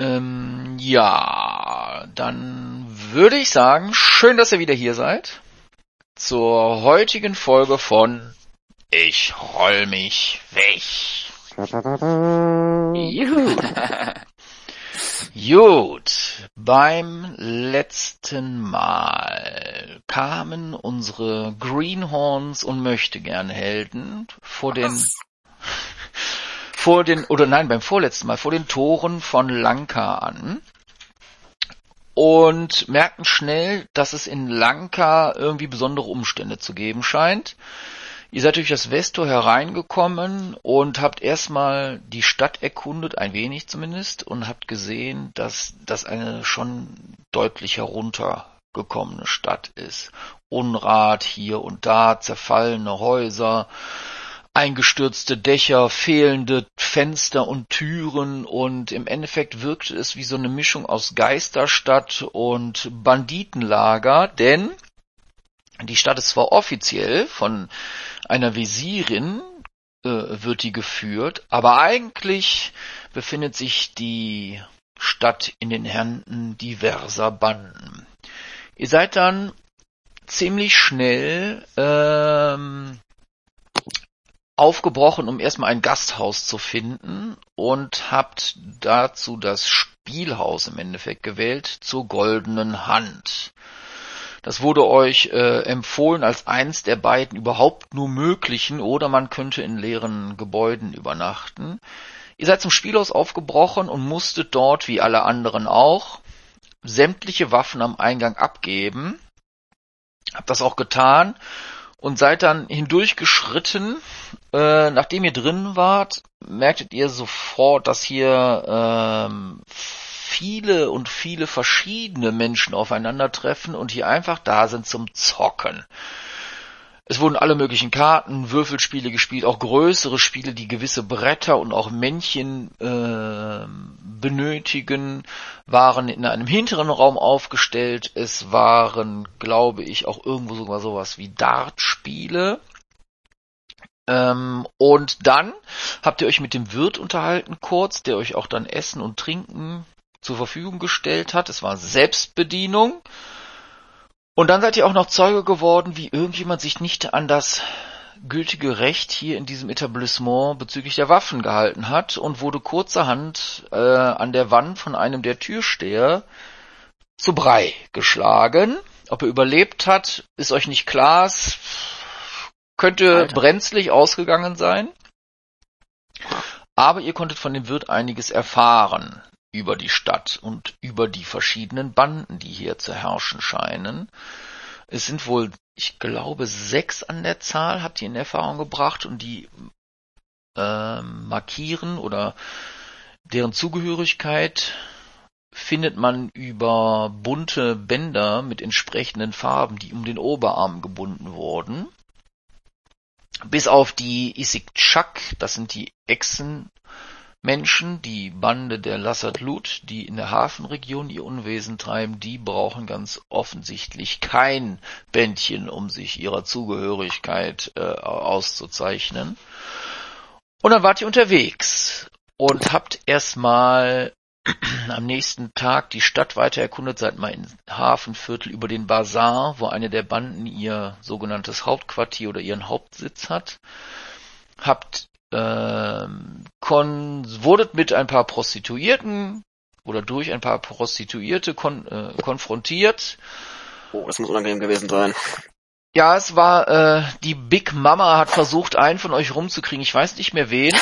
Ähm, ja, dann würde ich sagen, schön, dass ihr wieder hier seid. Zur heutigen Folge von Ich roll mich weg. Juhu. Gut, beim letzten Mal kamen unsere Greenhorns und Möchtegern-Helden vor den vor den oder nein, beim vorletzten Mal vor den Toren von Lanka an und merkten schnell, dass es in Lanka irgendwie besondere Umstände zu geben scheint. Ihr seid durch das Westtor hereingekommen und habt erstmal die Stadt erkundet, ein wenig zumindest, und habt gesehen, dass das eine schon deutlich heruntergekommene Stadt ist. Unrat hier und da, zerfallene Häuser, eingestürzte Dächer, fehlende Fenster und Türen und im Endeffekt wirkte es wie so eine Mischung aus Geisterstadt und Banditenlager, denn die Stadt ist zwar offiziell von einer Visirin äh, wird die geführt, aber eigentlich befindet sich die Stadt in den Händen diverser Banden. Ihr seid dann ziemlich schnell ähm, aufgebrochen, um erstmal ein Gasthaus zu finden und habt dazu das Spielhaus im Endeffekt gewählt zur goldenen Hand. Das wurde euch äh, empfohlen als eins der beiden überhaupt nur möglichen oder man könnte in leeren Gebäuden übernachten. Ihr seid zum Spielhaus aufgebrochen und musstet dort, wie alle anderen auch, sämtliche Waffen am Eingang abgeben. Habt das auch getan und seid dann hindurchgeschritten. Äh, nachdem ihr drin wart, merktet ihr sofort, dass hier ähm, viele und viele verschiedene Menschen aufeinandertreffen und hier einfach da sind zum Zocken. Es wurden alle möglichen Karten, Würfelspiele gespielt, auch größere Spiele, die gewisse Bretter und auch Männchen äh, benötigen, waren in einem hinteren Raum aufgestellt. Es waren, glaube ich, auch irgendwo sogar sowas wie Dartspiele. Ähm, und dann habt ihr euch mit dem Wirt unterhalten kurz, der euch auch dann Essen und Trinken zur Verfügung gestellt hat. Es war Selbstbedienung. Und dann seid ihr auch noch Zeuge geworden, wie irgendjemand sich nicht an das gültige Recht hier in diesem Etablissement bezüglich der Waffen gehalten hat und wurde kurzerhand äh, an der Wand von einem der Türsteher zu Brei geschlagen. Ob er überlebt hat, ist euch nicht klar. Es könnte Alter. brenzlig ausgegangen sein. Aber ihr konntet von dem Wirt einiges erfahren über die Stadt und über die verschiedenen Banden, die hier zu herrschen scheinen. Es sind wohl, ich glaube, sechs an der Zahl, habt ihr in Erfahrung gebracht und die äh, markieren oder deren Zugehörigkeit findet man über bunte Bänder mit entsprechenden Farben, die um den Oberarm gebunden wurden. Bis auf die Isikchak, das sind die Echsen Menschen, die Bande der Lassat-Lut, die in der Hafenregion ihr Unwesen treiben, die brauchen ganz offensichtlich kein Bändchen, um sich ihrer Zugehörigkeit äh, auszuzeichnen. Und dann wart ihr unterwegs und habt erstmal am nächsten Tag die Stadt weiter erkundet, seid mal in Hafenviertel über den Bazar, wo eine der Banden ihr sogenanntes Hauptquartier oder ihren Hauptsitz hat. Habt ähm, kon wurdet mit ein paar Prostituierten oder durch ein paar Prostituierte kon äh, konfrontiert. Oh, das muss unangenehm gewesen sein. Ja, es war, äh, die Big Mama hat versucht, einen von euch rumzukriegen. Ich weiß nicht mehr wen.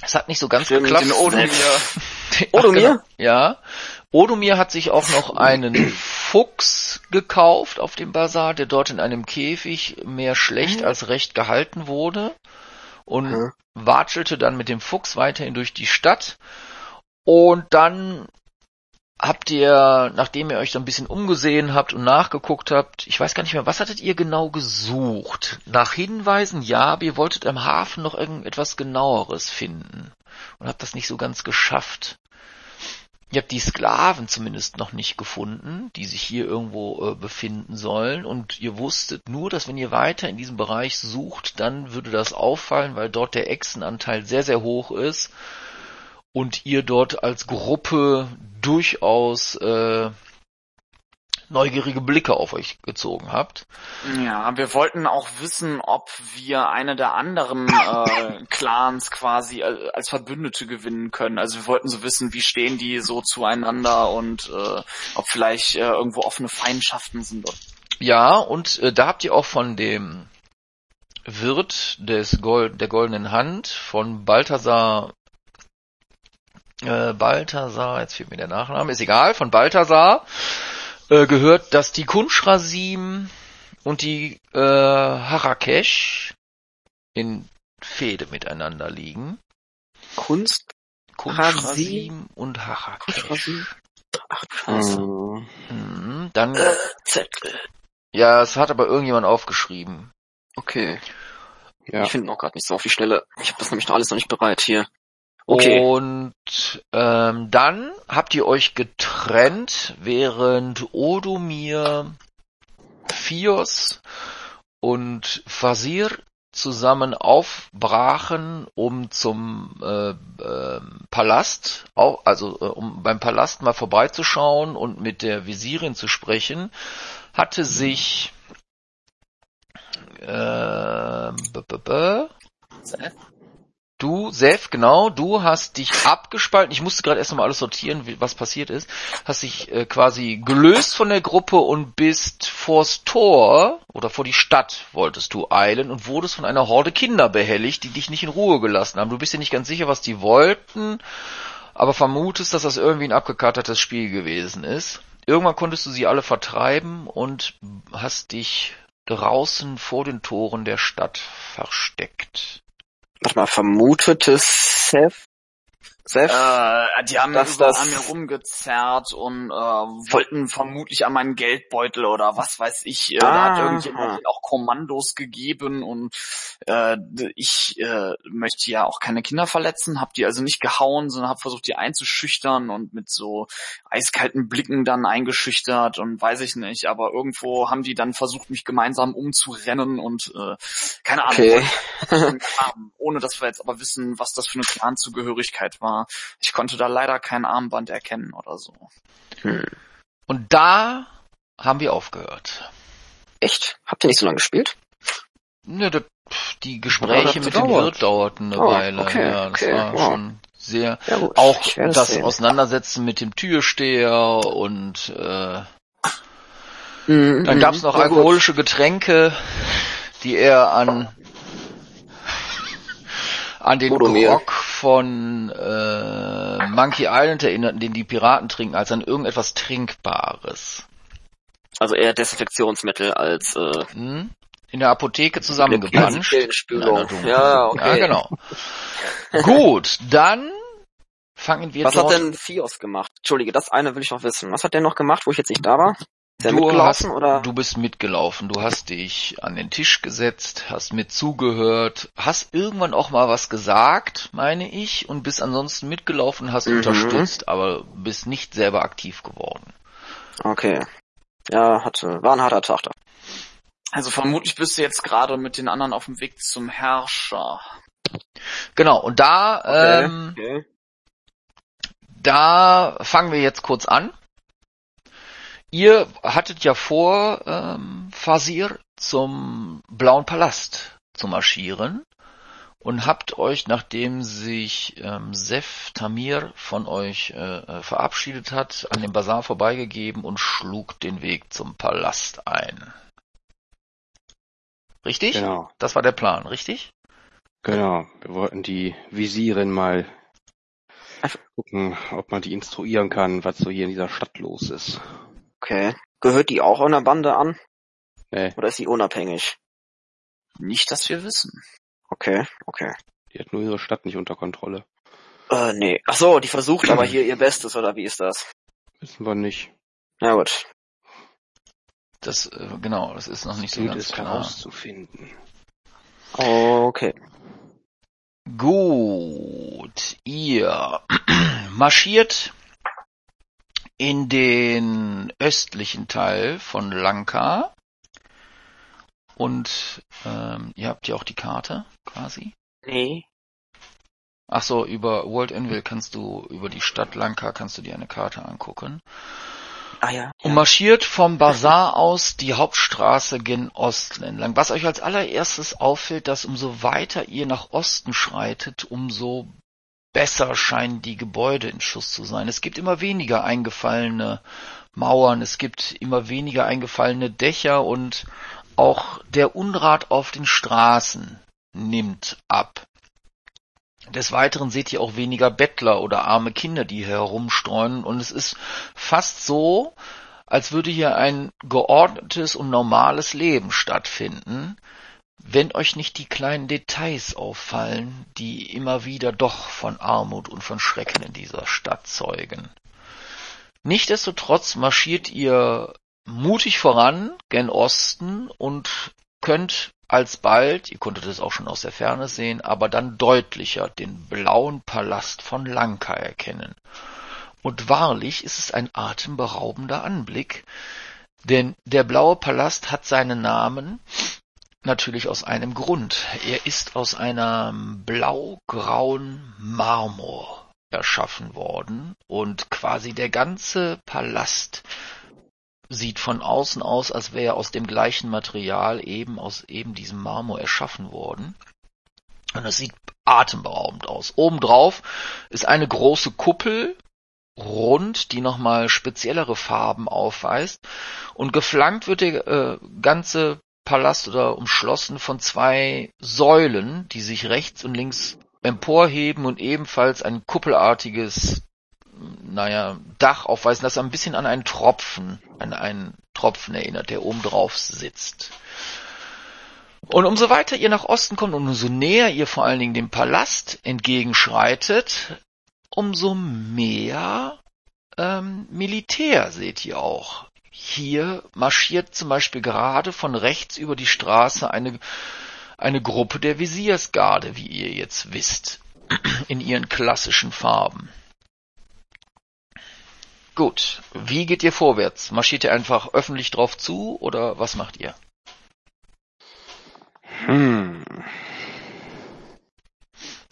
Es hat nicht so ganz Stimmt, geklappt. Den Odomir. Odomir? Ja. Odomir hat sich auch noch einen Fuchs gekauft auf dem Bazar, der dort in einem Käfig mehr schlecht mhm. als recht gehalten wurde und mhm. watschelte dann mit dem Fuchs weiterhin durch die Stadt. Und dann habt ihr, nachdem ihr euch so ein bisschen umgesehen habt und nachgeguckt habt, ich weiß gar nicht mehr, was hattet ihr genau gesucht? Nach Hinweisen, ja, aber ihr wolltet am Hafen noch irgendetwas genaueres finden und habt das nicht so ganz geschafft. Ihr habt die Sklaven zumindest noch nicht gefunden, die sich hier irgendwo äh, befinden sollen. Und ihr wusstet nur, dass wenn ihr weiter in diesem Bereich sucht, dann würde das auffallen, weil dort der Echsenanteil sehr, sehr hoch ist. und ihr dort als Gruppe durchaus äh, neugierige Blicke auf euch gezogen habt. Ja, wir wollten auch wissen, ob wir eine der anderen äh, Clans quasi äh, als Verbündete gewinnen können. Also wir wollten so wissen, wie stehen die so zueinander und äh, ob vielleicht äh, irgendwo offene Feindschaften sind. Ja, und äh, da habt ihr auch von dem Wirt des Gold, der goldenen Hand von Balthasar äh, Balthasar, jetzt fehlt mir der Nachname, ist egal, von Balthasar äh, gehört, dass die Kunschrasim und die äh, Harakesh in Fehde miteinander liegen. Kunst? Kunschrasim und Harakesh. Ach, scheiße. Mhm, dann. Äh, Zettel. Ja, es hat aber irgendjemand aufgeschrieben. Okay. Ja. Ich finde noch gerade nicht so auf die Schnelle. Ich habe das nämlich noch alles noch nicht bereit hier. Okay. Und ähm, dann habt ihr euch getrennt, während Odomir, Fios und Fasir zusammen aufbrachen, um zum äh, äh, Palast, auch, also äh, um beim Palast mal vorbeizuschauen und mit der Visirin zu sprechen, hatte sich äh, b -b -b Du, Sef, genau, du hast dich abgespalten. Ich musste gerade erst nochmal alles sortieren, was passiert ist. Hast dich äh, quasi gelöst von der Gruppe und bist vors Tor oder vor die Stadt wolltest du eilen und wurdest von einer Horde Kinder behelligt, die dich nicht in Ruhe gelassen haben. Du bist dir nicht ganz sicher, was die wollten, aber vermutest, dass das irgendwie ein abgekartetes Spiel gewesen ist. Irgendwann konntest du sie alle vertreiben und hast dich draußen vor den Toren der Stadt versteckt. Warte mal, vermutete Seth Seth, äh, die haben dass das an mir rumgezerrt und äh, wollten vermutlich an meinen Geldbeutel oder was weiß ich. Äh, ah, da hat irgendjemand auch Kommandos gegeben und äh, ich äh, möchte ja auch keine Kinder verletzen, habe die also nicht gehauen, sondern habe versucht, die einzuschüchtern und mit so eiskalten Blicken dann eingeschüchtert und weiß ich nicht. Aber irgendwo haben die dann versucht, mich gemeinsam umzurennen und äh, keine Ahnung, okay. ohne dass wir jetzt aber wissen, was das für eine Clan-Zugehörigkeit war ich konnte da leider kein Armband erkennen oder so. Hm. Und da haben wir aufgehört. Echt? Habt ihr nicht so lange gespielt? Ne, die Gespräche mit dem Wirt dauerten eine oh, Weile. Okay, ja, das okay, war wow. schon sehr. Ja, auch das sehen. Auseinandersetzen mit dem Türsteher und äh, mm, dann gab's noch alkoholische gut. Getränke, die er an an den Grog von äh, Monkey Island erinnerten, den die Piraten trinken, als an irgendetwas Trinkbares. Also eher Desinfektionsmittel als äh, hm? in der Apotheke zusammengepanscht. Ja, okay. Ja, genau. Gut, dann fangen wir Was hat denn Fios gemacht? Entschuldige, das eine will ich noch wissen. Was hat der noch gemacht, wo ich jetzt nicht da war? Ist du, hast, oder? du bist mitgelaufen, du hast dich an den Tisch gesetzt, hast mit zugehört, hast irgendwann auch mal was gesagt, meine ich, und bist ansonsten mitgelaufen, hast mhm. unterstützt, aber bist nicht selber aktiv geworden. Okay. Ja, hatte, war ein harter Tag da. Also vermutlich bist du jetzt gerade mit den anderen auf dem Weg zum Herrscher. Genau, und da, okay. ähm, okay. da fangen wir jetzt kurz an. Ihr hattet ja vor, ähm, Fasir zum Blauen Palast zu marschieren und habt euch, nachdem sich ähm, Sef Tamir von euch äh, äh, verabschiedet hat, an dem Bazar vorbeigegeben und schlug den Weg zum Palast ein. Richtig? Genau. Das war der Plan, richtig? Genau. Wir wollten die Visirin mal gucken, ob man die instruieren kann, was so hier in dieser Stadt los ist. Okay. Gehört die auch einer Bande an? Nee. Oder ist sie unabhängig? Nicht, dass wir wissen. Okay, okay. Die hat nur ihre Stadt nicht unter Kontrolle. Äh, nee. Ach so, die versucht aber hier ihr Bestes, oder wie ist das? Wissen wir nicht. Na gut. Das, äh, genau, das ist noch nicht so ganz klar. herauszufinden. Okay. Gut, ihr marschiert in den östlichen Teil von Lanka. Und ähm, ihr habt ja auch die Karte quasi. Nee. Ach so, über World Anvil kannst du, über die Stadt Lanka kannst du dir eine Karte angucken. Ah ja. Und marschiert vom Bazar aus die Hauptstraße gen Osten entlang. Was euch als allererstes auffällt, dass umso weiter ihr nach Osten schreitet, umso besser scheinen die Gebäude in Schuss zu sein. Es gibt immer weniger eingefallene Mauern, es gibt immer weniger eingefallene Dächer und auch der Unrat auf den Straßen nimmt ab. Des Weiteren seht ihr auch weniger Bettler oder arme Kinder, die hier herumstreuen und es ist fast so, als würde hier ein geordnetes und normales Leben stattfinden, wenn euch nicht die kleinen Details auffallen, die immer wieder doch von Armut und von Schrecken in dieser Stadt zeugen. Nichtsdestotrotz marschiert ihr mutig voran gen Osten und könnt alsbald, ihr konntet es auch schon aus der Ferne sehen, aber dann deutlicher den blauen Palast von Lanka erkennen. Und wahrlich ist es ein atemberaubender Anblick, denn der blaue Palast hat seinen Namen natürlich aus einem Grund. Er ist aus einem blau-grauen Marmor erschaffen worden und quasi der ganze Palast sieht von außen aus, als wäre er aus dem gleichen Material eben aus eben diesem Marmor erschaffen worden. Und es sieht atemberaubend aus. Obendrauf ist eine große Kuppel, rund, die nochmal speziellere Farben aufweist. Und geflankt wird der äh, ganze Palast oder umschlossen von zwei Säulen, die sich rechts und links emporheben und ebenfalls ein kuppelartiges naja, Dach aufweisen, das ein bisschen an einen Tropfen, an einen Tropfen erinnert, der oben drauf sitzt. Und umso weiter ihr nach Osten kommt und umso näher ihr vor allen Dingen dem Palast entgegenschreitet, umso mehr ähm, Militär seht ihr auch. Hier marschiert zum Beispiel gerade von rechts über die Straße eine, eine Gruppe der Visiersgarde, wie ihr jetzt wisst, in ihren klassischen Farben. Gut, wie geht ihr vorwärts? Marschiert ihr einfach öffentlich drauf zu oder was macht ihr? Hm.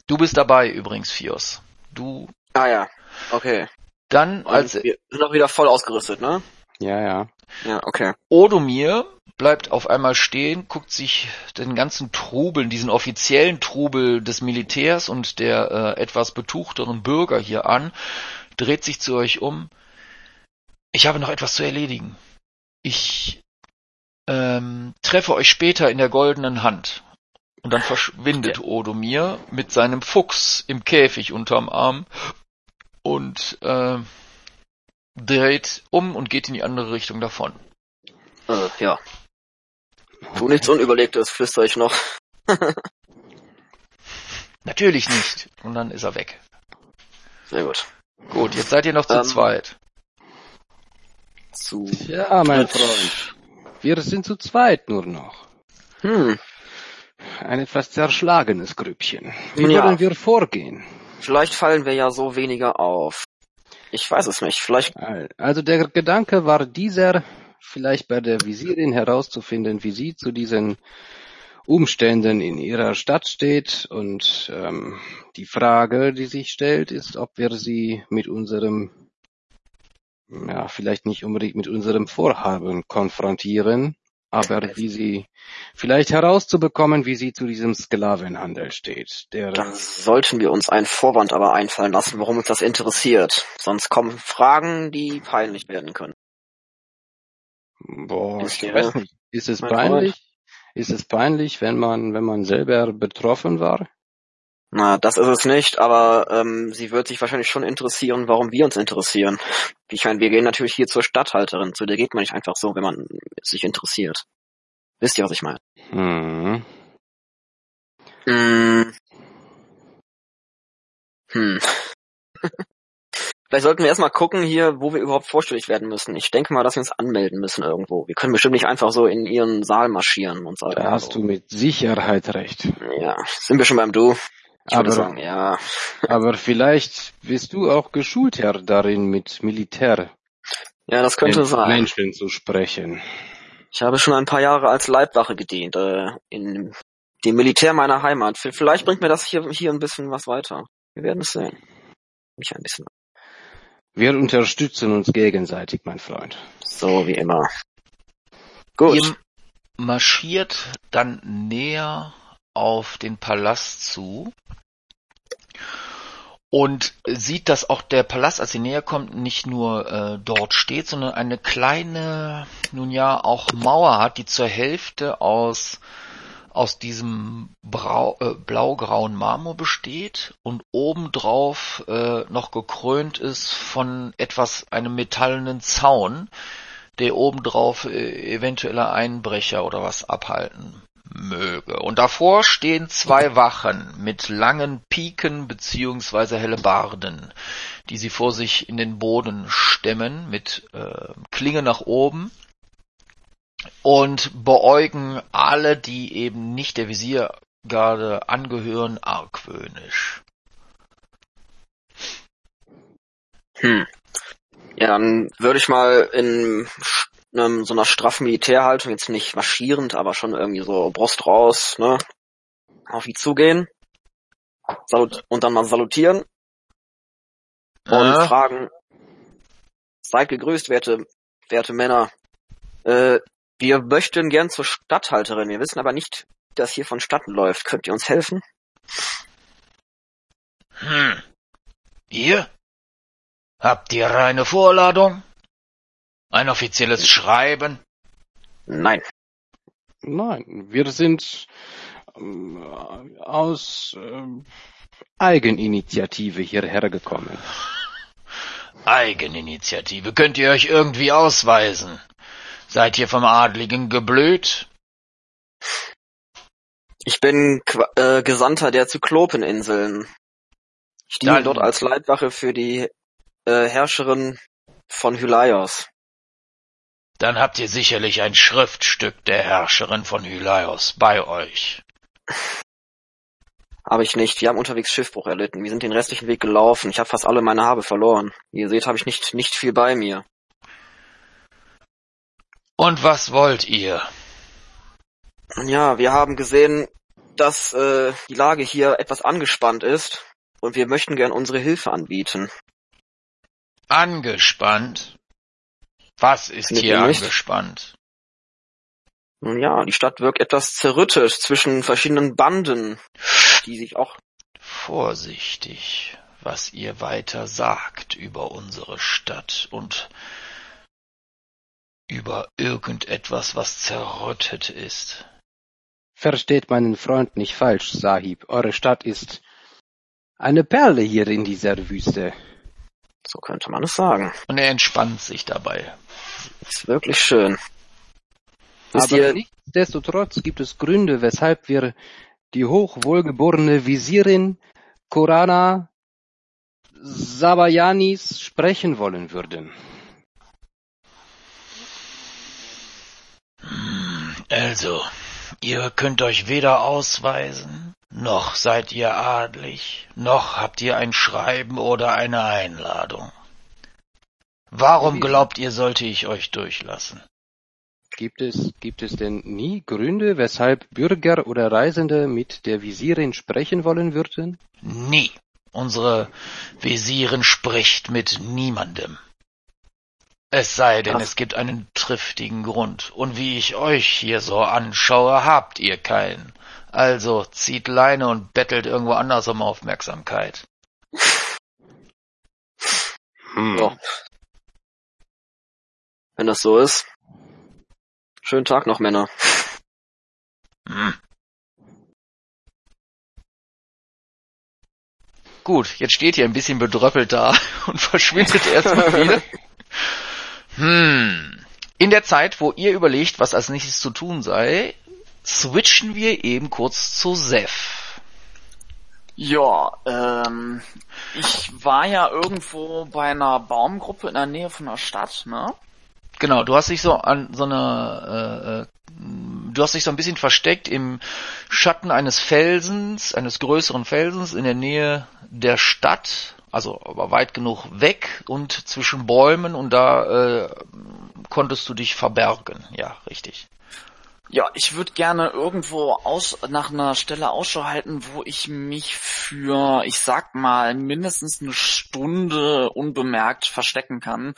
Du bist dabei übrigens, Fios. Du. Ah ja, okay. Dann als wir sind auch wieder voll ausgerüstet, ne? Ja, ja. Ja, okay. Odomir bleibt auf einmal stehen, guckt sich den ganzen Trubel, diesen offiziellen Trubel des Militärs und der äh, etwas betuchteren Bürger hier an, dreht sich zu euch um. Ich habe noch etwas zu erledigen. Ich ähm, treffe euch später in der goldenen Hand. Und dann verschwindet okay. Odomir mit seinem Fuchs im Käfig unterm Arm und äh, dreht um und geht in die andere Richtung davon. Äh, ja. Tu nichts Unüberlegtes, flüster ich noch. Natürlich nicht. Und dann ist er weg. Sehr gut. Gut, jetzt seid ihr noch zu ähm, zweit zu. Ja, mein Freund. Wir sind zu zweit nur noch. Hm. Ein etwas zerschlagenes Grüppchen. Wie ja. wollen wir vorgehen? Vielleicht fallen wir ja so weniger auf. Ich weiß es nicht. Vielleicht. Also der Gedanke war dieser, vielleicht bei der Visirin herauszufinden, wie sie zu diesen Umständen in ihrer Stadt steht und ähm, die Frage, die sich stellt, ist, ob wir sie mit unserem ja, vielleicht nicht unbedingt mit unserem Vorhaben konfrontieren, aber wie sie vielleicht herauszubekommen, wie sie zu diesem Sklavenhandel steht. Der Dann sollten wir uns einen Vorwand aber einfallen lassen, warum uns das interessiert. Sonst kommen Fragen, die peinlich werden können. Boah, ich weiß nicht. Ist es peinlich? Freund? Ist es peinlich, wenn man, wenn man selber betroffen war? Na, das ist es nicht, aber ähm, sie wird sich wahrscheinlich schon interessieren, warum wir uns interessieren. Ich meine, wir gehen natürlich hier zur Stadthalterin, zu der geht man nicht einfach so, wenn man sich interessiert. Wisst ihr, was ich meine? Hm. Hm. Hm. Vielleicht sollten wir erstmal gucken hier, wo wir überhaupt vorstellig werden müssen. Ich denke mal, dass wir uns anmelden müssen irgendwo. Wir können bestimmt nicht einfach so in ihren Saal marschieren und sagen. Da hast du mit Sicherheit recht. Ja, sind wir schon beim Du? Ich aber, sagen, ja. aber vielleicht bist du auch geschulter darin, mit Militär ja, das könnte sein. Menschen zu sprechen. Ich habe schon ein paar Jahre als Leibwache gedient, äh, in dem Militär meiner Heimat. Vielleicht bringt mir das hier, hier ein bisschen was weiter. Wir werden es sehen. Mich ein bisschen. Wir unterstützen uns gegenseitig, mein Freund. So wie immer. Gut. Ihr marschiert dann näher auf den Palast zu und sieht, dass auch der Palast, als sie näher kommt, nicht nur äh, dort steht, sondern eine kleine, nun ja, auch Mauer hat, die zur Hälfte aus aus diesem Brau, äh, blaugrauen Marmor besteht und obendrauf äh, noch gekrönt ist von etwas einem metallenen Zaun, der obendrauf äh, eventuelle Einbrecher oder was abhalten möge. Und davor stehen zwei Wachen mit langen Piken beziehungsweise Hellebarden, die sie vor sich in den Boden stemmen mit äh, Klinge nach oben und beäugen alle, die eben nicht der Visiergarde angehören, argwöhnisch. Hm. Ja, dann würde ich mal in einem, so einer straffen Militärhaltung, jetzt nicht marschierend, aber schon irgendwie so Brust raus, ne, auf die zugehen salut und dann mal salutieren und äh. fragen, seid gegrüßt, werte, werte Männer. Äh, wir möchten gern zur Stadthalterin. Wir wissen aber nicht, wie das hier vonstatten läuft. Könnt ihr uns helfen? Hm. Ihr? Habt ihr eine Vorladung? Ein offizielles Schreiben? Nein. Nein, wir sind äh, aus äh, Eigeninitiative hierher gekommen. Eigeninitiative. Könnt ihr euch irgendwie ausweisen? Seid ihr vom Adligen geblüht? Ich bin äh, Gesandter der Zyklopeninseln. Ich diene dort als Leibwache für die äh, Herrscherin von Hylaios. Dann habt ihr sicherlich ein Schriftstück der Herrscherin von Hylaios bei euch. Habe ich nicht. Wir haben unterwegs Schiffbruch erlitten. Wir sind den restlichen Weg gelaufen. Ich habe fast alle meine Habe verloren. Wie ihr seht, habe ich nicht, nicht viel bei mir. Und was wollt ihr? Ja, wir haben gesehen, dass äh, die Lage hier etwas angespannt ist und wir möchten gern unsere Hilfe anbieten. Angespannt? Was ist Findet hier angespannt? Nun ja, die Stadt wirkt etwas zerrüttet zwischen verschiedenen Banden, die sich auch Vorsichtig, was ihr weiter sagt über unsere Stadt und über irgendetwas, was zerrüttet ist. Versteht meinen Freund nicht falsch, Sahib. Eure Stadt ist eine Perle hier in dieser Wüste. So könnte man es sagen. Und er entspannt sich dabei. Ist wirklich schön. Ist Aber nichtsdestotrotz gibt es Gründe, weshalb wir die hochwohlgeborene Visirin Korana Sabayanis sprechen wollen würden. Also, ihr könnt euch weder ausweisen, noch seid ihr adlig, noch habt ihr ein Schreiben oder eine Einladung. Warum glaubt ihr, sollte ich euch durchlassen? Gibt es, gibt es denn nie Gründe, weshalb Bürger oder Reisende mit der Visirin sprechen wollen würden? Nie. Unsere Visirin spricht mit niemandem. Es sei denn, Ach. es gibt einen triftigen Grund. Und wie ich euch hier so anschaue, habt ihr keinen. Also zieht Leine und bettelt irgendwo anders um Aufmerksamkeit. Hm. Ja. Wenn das so ist. Schönen Tag noch, Männer. Hm. Gut, jetzt steht ihr ein bisschen bedröppelt da und verschwindet erstmal wieder. Hm. In der Zeit, wo ihr überlegt, was als nächstes zu tun sei, switchen wir eben kurz zu Seth. Ja, ähm, ich war ja irgendwo bei einer Baumgruppe in der Nähe von der Stadt, ne? Genau, du hast dich so an so einer, äh, äh, du hast dich so ein bisschen versteckt im Schatten eines Felsens, eines größeren Felsens in der Nähe der Stadt also aber weit genug weg und zwischen Bäumen und da äh, konntest du dich verbergen. Ja, richtig. Ja, ich würde gerne irgendwo aus, nach einer Stelle Ausschau halten, wo ich mich für, ich sag mal, mindestens eine Stunde unbemerkt verstecken kann,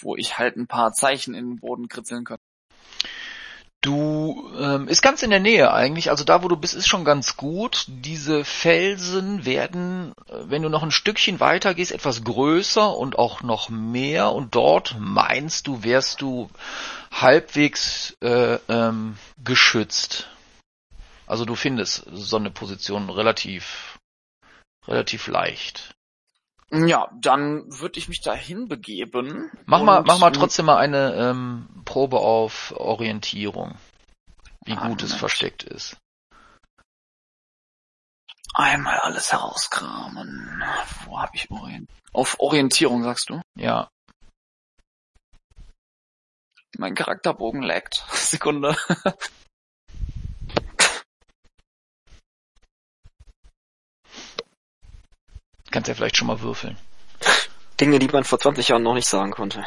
wo ich halt ein paar Zeichen in den Boden kritzeln kann. Du ähm, ist ganz in der Nähe eigentlich, also da wo du bist, ist schon ganz gut. Diese Felsen werden, äh, wenn du noch ein Stückchen weiter gehst, etwas größer und auch noch mehr. Und dort meinst du, wärst du halbwegs äh, ähm, geschützt. Also du findest so eine Position relativ relativ leicht. Ja, dann würde ich mich dahin begeben. Mach mal, mach mal trotzdem mal eine ähm, Probe auf Orientierung, wie ah, gut es versteckt ist. Einmal alles herauskramen. Wo habe ich Orient? Auf Orientierung sagst du? Ja. Mein Charakterbogen laggt. Sekunde. Kannst ja vielleicht schon mal würfeln. Dinge, die man vor 20 Jahren noch nicht sagen konnte.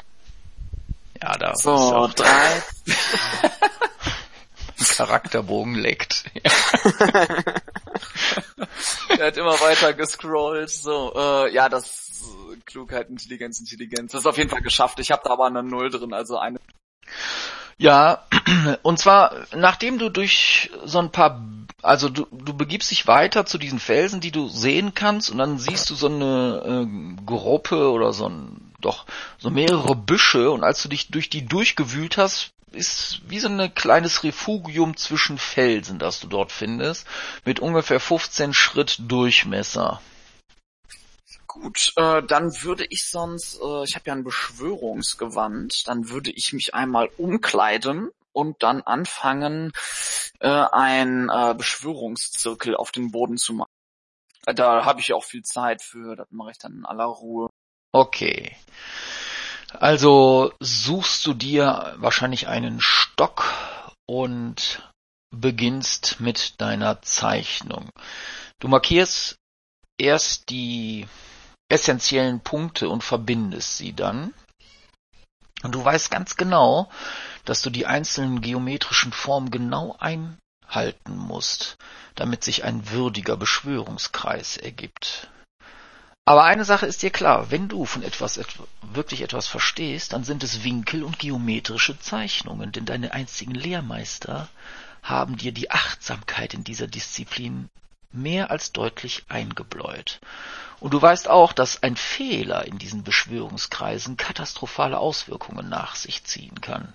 Ja, da. So, drei. Charakterbogen leckt. er hat immer weiter gescrollt. So, äh, ja, das Klugheit, Intelligenz, Intelligenz. Das ist auf jeden Fall geschafft. Ich habe da aber eine Null drin, also eine. Ja, und zwar nachdem du durch so ein paar also du, du begibst dich weiter zu diesen Felsen, die du sehen kannst, und dann siehst du so eine äh, Gruppe oder so ein, doch, so mehrere Büsche, und als du dich durch die durchgewühlt hast, ist wie so ein kleines Refugium zwischen Felsen, das du dort findest, mit ungefähr 15 Schritt Durchmesser. Gut, äh, dann würde ich sonst, äh, ich habe ja ein Beschwörungsgewand, dann würde ich mich einmal umkleiden und dann anfangen, äh, ein äh, Beschwörungszirkel auf den Boden zu machen. Da habe ich auch viel Zeit für, das mache ich dann in aller Ruhe. Okay. Also suchst du dir wahrscheinlich einen Stock und beginnst mit deiner Zeichnung. Du markierst erst die essentiellen Punkte und verbindest sie dann. Und du weißt ganz genau, dass du die einzelnen geometrischen Formen genau einhalten musst, damit sich ein würdiger Beschwörungskreis ergibt. Aber eine Sache ist dir klar, wenn du von etwas wirklich etwas verstehst, dann sind es Winkel und geometrische Zeichnungen, denn deine einzigen Lehrmeister haben dir die Achtsamkeit in dieser Disziplin mehr als deutlich eingebläut. Und du weißt auch, dass ein Fehler in diesen Beschwörungskreisen katastrophale Auswirkungen nach sich ziehen kann.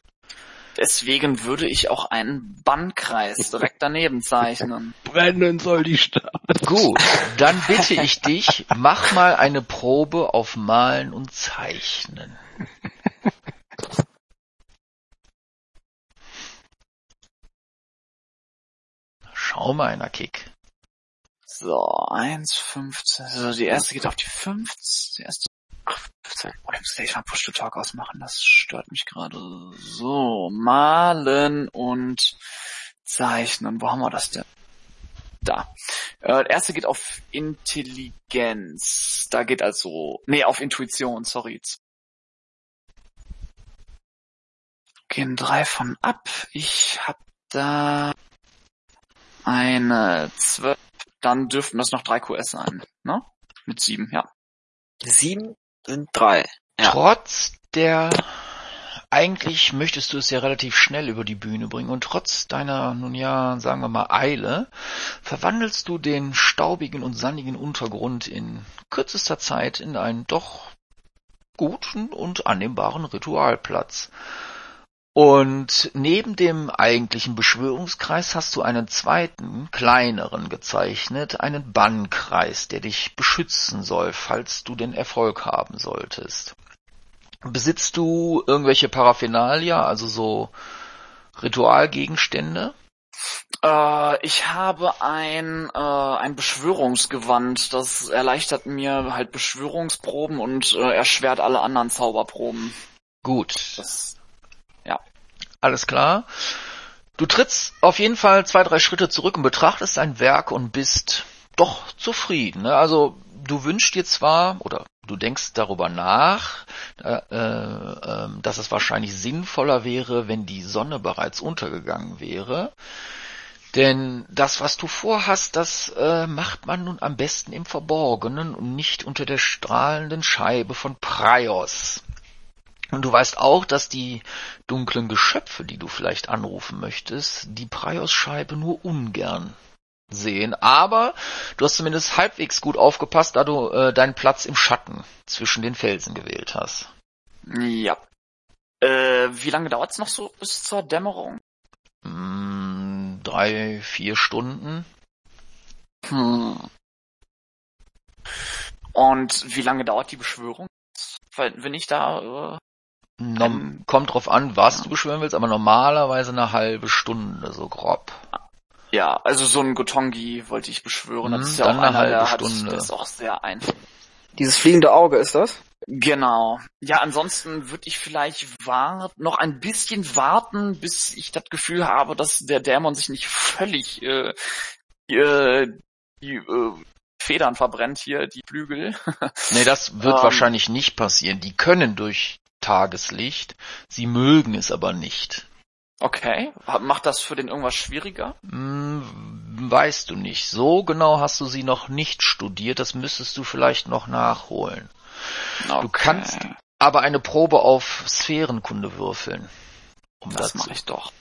Deswegen würde ich auch einen Bannkreis direkt daneben zeichnen. Brennen soll die Stadt. Gut, dann bitte ich dich, mach mal eine Probe auf Malen und Zeichnen. Schau mal einer Kick. So, 1,15. Also die erste geht auf die 15. Die erste oh, ich muss gleich mal Push-to-Talk ausmachen, das stört mich gerade. So, malen und zeichnen. Wo haben wir das denn? Da. Äh, erste geht auf Intelligenz. Da geht also, nee, auf Intuition, sorry. Gehen drei von ab. Ich hab da eine zwölf. Dann dürften das noch drei QS sein, ne? Mit sieben, ja. Sieben? sind drei. Ja. Trotz der eigentlich möchtest du es ja relativ schnell über die Bühne bringen und trotz deiner, nun ja, sagen wir mal, Eile, verwandelst du den staubigen und sandigen Untergrund in kürzester Zeit in einen doch guten und annehmbaren Ritualplatz. Und neben dem eigentlichen Beschwörungskreis hast du einen zweiten, kleineren gezeichnet, einen Bannkreis, der dich beschützen soll, falls du den Erfolg haben solltest. Besitzt du irgendwelche Paraphernalia, also so Ritualgegenstände? Äh, ich habe ein, äh, ein Beschwörungsgewand. Das erleichtert mir halt Beschwörungsproben und äh, erschwert alle anderen Zauberproben. Gut. Das alles klar. Du trittst auf jeden Fall zwei, drei Schritte zurück und betrachtest dein Werk und bist doch zufrieden. Ne? Also du wünschst dir zwar oder du denkst darüber nach, äh, äh, dass es wahrscheinlich sinnvoller wäre, wenn die Sonne bereits untergegangen wäre. Denn das, was du vorhast, das äh, macht man nun am besten im Verborgenen und nicht unter der strahlenden Scheibe von Praios. Und du weißt auch, dass die dunklen Geschöpfe, die du vielleicht anrufen möchtest, die Praios-Scheibe nur ungern sehen. Aber du hast zumindest halbwegs gut aufgepasst, da du äh, deinen Platz im Schatten zwischen den Felsen gewählt hast. Ja. Äh, wie lange dauert's noch so bis zur Dämmerung? Mm, drei, vier Stunden. Hm. Und wie lange dauert die Beschwörung? Wenn ich da... Äh, ähm, kommt drauf an, was ja. du beschwören willst, aber normalerweise eine halbe Stunde, so grob. Ja, also so ein Gotongi wollte ich beschwören. Das hm, ist ja auch einer, der hat, das ist auch sehr einfach. Dieses fliegende Auge ist das? Genau. Ja, ansonsten würde ich vielleicht warten, noch ein bisschen warten, bis ich das Gefühl habe, dass der Dämon sich nicht völlig äh, äh, die äh, Federn verbrennt hier, die Flügel. nee, das wird ähm. wahrscheinlich nicht passieren. Die können durch Tageslicht, sie mögen es aber nicht. Okay. Macht das für den irgendwas schwieriger? Hm, weißt du nicht. So genau hast du sie noch nicht studiert. Das müsstest du vielleicht noch nachholen. Okay. Du kannst aber eine Probe auf Sphärenkunde würfeln. Um das mache ich doch.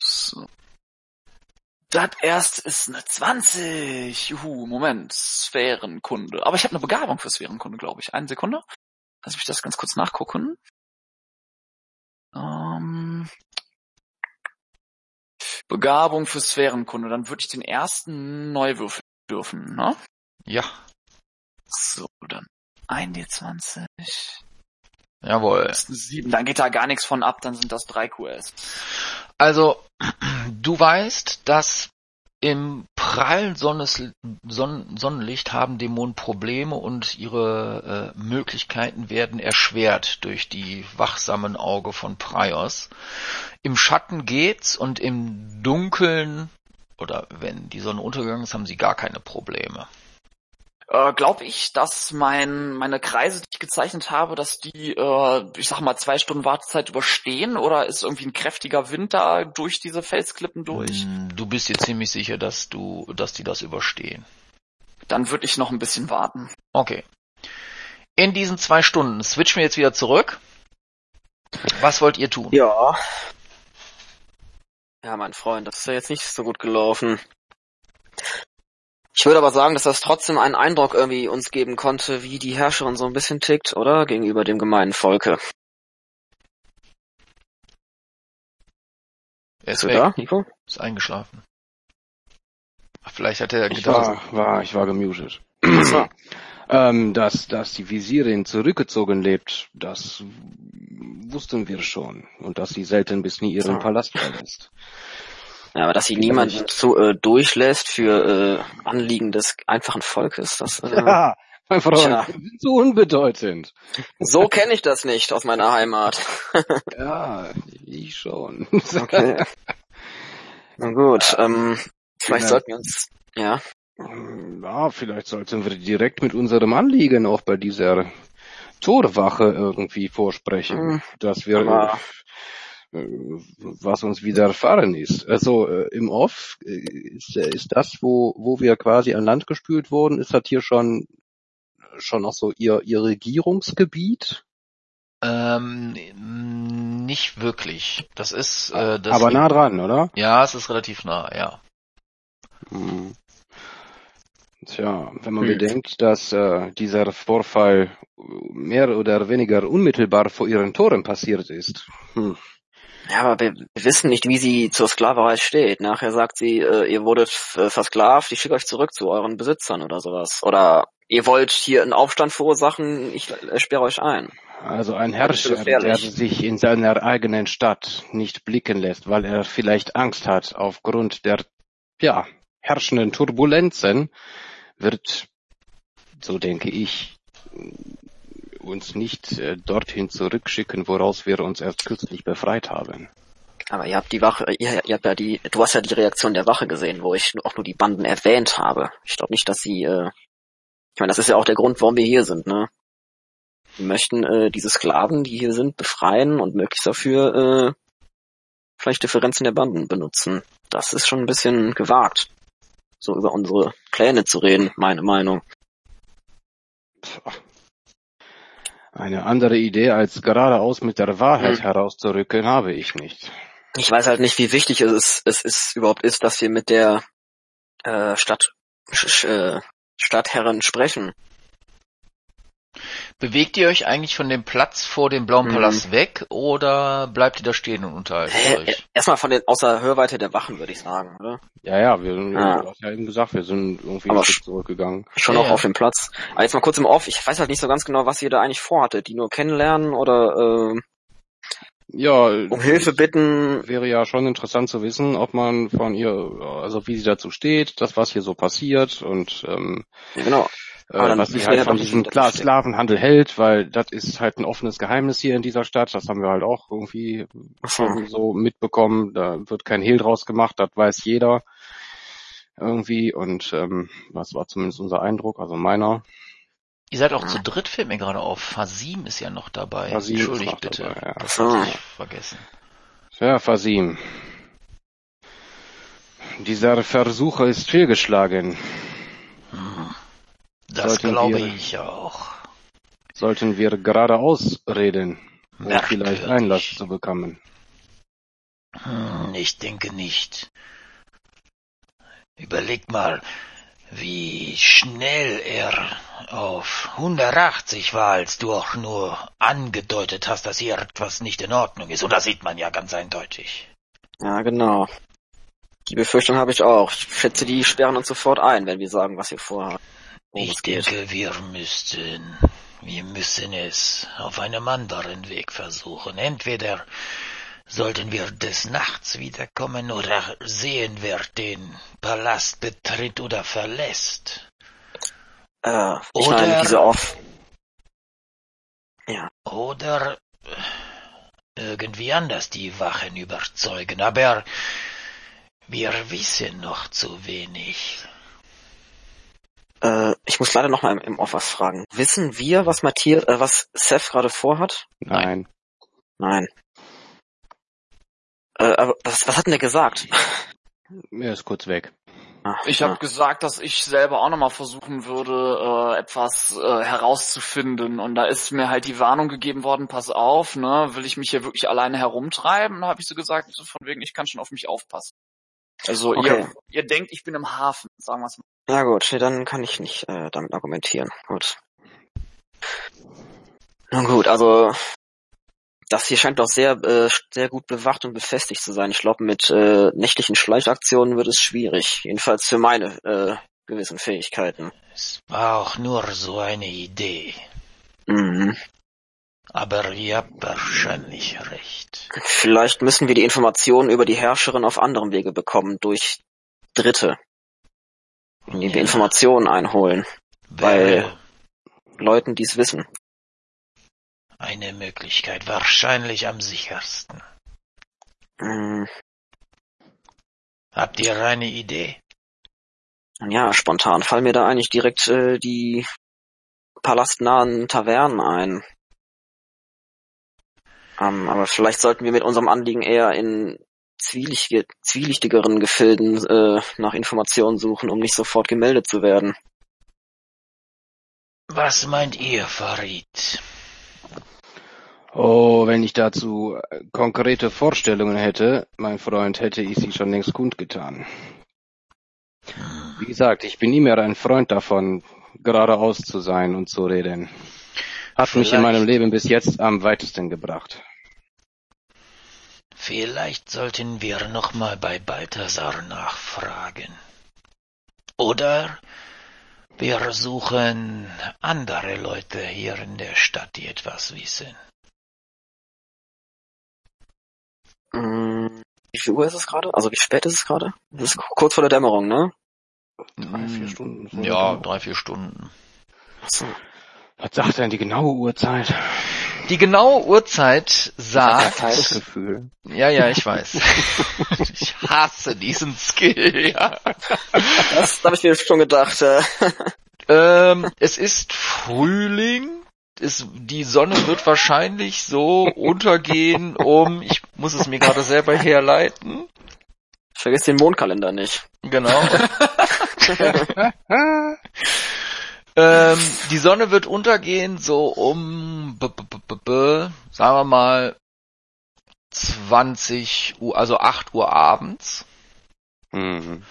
So. Das erste ist eine 20. Juhu, Moment. Sphärenkunde. Aber ich habe eine Begabung für Sphärenkunde, glaube ich. Eine Sekunde. Lass mich das ganz kurz nachgucken. Ähm, Begabung für Sphärenkunde. Dann würde ich den ersten neu würfeln dürfen, ne? Ja. So, dann 1d20. Jawohl. Das ist eine 7. Dann geht da gar nichts von ab, dann sind das 3 QS. Also, du weißt, dass im prallen Sonnes, Son Sonnenlicht haben Dämonen Probleme und ihre äh, Möglichkeiten werden erschwert durch die wachsamen Auge von Prios. Im Schatten geht's und im Dunkeln oder wenn die Sonne untergegangen ist, haben sie gar keine Probleme. Äh, Glaube ich, dass mein, meine Kreise, die ich gezeichnet habe, dass die, äh, ich sag mal, zwei Stunden Wartezeit überstehen oder ist irgendwie ein kräftiger Wind da durch diese Felsklippen durch? Mm, du bist dir ziemlich sicher, dass du, dass die das überstehen. Dann würde ich noch ein bisschen warten. Okay. In diesen zwei Stunden switchen wir jetzt wieder zurück. Was wollt ihr tun? Ja, ja, mein Freund, das ist ja jetzt nicht so gut gelaufen. Ich würde aber sagen, dass das trotzdem einen Eindruck irgendwie uns geben konnte, wie die Herrscherin so ein bisschen tickt, oder? Gegenüber dem gemeinen Volke. Er ist Bist weg. da, Nico? Ist eingeschlafen. Vielleicht hat er gedacht. Ich war, war, ich war gemutet. ähm, dass, dass die Visirin zurückgezogen lebt, das wussten wir schon. Und dass sie selten bis nie ihren. Palast verlässt. Ja, aber dass sie niemanden so äh, durchlässt für äh, Anliegen des einfachen Volkes, das äh, ja, mein Freund, tja. so unbedeutend. So kenne ich das nicht aus meiner Heimat. ja, ich schon. okay. Na gut, ähm, vielleicht sollten wir uns, ja. Ja, vielleicht sollten wir direkt mit unserem Anliegen auch bei dieser Torwache irgendwie vorsprechen, mhm. dass wir Aber äh, was uns widerfahren ist. Also äh, im Off äh, ist, äh, ist das, wo, wo wir quasi an Land gespült wurden, ist das hier schon schon auch so ihr, ihr Regierungsgebiet? Ähm, nicht wirklich. Das ist äh, das aber nah dran, oder? Ja, es ist relativ nah, ja. Hm. Tja, wenn man hm. bedenkt, dass äh, dieser Vorfall mehr oder weniger unmittelbar vor ihren Toren passiert ist. Hm. Ja, aber wir, wir wissen nicht, wie sie zur Sklaverei steht. Nachher sagt sie, äh, ihr wurdet äh, versklavt, ich schicke euch zurück zu euren Besitzern oder sowas. Oder ihr wollt hier einen Aufstand verursachen, ich äh, sperre euch ein. Also ein Herrscher, der sich in seiner eigenen Stadt nicht blicken lässt, weil er vielleicht Angst hat aufgrund der, ja, herrschenden Turbulenzen, wird, so denke ich, uns nicht äh, dorthin zurückschicken, woraus wir uns erst kürzlich befreit haben. Aber ihr habt die Wache, ihr, ihr habt ja die, du hast ja die Reaktion der Wache gesehen, wo ich auch nur die Banden erwähnt habe. Ich glaube nicht, dass sie, äh, ich meine, das ist ja auch der Grund, warum wir hier sind, ne? Wir möchten äh, diese Sklaven, die hier sind, befreien und möglichst dafür äh, vielleicht Differenzen der Banden benutzen. Das ist schon ein bisschen gewagt, so über unsere Pläne zu reden, meine Meinung. Eine andere Idee als geradeaus mit der Wahrheit hm. herauszurücken habe ich nicht. Ich weiß halt nicht, wie wichtig es ist, es ist überhaupt ist, dass wir mit der äh, Stadt äh, Stadtherren sprechen. Bewegt ihr euch eigentlich von dem Platz vor dem Blauen mhm. Palast weg oder bleibt ihr da stehen und unterhalten äh, euch? Erstmal von den außer Hörweite der Wachen, würde ich sagen, oder? Ja, ja, wir sind, ja. du hast ja eben gesagt, wir sind irgendwie Aber zurückgegangen. Schon ja, auch ja. auf dem Platz. Aber jetzt mal kurz im Off, ich weiß halt nicht so ganz genau, was ihr da eigentlich vorhattet. Die nur kennenlernen oder äh, ja, um Hilfe bitten. Wäre ja schon interessant zu wissen, ob man von ihr, also wie sie dazu steht, das was hier so passiert und ähm, genau. Äh, was sie halt von diesem klar Sklavenhandel hält, weil das ist halt ein offenes Geheimnis hier in dieser Stadt. Das haben wir halt auch irgendwie so mitbekommen. Da wird kein Hehl draus gemacht, das weiß jeder irgendwie. Und ähm, was war zumindest unser Eindruck, also meiner. Ihr seid auch zu dritt, fällt mir gerade auf. Fasim ist ja noch dabei. Fasim Entschuldigt bitte. Dabei, ja. Das habe ich vergessen. Ja, Fasim. Dieser Versuch ist fehlgeschlagen. Das sollten glaube wir, ich auch. Sollten wir geradeaus reden, um vielleicht Einlass zu bekommen? Hm, ich denke nicht. Überleg mal, wie schnell er auf 180 war, als du auch nur angedeutet hast, dass hier etwas nicht in Ordnung ist. Und das sieht man ja ganz eindeutig. Ja, genau. Die Befürchtung habe ich auch. Ich schätze, die sperren uns sofort ein, wenn wir sagen, was wir vorhaben. Ich denke, wir müssten, wir müssen es auf einem anderen Weg versuchen. Entweder sollten wir des Nachts wiederkommen oder sehen, wer den Palast betritt oder verlässt. Äh, ich oder, meine, diese off. Ja. Oder irgendwie anders die Wachen überzeugen, aber wir wissen noch zu wenig. Äh, ich muss leider noch mal im, im Off was fragen. Wissen wir, was Matthias, äh, was Seth gerade vorhat? Nein. Nein. Äh, aber was, was hat denn der gesagt? Er ist kurz weg. Ach, ich habe gesagt, dass ich selber auch nochmal versuchen würde, äh, etwas äh, herauszufinden. Und da ist mir halt die Warnung gegeben worden, pass auf, ne, will ich mich hier wirklich alleine herumtreiben? Da habe ich so gesagt, so von wegen, ich kann schon auf mich aufpassen. Also okay. ihr, ihr denkt, ich bin im Hafen, sagen wir es mal. Na gut, dann kann ich nicht äh, damit argumentieren. Gut. Nun gut, also das hier scheint doch sehr äh, sehr gut bewacht und befestigt zu sein. Ich glaube, mit äh, nächtlichen Schleichaktionen wird es schwierig. Jedenfalls für meine äh, gewissen Fähigkeiten. Es war auch nur so eine Idee. Mhm. Aber ihr habt wahrscheinlich recht. Vielleicht müssen wir die Informationen über die Herrscherin auf anderem Wege bekommen, durch Dritte indem wir Informationen einholen. Bei Leuten, die es wissen. Eine Möglichkeit, wahrscheinlich am sichersten. Hm. Habt ihr eine Idee? Ja, spontan fallen mir da eigentlich direkt äh, die palastnahen Tavernen ein. Ähm, aber vielleicht sollten wir mit unserem Anliegen eher in zwielichtige, zwielichtigeren Gefilden äh, nach Informationen suchen, um nicht sofort gemeldet zu werden. Was meint ihr, Farid? Oh, wenn ich dazu konkrete Vorstellungen hätte, mein Freund, hätte ich sie schon längst kundgetan. Wie gesagt, ich bin nie mehr ein Freund davon, geradeaus zu sein und zu reden. Hat Vielleicht. mich in meinem Leben bis jetzt am weitesten gebracht. Vielleicht sollten wir nochmal bei Balthasar nachfragen. Oder wir suchen andere Leute hier in der Stadt, die etwas wissen. Hm, wie viel Uhr ist es gerade? Also wie spät ist es gerade? Es ist kurz vor der Dämmerung, ne? Drei, vier Stunden. Ja, drei, vier Stunden. Was sagt denn die genaue Uhrzeit? Die genaue Uhrzeit sagt. Gefühl. Ja, ja, ich weiß. ich hasse diesen Skill, ja. Das habe ich mir schon gedacht. ähm, es ist Frühling. Es, die Sonne wird wahrscheinlich so untergehen um, ich muss es mir gerade selber herleiten. Vergiss den Mondkalender nicht. Genau. ähm, die Sonne wird untergehen so um, b -b -b sagen wir mal, 20 Uhr, also 8 Uhr abends. Mhm.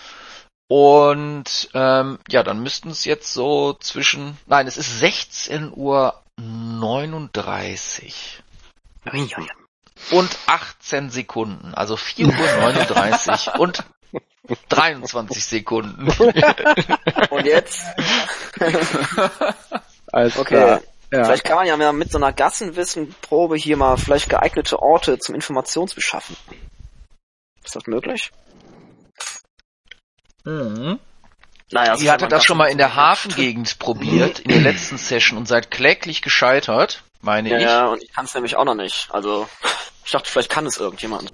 Und ähm, ja, dann müssten es jetzt so zwischen, nein, es ist 16 Uhr 39 und 18 Sekunden, also 4 Uhr 39 und 23 Sekunden. Und jetzt? Alles okay. Klar. Ja. Vielleicht kann man ja mit so einer Gassenwissenprobe hier mal vielleicht geeignete Orte zum Informationsbeschaffen. Ist das möglich? Mhm. Naja, Ihr hattet das schon mal in der Hafengegend probiert, in der letzten Session und seid kläglich gescheitert, meine ja, ich. Ja, und ich kann es nämlich auch noch nicht. Also, ich dachte, vielleicht kann es irgendjemand.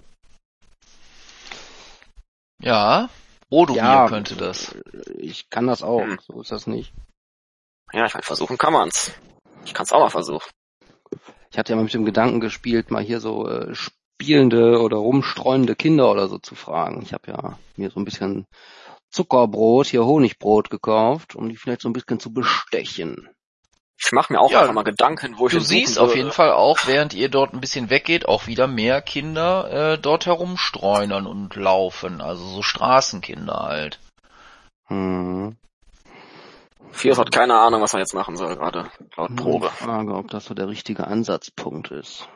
Ja, Odomir ja, könnte das. Ich kann das auch, hm. so ist das nicht. Ja, ich meine, versuchen kann man's. Ich kann's auch mal versuchen. Ich hatte ja mal mit dem Gedanken gespielt, mal hier so äh, spielende oder rumstreunende Kinder oder so zu fragen. Ich habe ja mir so ein bisschen Zuckerbrot, hier Honigbrot gekauft, um die vielleicht so ein bisschen zu bestechen. Ich mache mir auch ja, einfach mal Gedanken, wo ich Du siehst auf jeden Fall auch, während ihr dort ein bisschen weggeht, auch wieder mehr Kinder äh, dort herumstreunern und laufen. Also so Straßenkinder halt. Hm. Fios hat keine Ahnung, was er jetzt machen soll, gerade laut Probe. Ich frage, ob das so der richtige Ansatzpunkt ist.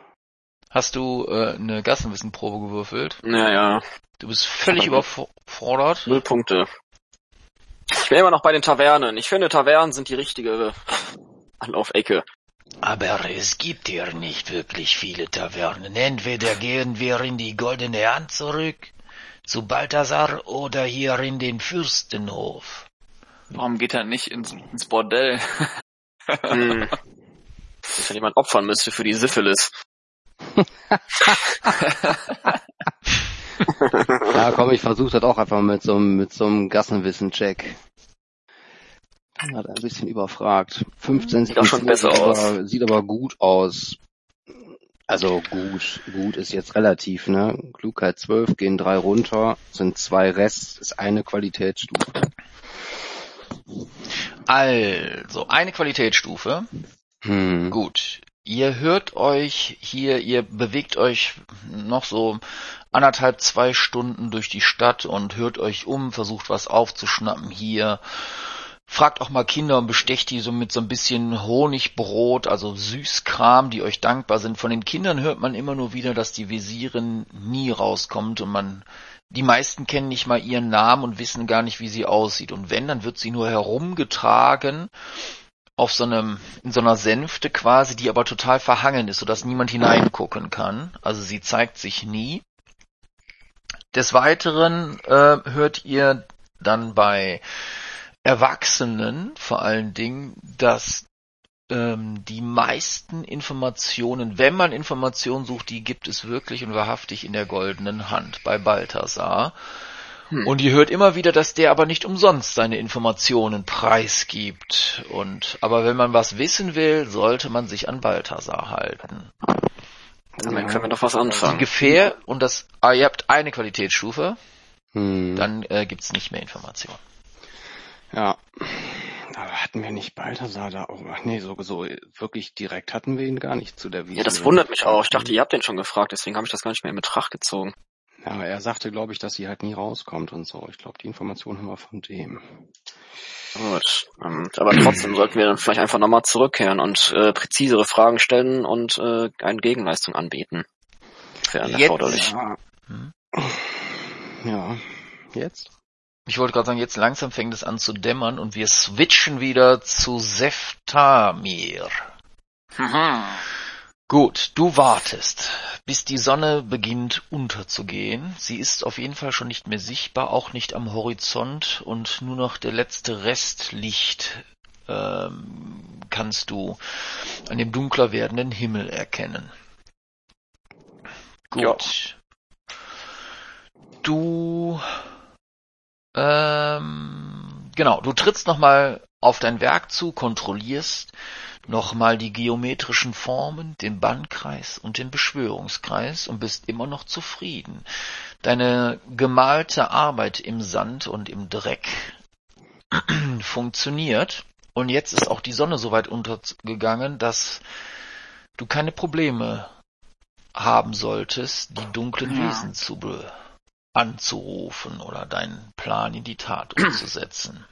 Hast du äh, eine Gassenwissenprobe gewürfelt? Ja, ja. Du bist völlig überfordert. Null Punkte. Ich bin immer noch bei den Tavernen. Ich finde, Tavernen sind die richtige Anlaufecke. Aber es gibt hier nicht wirklich viele Tavernen. Entweder gehen wir in die Goldene Hand zurück, zu Balthasar, oder hier in den Fürstenhof. Warum geht er nicht ins, ins Bordell? hm. Wenn jemand opfern müsste für die Syphilis. ja, komm, ich versuche das auch einfach mit so, mit so einem Gassenwissen-Check. Hat ein bisschen überfragt. 15 sieht auch schon besser sieht aus. Aber, sieht aber gut aus. Also gut, gut ist jetzt relativ, ne? Klugheit 12, gehen drei runter, sind zwei Rest, ist eine Qualitätsstufe. Also, eine Qualitätsstufe. Hm. Gut. Ihr hört euch hier, ihr bewegt euch noch so anderthalb, zwei Stunden durch die Stadt und hört euch um, versucht was aufzuschnappen hier Fragt auch mal Kinder und bestecht die so mit so ein bisschen Honigbrot, also Süßkram, die euch dankbar sind. Von den Kindern hört man immer nur wieder, dass die Visirin nie rauskommt und man, die meisten kennen nicht mal ihren Namen und wissen gar nicht, wie sie aussieht. Und wenn, dann wird sie nur herumgetragen auf so einem, in so einer Sänfte quasi, die aber total verhangen ist, sodass niemand hineingucken kann. Also sie zeigt sich nie. Des Weiteren äh, hört ihr dann bei Erwachsenen vor allen Dingen, dass ähm, die meisten Informationen, wenn man Informationen sucht, die gibt es wirklich und wahrhaftig in der goldenen Hand bei Balthasar. Hm. Und ihr hört immer wieder, dass der aber nicht umsonst seine Informationen preisgibt. Und aber wenn man was wissen will, sollte man sich an Balthasar halten. Damit können wir doch was anfangen. Die Gefähr und das, ah, ihr habt eine Qualitätsstufe, hm. dann äh, gibt's nicht mehr Informationen. Ja. Aber hatten wir nicht Balthasar da auch? Ach nee, so, so wirklich direkt hatten wir ihn gar nicht zu der Wiese. Ja, das wundert mich auch. Ich dachte, ihr habt den schon gefragt, deswegen habe ich das gar nicht mehr in Betracht gezogen. Ja, aber er sagte, glaube ich, dass sie halt nie rauskommt und so. Ich glaube, die Information haben wir von dem. Gut, ähm, aber trotzdem sollten wir dann vielleicht einfach nochmal zurückkehren und äh, präzisere Fragen stellen und äh, eine Gegenleistung anbieten. Wäre erforderlich. Ja. Hm? ja, jetzt? Ich wollte gerade sagen, jetzt langsam fängt es an zu dämmern und wir switchen wieder zu Seftamir. Mhm. Gut, du wartest, bis die Sonne beginnt unterzugehen. Sie ist auf jeden Fall schon nicht mehr sichtbar, auch nicht am Horizont und nur noch der letzte Restlicht ähm, kannst du an dem dunkler werdenden Himmel erkennen. Gut. Ja. Du ähm, genau, du trittst nochmal auf dein Werk zu, kontrollierst nochmal die geometrischen Formen, den Bandkreis und den Beschwörungskreis und bist immer noch zufrieden. Deine gemalte Arbeit im Sand und im Dreck funktioniert und jetzt ist auch die Sonne so weit untergegangen, dass du keine Probleme haben solltest, die dunklen ja. Wesen zu be anzurufen oder deinen Plan in die Tat umzusetzen.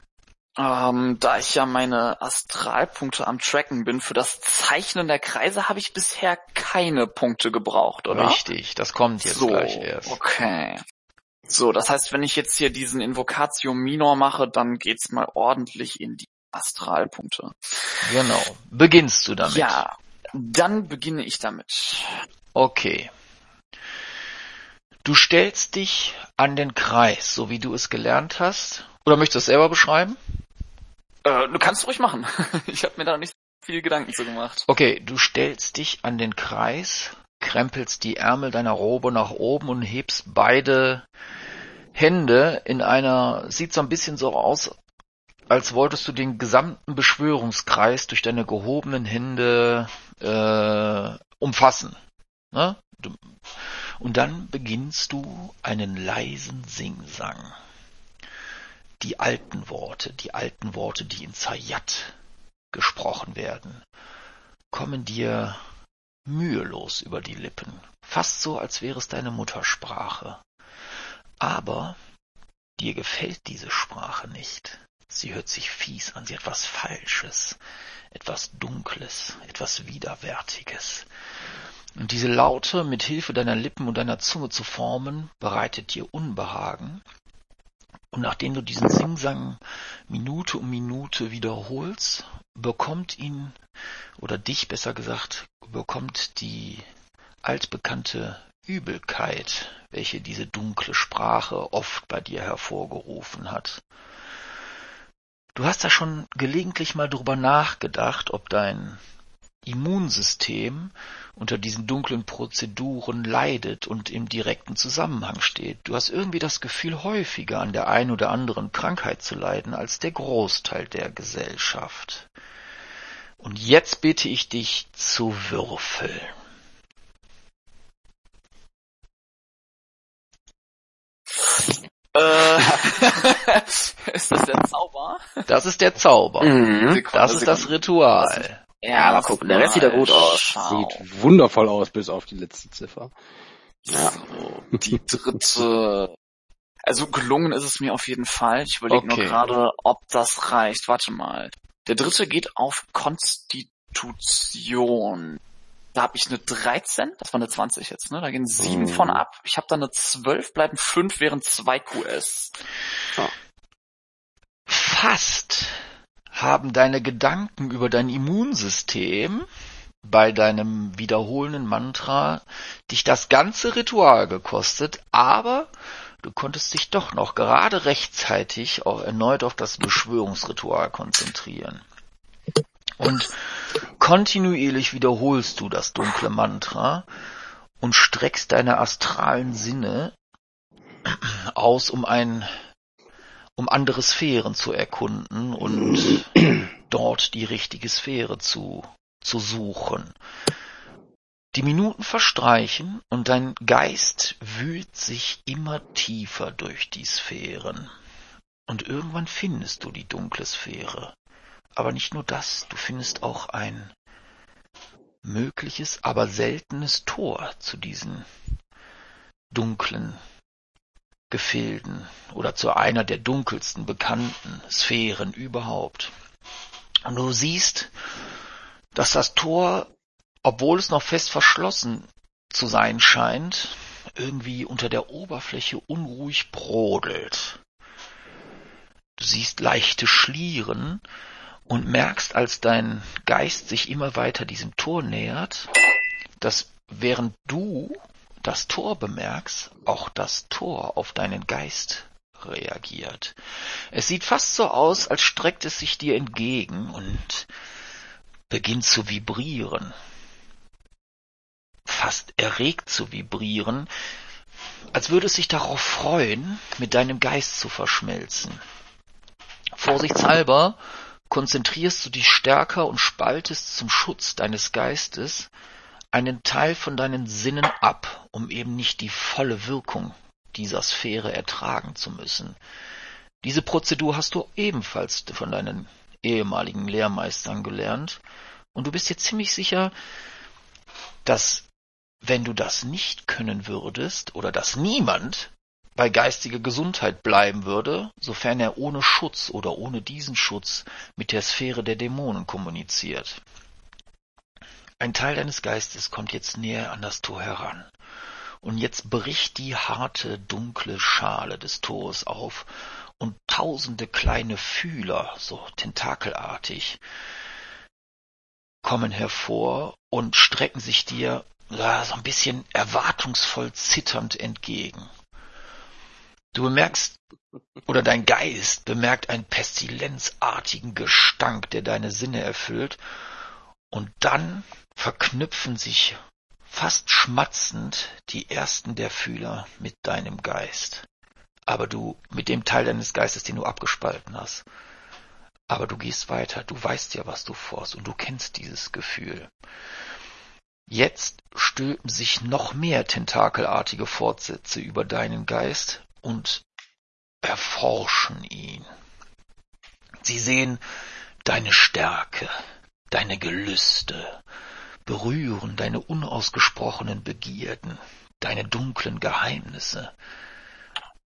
Ähm, da ich ja meine Astralpunkte am Tracken bin, für das Zeichnen der Kreise habe ich bisher keine Punkte gebraucht, oder? Richtig, das kommt jetzt so, gleich erst. Okay. So, das heißt, wenn ich jetzt hier diesen Invocatio Minor mache, dann geht's mal ordentlich in die Astralpunkte. Genau. Beginnst du damit? Ja, dann beginne ich damit. Okay. Du stellst dich an den Kreis, so wie du es gelernt hast. Oder möchtest du es selber beschreiben? Äh, du kannst es ruhig machen. ich habe mir da nicht viel Gedanken zu gemacht. Okay, du stellst dich an den Kreis, krempelst die Ärmel deiner Robe nach oben und hebst beide Hände in einer, sieht so ein bisschen so aus, als wolltest du den gesamten Beschwörungskreis durch deine gehobenen Hände äh, umfassen. Ne? Und dann beginnst du einen leisen Singsang die alten Worte, die alten Worte, die in Zayat gesprochen werden, kommen dir mühelos über die Lippen, fast so, als wäre es deine Muttersprache. Aber dir gefällt diese Sprache nicht. Sie hört sich fies an, sie hat was Falsches, etwas Dunkles, etwas Widerwärtiges. Und diese Laute mit Hilfe deiner Lippen und deiner Zunge zu formen, bereitet dir Unbehagen, und nachdem du diesen Singsang Minute um Minute wiederholst, bekommt ihn, oder dich besser gesagt, bekommt die altbekannte Übelkeit, welche diese dunkle Sprache oft bei dir hervorgerufen hat. Du hast da schon gelegentlich mal drüber nachgedacht, ob dein Immunsystem unter diesen dunklen Prozeduren leidet und im direkten Zusammenhang steht. Du hast irgendwie das Gefühl, häufiger an der einen oder anderen Krankheit zu leiden als der Großteil der Gesellschaft. Und jetzt bitte ich dich zu würfeln. Äh, ist das der Zauber? Das ist der Zauber. Mhm. Das ist das Ritual. Ja, aber guck, der Rest sieht ja gut aus. Sieht wundervoll aus, bis auf die letzte Ziffer. Ja. So, die dritte. Also gelungen ist es mir auf jeden Fall. Ich überlege okay. nur gerade, ob das reicht. Warte mal. Der dritte geht auf Konstitution. Da habe ich eine 13, das war eine 20 jetzt, ne? Da gehen sieben mhm. von ab. Ich habe da eine 12, bleiben fünf, während zwei QS. Ja. Fast haben deine Gedanken über dein Immunsystem bei deinem wiederholenden Mantra dich das ganze Ritual gekostet, aber du konntest dich doch noch gerade rechtzeitig auch erneut auf das Beschwörungsritual konzentrieren. Und kontinuierlich wiederholst du das dunkle Mantra und streckst deine astralen Sinne aus, um ein um andere Sphären zu erkunden und dort die richtige Sphäre zu, zu suchen. Die Minuten verstreichen und dein Geist wühlt sich immer tiefer durch die Sphären. Und irgendwann findest du die dunkle Sphäre. Aber nicht nur das, du findest auch ein mögliches, aber seltenes Tor zu diesen dunklen Gefilden oder zu einer der dunkelsten bekannten Sphären überhaupt. Und du siehst, dass das Tor, obwohl es noch fest verschlossen zu sein scheint, irgendwie unter der Oberfläche unruhig brodelt. Du siehst leichte Schlieren und merkst, als dein Geist sich immer weiter diesem Tor nähert, dass während du das Tor bemerkst, auch das Tor auf deinen Geist reagiert. Es sieht fast so aus, als streckt es sich dir entgegen und beginnt zu vibrieren, fast erregt zu vibrieren, als würde es sich darauf freuen, mit deinem Geist zu verschmelzen. Vorsichtshalber konzentrierst du dich stärker und spaltest zum Schutz deines Geistes einen Teil von deinen Sinnen ab, um eben nicht die volle Wirkung dieser Sphäre ertragen zu müssen. Diese Prozedur hast du ebenfalls von deinen ehemaligen Lehrmeistern gelernt, und du bist dir ziemlich sicher, dass wenn du das nicht können würdest oder dass niemand bei geistiger Gesundheit bleiben würde, sofern er ohne Schutz oder ohne diesen Schutz mit der Sphäre der Dämonen kommuniziert. Ein Teil deines Geistes kommt jetzt näher an das Tor heran. Und jetzt bricht die harte, dunkle Schale des Tores auf und tausende kleine Fühler, so tentakelartig, kommen hervor und strecken sich dir ja, so ein bisschen erwartungsvoll zitternd entgegen. Du bemerkst, oder dein Geist bemerkt einen pestilenzartigen Gestank, der deine Sinne erfüllt, und dann verknüpfen sich fast schmatzend die ersten der Fühler mit deinem Geist. Aber du, mit dem Teil deines Geistes, den du abgespalten hast. Aber du gehst weiter, du weißt ja, was du vorst, und du kennst dieses Gefühl. Jetzt stülpen sich noch mehr tentakelartige Fortsätze über deinen Geist und erforschen ihn. Sie sehen deine Stärke, deine Gelüste, berühren deine unausgesprochenen Begierden, deine dunklen Geheimnisse,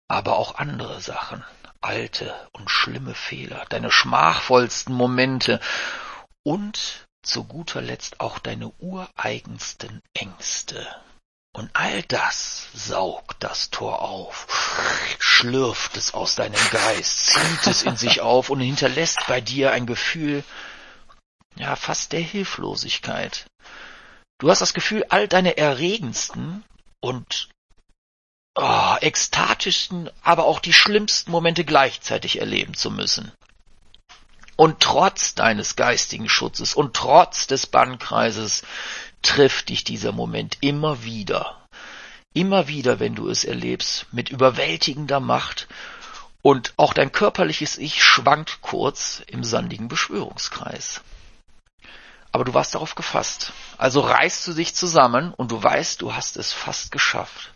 aber auch andere Sachen, alte und schlimme Fehler, deine schmachvollsten Momente und zu guter Letzt auch deine ureigensten Ängste. Und all das saugt das Tor auf, schlürft es aus deinem Geist, zieht es in sich auf und hinterlässt bei dir ein Gefühl, ja, fast der Hilflosigkeit. Du hast das Gefühl, all deine erregendsten und oh, ekstatischsten, aber auch die schlimmsten Momente gleichzeitig erleben zu müssen. Und trotz deines geistigen Schutzes und trotz des Bannkreises trifft dich dieser Moment immer wieder. Immer wieder, wenn du es erlebst, mit überwältigender Macht und auch dein körperliches Ich schwankt kurz im sandigen Beschwörungskreis. Aber du warst darauf gefasst. Also reißt du dich zusammen und du weißt, du hast es fast geschafft.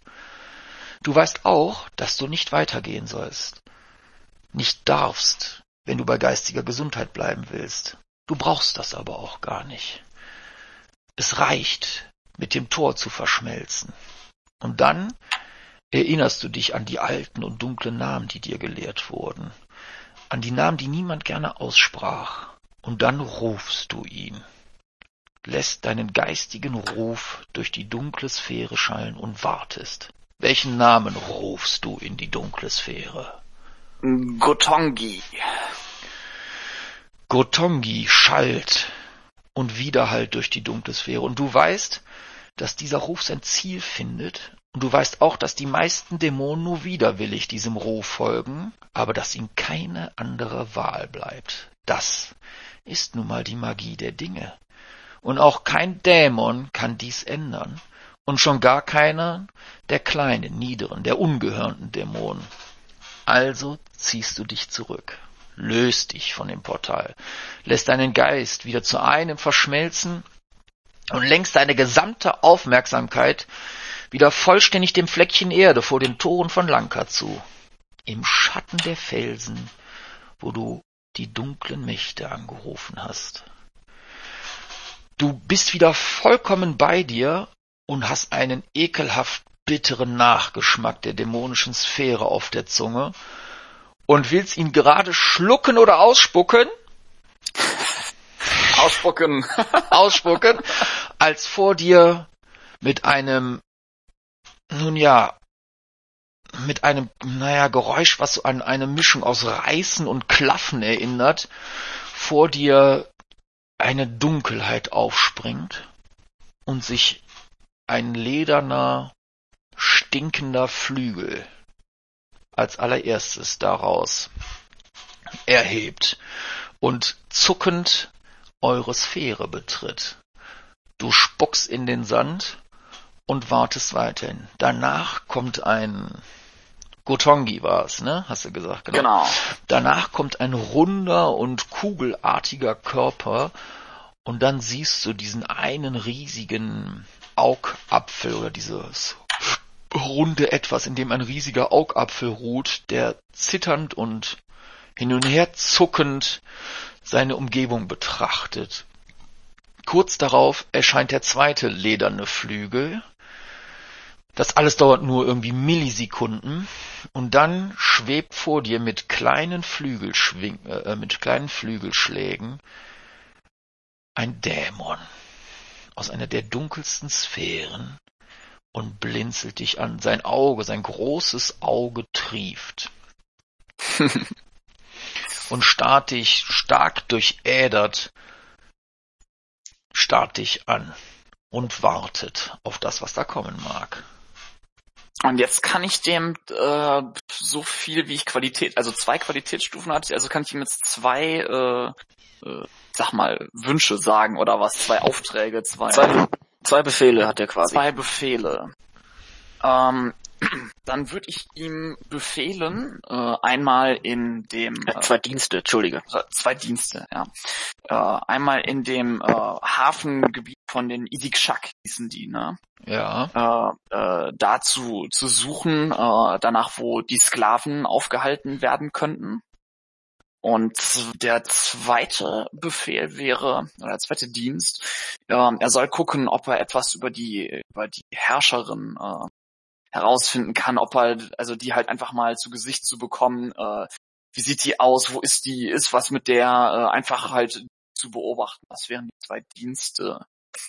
Du weißt auch, dass du nicht weitergehen sollst, nicht darfst, wenn du bei geistiger Gesundheit bleiben willst. Du brauchst das aber auch gar nicht. Es reicht, mit dem Tor zu verschmelzen. Und dann erinnerst du dich an die alten und dunklen Namen, die dir gelehrt wurden, an die Namen, die niemand gerne aussprach, und dann rufst du ihn, lässt deinen geistigen Ruf durch die dunkle Sphäre schallen und wartest. Welchen Namen rufst du in die dunkle Sphäre? Gotongi. Gotongi schallt und widerhallt durch die dunkle Sphäre. Und du weißt, dass dieser Ruf sein Ziel findet. Und du weißt auch, dass die meisten Dämonen nur widerwillig diesem Ruf folgen, aber dass ihm keine andere Wahl bleibt. Das ist nun mal die Magie der Dinge. Und auch kein Dämon kann dies ändern. Und schon gar keiner der kleinen, niederen, der ungehörnten Dämonen. Also ziehst du dich zurück, löst dich von dem Portal, lässt deinen Geist wieder zu einem verschmelzen und lenkst deine gesamte Aufmerksamkeit wieder vollständig dem Fleckchen Erde vor den Toren von Lanka zu, im Schatten der Felsen, wo du die dunklen Mächte angerufen hast. Du bist wieder vollkommen bei dir und hast einen ekelhaft bitteren Nachgeschmack der dämonischen Sphäre auf der Zunge und willst ihn gerade schlucken oder ausspucken? Ausspucken. ausspucken, als vor dir mit einem, nun ja, mit einem, naja, Geräusch, was so an eine Mischung aus Reißen und Klaffen erinnert, vor dir eine Dunkelheit aufspringt und sich ein lederner, stinkender Flügel als allererstes daraus erhebt und zuckend eure Sphäre betritt. Du spuckst in den Sand und wartest weiterhin. Danach kommt ein Gotongi war es, ne? Hast du gesagt, genau. genau. Danach kommt ein runder und kugelartiger Körper und dann siehst du diesen einen riesigen Augapfel oder dieses runde Etwas, in dem ein riesiger Augapfel ruht, der zitternd und hin und her zuckend seine Umgebung betrachtet. Kurz darauf erscheint der zweite lederne Flügel. Das alles dauert nur irgendwie Millisekunden und dann schwebt vor dir mit kleinen Flügelschwing äh, mit kleinen Flügelschlägen ein Dämon aus einer der dunkelsten Sphären und blinzelt dich an. Sein Auge, sein großes Auge trieft. und starrt dich stark durchädert, starrt dich an und wartet auf das, was da kommen mag. Und jetzt kann ich dem äh, so viel wie ich Qualität, also zwei Qualitätsstufen hatte, also kann ich ihm jetzt zwei, äh, äh, sag mal, Wünsche sagen oder was, zwei Aufträge, zwei. Zwei, zwei Befehle hat er quasi. Zwei Befehle. Ähm, dann würde ich ihm befehlen, äh, einmal in dem äh, zwei Dienste, Entschuldige. Zwei Dienste, ja. Äh, einmal in dem äh, Hafengebiet von den Isikshak hießen die, ne? Ja. Äh, äh, dazu zu suchen, äh, danach, wo die Sklaven aufgehalten werden könnten. Und der zweite Befehl wäre, oder der zweite Dienst, äh, er soll gucken, ob er etwas über die, über die Herrscherin äh, herausfinden kann, ob halt, also die halt einfach mal zu Gesicht zu bekommen, äh, wie sieht die aus, wo ist die, ist was mit der, äh, einfach halt zu beobachten. Das wären die zwei Dienste.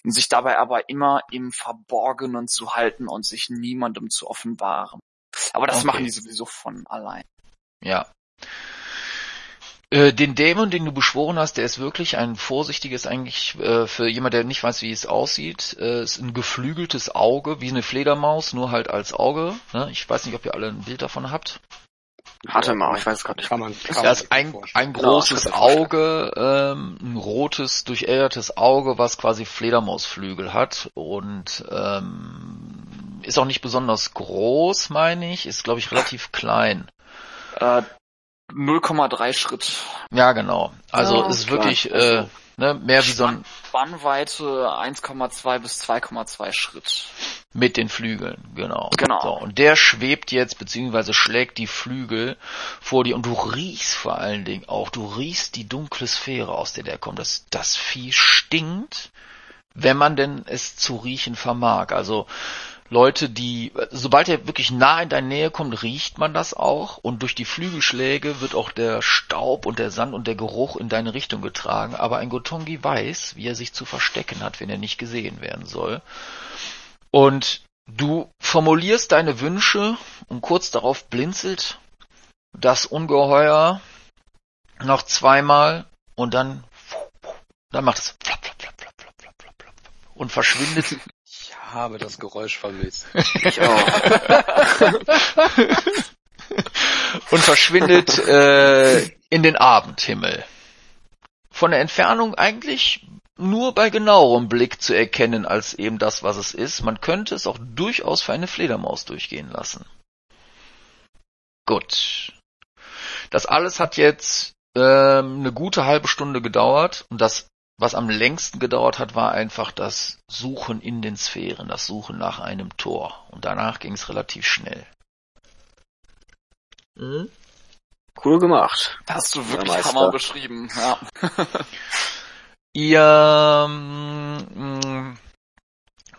Und sich dabei aber immer im Verborgenen zu halten und sich niemandem zu offenbaren. Aber das okay. machen die sowieso von allein. Ja. Äh, den Dämon, den du beschworen hast, der ist wirklich ein vorsichtiges, eigentlich äh, für jemand, der nicht weiß, wie es aussieht, äh, ist ein geflügeltes Auge, wie eine Fledermaus, nur halt als Auge. Ne? Ich weiß nicht, ob ihr alle ein Bild davon habt. Hatte mal, ich weiß gar nicht. Kann man, kann das ist ein, ein großes genau, Auge, ähm, ein rotes, durchädertes Auge, was quasi Fledermausflügel hat und ähm, ist auch nicht besonders groß, meine ich, ist glaube ich relativ klein. Äh, 0,3 Schritt. Ja, genau. Also ja, es ist wirklich äh, ne, mehr wie so ein Spannweite 1,2 bis 2,2 Schritt. Mit den Flügeln, genau. Genau. So, und der schwebt jetzt, beziehungsweise schlägt die Flügel vor dir und du riechst vor allen Dingen auch, du riechst die dunkle Sphäre, aus der der kommt. Das, das Vieh stinkt, wenn man denn es zu riechen vermag. Also Leute, die, sobald er wirklich nah in deine Nähe kommt, riecht man das auch und durch die Flügelschläge wird auch der Staub und der Sand und der Geruch in deine Richtung getragen. Aber ein Gotongi weiß, wie er sich zu verstecken hat, wenn er nicht gesehen werden soll. Und du formulierst deine Wünsche und kurz darauf blinzelt das Ungeheuer noch zweimal und dann, dann macht es und verschwindet habe das Geräusch vermisst. Ich auch. und verschwindet äh, in den Abendhimmel. Von der Entfernung eigentlich nur bei genauerem Blick zu erkennen als eben das, was es ist. Man könnte es auch durchaus für eine Fledermaus durchgehen lassen. Gut. Das alles hat jetzt ähm, eine gute halbe Stunde gedauert und das was am längsten gedauert hat, war einfach das Suchen in den Sphären, das Suchen nach einem Tor. Und danach ging es relativ schnell. Mhm. Cool gemacht. Hast du wirklich Hammer beschrieben, ja. ihr, ähm,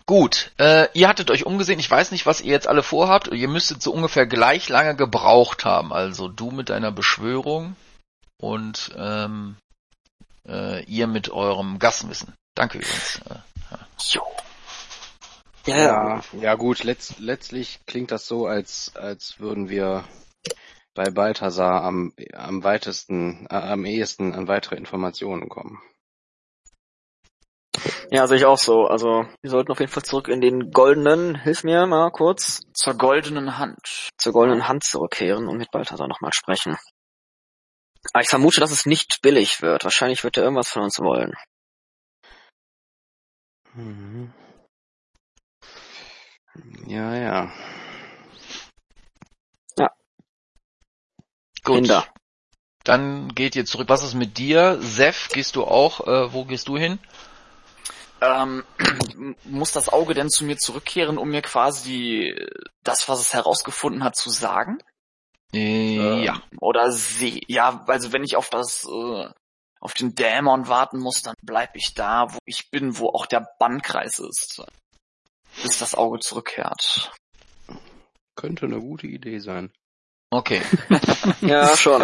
gut, äh, ihr hattet euch umgesehen. Ich weiß nicht, was ihr jetzt alle vorhabt. Ihr müsstet so ungefähr gleich lange gebraucht haben. Also du mit deiner Beschwörung und ähm, äh, ihr mit eurem Gastwissen. Danke übrigens. Äh, ja. Ja, ja, ja gut, letzt, letztlich klingt das so, als, als würden wir bei Balthasar am, am weitesten, äh, am ehesten an weitere Informationen kommen. Ja, sehe ich auch so. Also, wir sollten auf jeden Fall zurück in den goldenen, hilf mir mal kurz. Zur goldenen Hand. Zur goldenen Hand zurückkehren und mit Balthasar nochmal sprechen. Aber ich vermute, dass es nicht billig wird. Wahrscheinlich wird er irgendwas von uns wollen. Mhm. Ja, ja. Ja. Gut. Kinder. Dann geht ihr zurück. Was ist mit dir? Sef, gehst du auch? Äh, wo gehst du hin? Ähm, muss das Auge denn zu mir zurückkehren, um mir quasi das, was es herausgefunden hat, zu sagen? Äh, ja. Oder seh, ja, also wenn ich auf das, äh, auf den Dämon warten muss, dann bleib ich da, wo ich bin, wo auch der Bannkreis ist. Bis das Auge zurückkehrt. Könnte eine gute Idee sein. Okay. Ja, schon.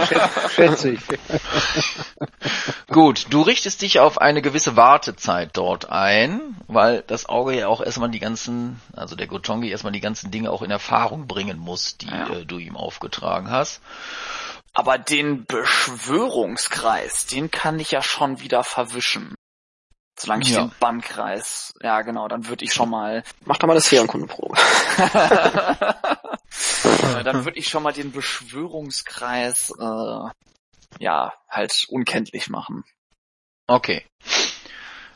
Schätze ich. Gut, du richtest dich auf eine gewisse Wartezeit dort ein, weil das Auge ja auch erstmal die ganzen, also der Gotongi erstmal die ganzen Dinge auch in Erfahrung bringen muss, die Ja. äh, du ihm aufgetragen hast. Aber den Beschwörungskreis, den kann ich ja schon wieder verwischen. Solange ich Ja. den Bannkreis, ja genau, dann würde ich schon mal, Mach doch mal eine Sphärenkundenprobe. äh, dann würde ich schon mal den Beschwörungskreis, äh, ja, halt unkenntlich machen. Okay.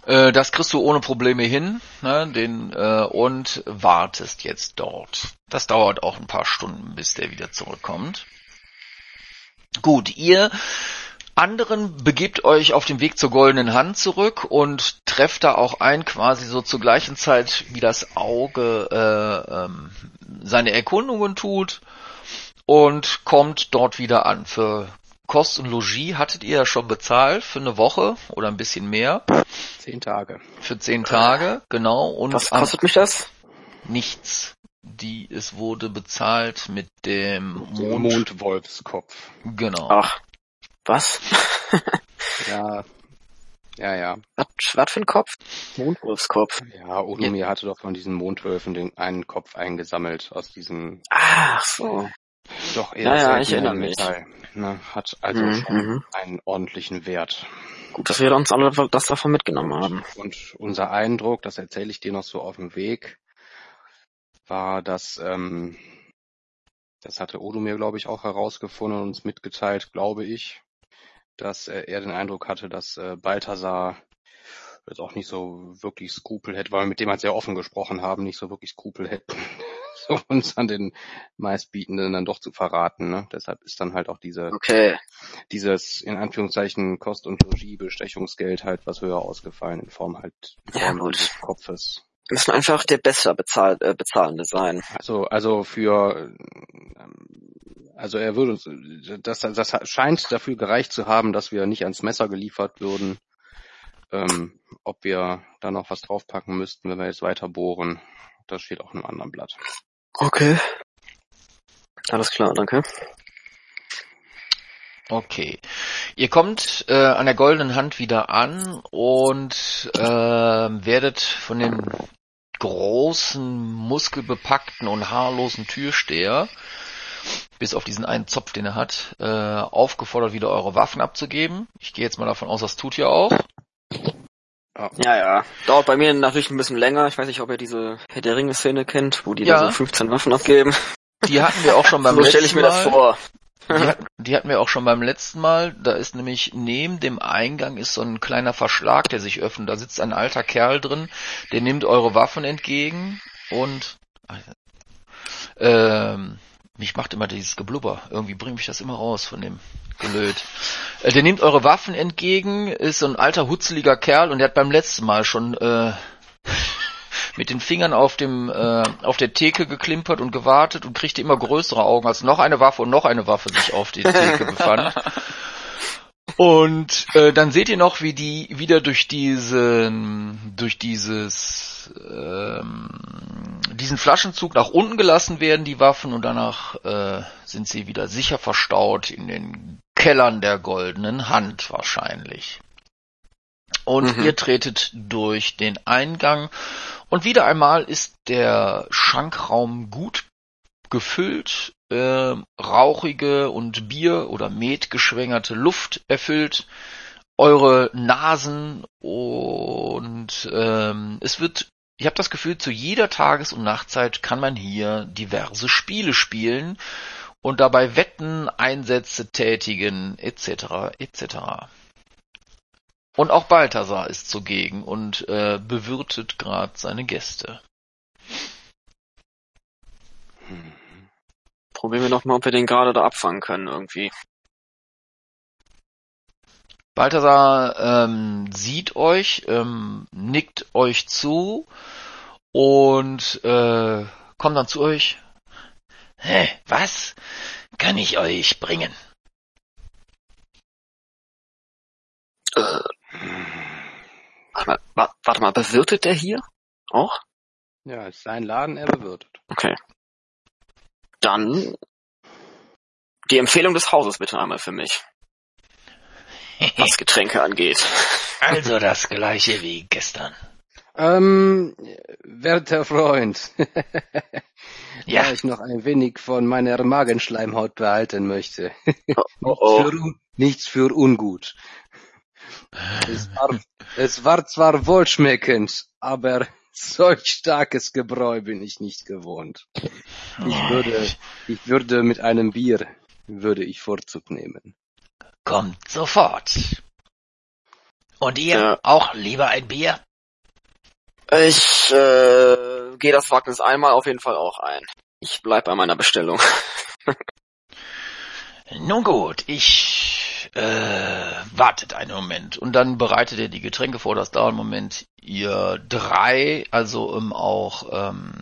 Äh, das kriegst du ohne Probleme hin, ne, den, äh, und wartest jetzt dort. Das dauert auch ein paar Stunden, bis der wieder zurückkommt. Gut, ihr anderen begebt euch auf dem Weg zur goldenen Hand zurück und trefft da auch ein, quasi so zur gleichen Zeit, wie das Auge äh, ähm, seine Erkundungen tut und kommt dort wieder an. Für Kost und Logis hattet ihr ja schon bezahlt für eine Woche oder ein bisschen mehr. Zehn Tage. Für zehn Tage, genau. Und Was kostet mich das? nichts. Die, es wurde bezahlt mit dem Mond. Mondwolfskopf. Genau. Ach, was? Ja. Ja, ja. Was, für ein Kopf? Mondwurfskopf. Ja, Odomir hatte doch von diesen Mondwölfen den einen Kopf eingesammelt aus diesem Ach so. doch eher Ja, ja, seltenen ich erinnere mich. Metall. Ne, hat also Mhm, schon mhm. einen ordentlichen Wert. Gut, dass wir uns alle das davon mitgenommen haben. Und unser Eindruck, das erzähle ich dir noch so auf dem Weg, war, dass, ähm, das hatte Odomir, glaube ich, auch herausgefunden und uns mitgeteilt, glaube ich, dass äh, er den Eindruck hatte, dass äh, Balthasar jetzt auch nicht so wirklich Skrupel hätte, weil wir mit dem halt sehr offen gesprochen haben, nicht so wirklich Skrupel hätten, so uns an den meistbietenden dann doch zu verraten. Ne? Deshalb ist dann halt auch diese Okay. dieses in Anführungszeichen Kost- und Logie-Bestechungsgeld halt was höher ausgefallen in Form halt in Ja, Form gut. dieses Kopfes. Wir müssen einfach der besser bezahlt, äh, bezahlende sein. Also also für ähm, also er würde das das scheint dafür gereicht zu haben, dass wir nicht ans Messer geliefert würden. Ähm, ob wir da noch was draufpacken müssten, wenn wir jetzt weiter bohren, das steht auch in einem anderen Blatt. Okay. Alles klar, danke. Okay. Ihr kommt äh, an der goldenen Hand wieder an und äh, werdet von dem großen, muskelbepackten und haarlosen Türsteher, bis auf diesen einen Zopf, den er hat, äh, aufgefordert, wieder eure Waffen abzugeben. Ich gehe jetzt mal davon aus, das tut ihr auch. Ja, ja. Dauert bei mir natürlich ein bisschen länger. Ich weiß nicht, ob ihr diese Herr der Ringe-Szene kennt, wo die Ja. da so 15 Waffen abgeben. Die hatten wir auch schon beim so letzten stelle ich mir Mal. das vor. Die, hat- die hatten wir auch schon beim letzten Mal. Da ist nämlich neben dem Eingang ist so ein kleiner Verschlag, der sich öffnet. Da sitzt ein alter Kerl drin, der nimmt eure Waffen entgegen und ähm, mich macht immer dieses Geblubber. Irgendwie bringt mich das immer raus von dem Gelöt. Äh, der nimmt eure Waffen entgegen, ist so ein alter hutzeliger Kerl und der hat beim letzten Mal schon äh, mit den Fingern auf dem äh, auf der Theke geklimpert und gewartet und kriegte immer größere Augen, als noch eine Waffe und noch eine Waffe sich auf die Theke befand. Und äh, dann seht ihr noch, wie die wieder durch diesen durch dieses ähm, diesen Flaschenzug nach unten gelassen werden, die Waffen, und danach äh, sind sie wieder sicher verstaut in den Kellern der goldenen Hand wahrscheinlich. Und Mhm. ihr tretet durch den Eingang und wieder einmal ist der Schankraum gut gefüllt, äh, rauchige und Bier oder Met geschwängerte Luft erfüllt eure Nasen und ähm, es wird, ich habe das Gefühl, zu jeder Tages- und Nachtzeit kann man hier diverse Spiele spielen und dabei Wetten, Einsätze tätigen etc. etc. Und auch Balthasar ist zugegen und äh, bewirtet gerade seine Gäste. Hm. Probieren wir doch mal, ob wir den gerade da abfangen können irgendwie. Balthasar ähm, sieht euch, ähm, nickt euch zu und äh, kommt dann zu euch. Hä, was kann ich euch bringen? Äh, warte mal, warte mal, bewirtet der hier auch? Ja, ist sein Laden, er bewirtet. Okay. Dann die Empfehlung des Hauses bitte einmal für mich. was Getränke angeht. Also das gleiche wie gestern. Ähm, werter Freund, ja. da ich noch ein wenig von meiner Magenschleimhaut behalten möchte. Oh, oh, oh. Nichts, für, nichts, für, ungut. Es war, es war zwar wohlschmeckend, aber solch starkes Gebräu bin ich nicht gewohnt. Ich würde, ich würde mit einem Bier, würde ich Vorzug nehmen. Kommt sofort. Und ihr ja. auch lieber ein Bier? Ich äh, gehe das Wagnis einmal auf jeden Fall auch ein. Ich bleib bei meiner Bestellung. Nun gut, ich äh, wartet einen Moment und dann bereitet ihr die Getränke vor. Das dauert einen Moment. Ihr drei, also ähm, auch ähm,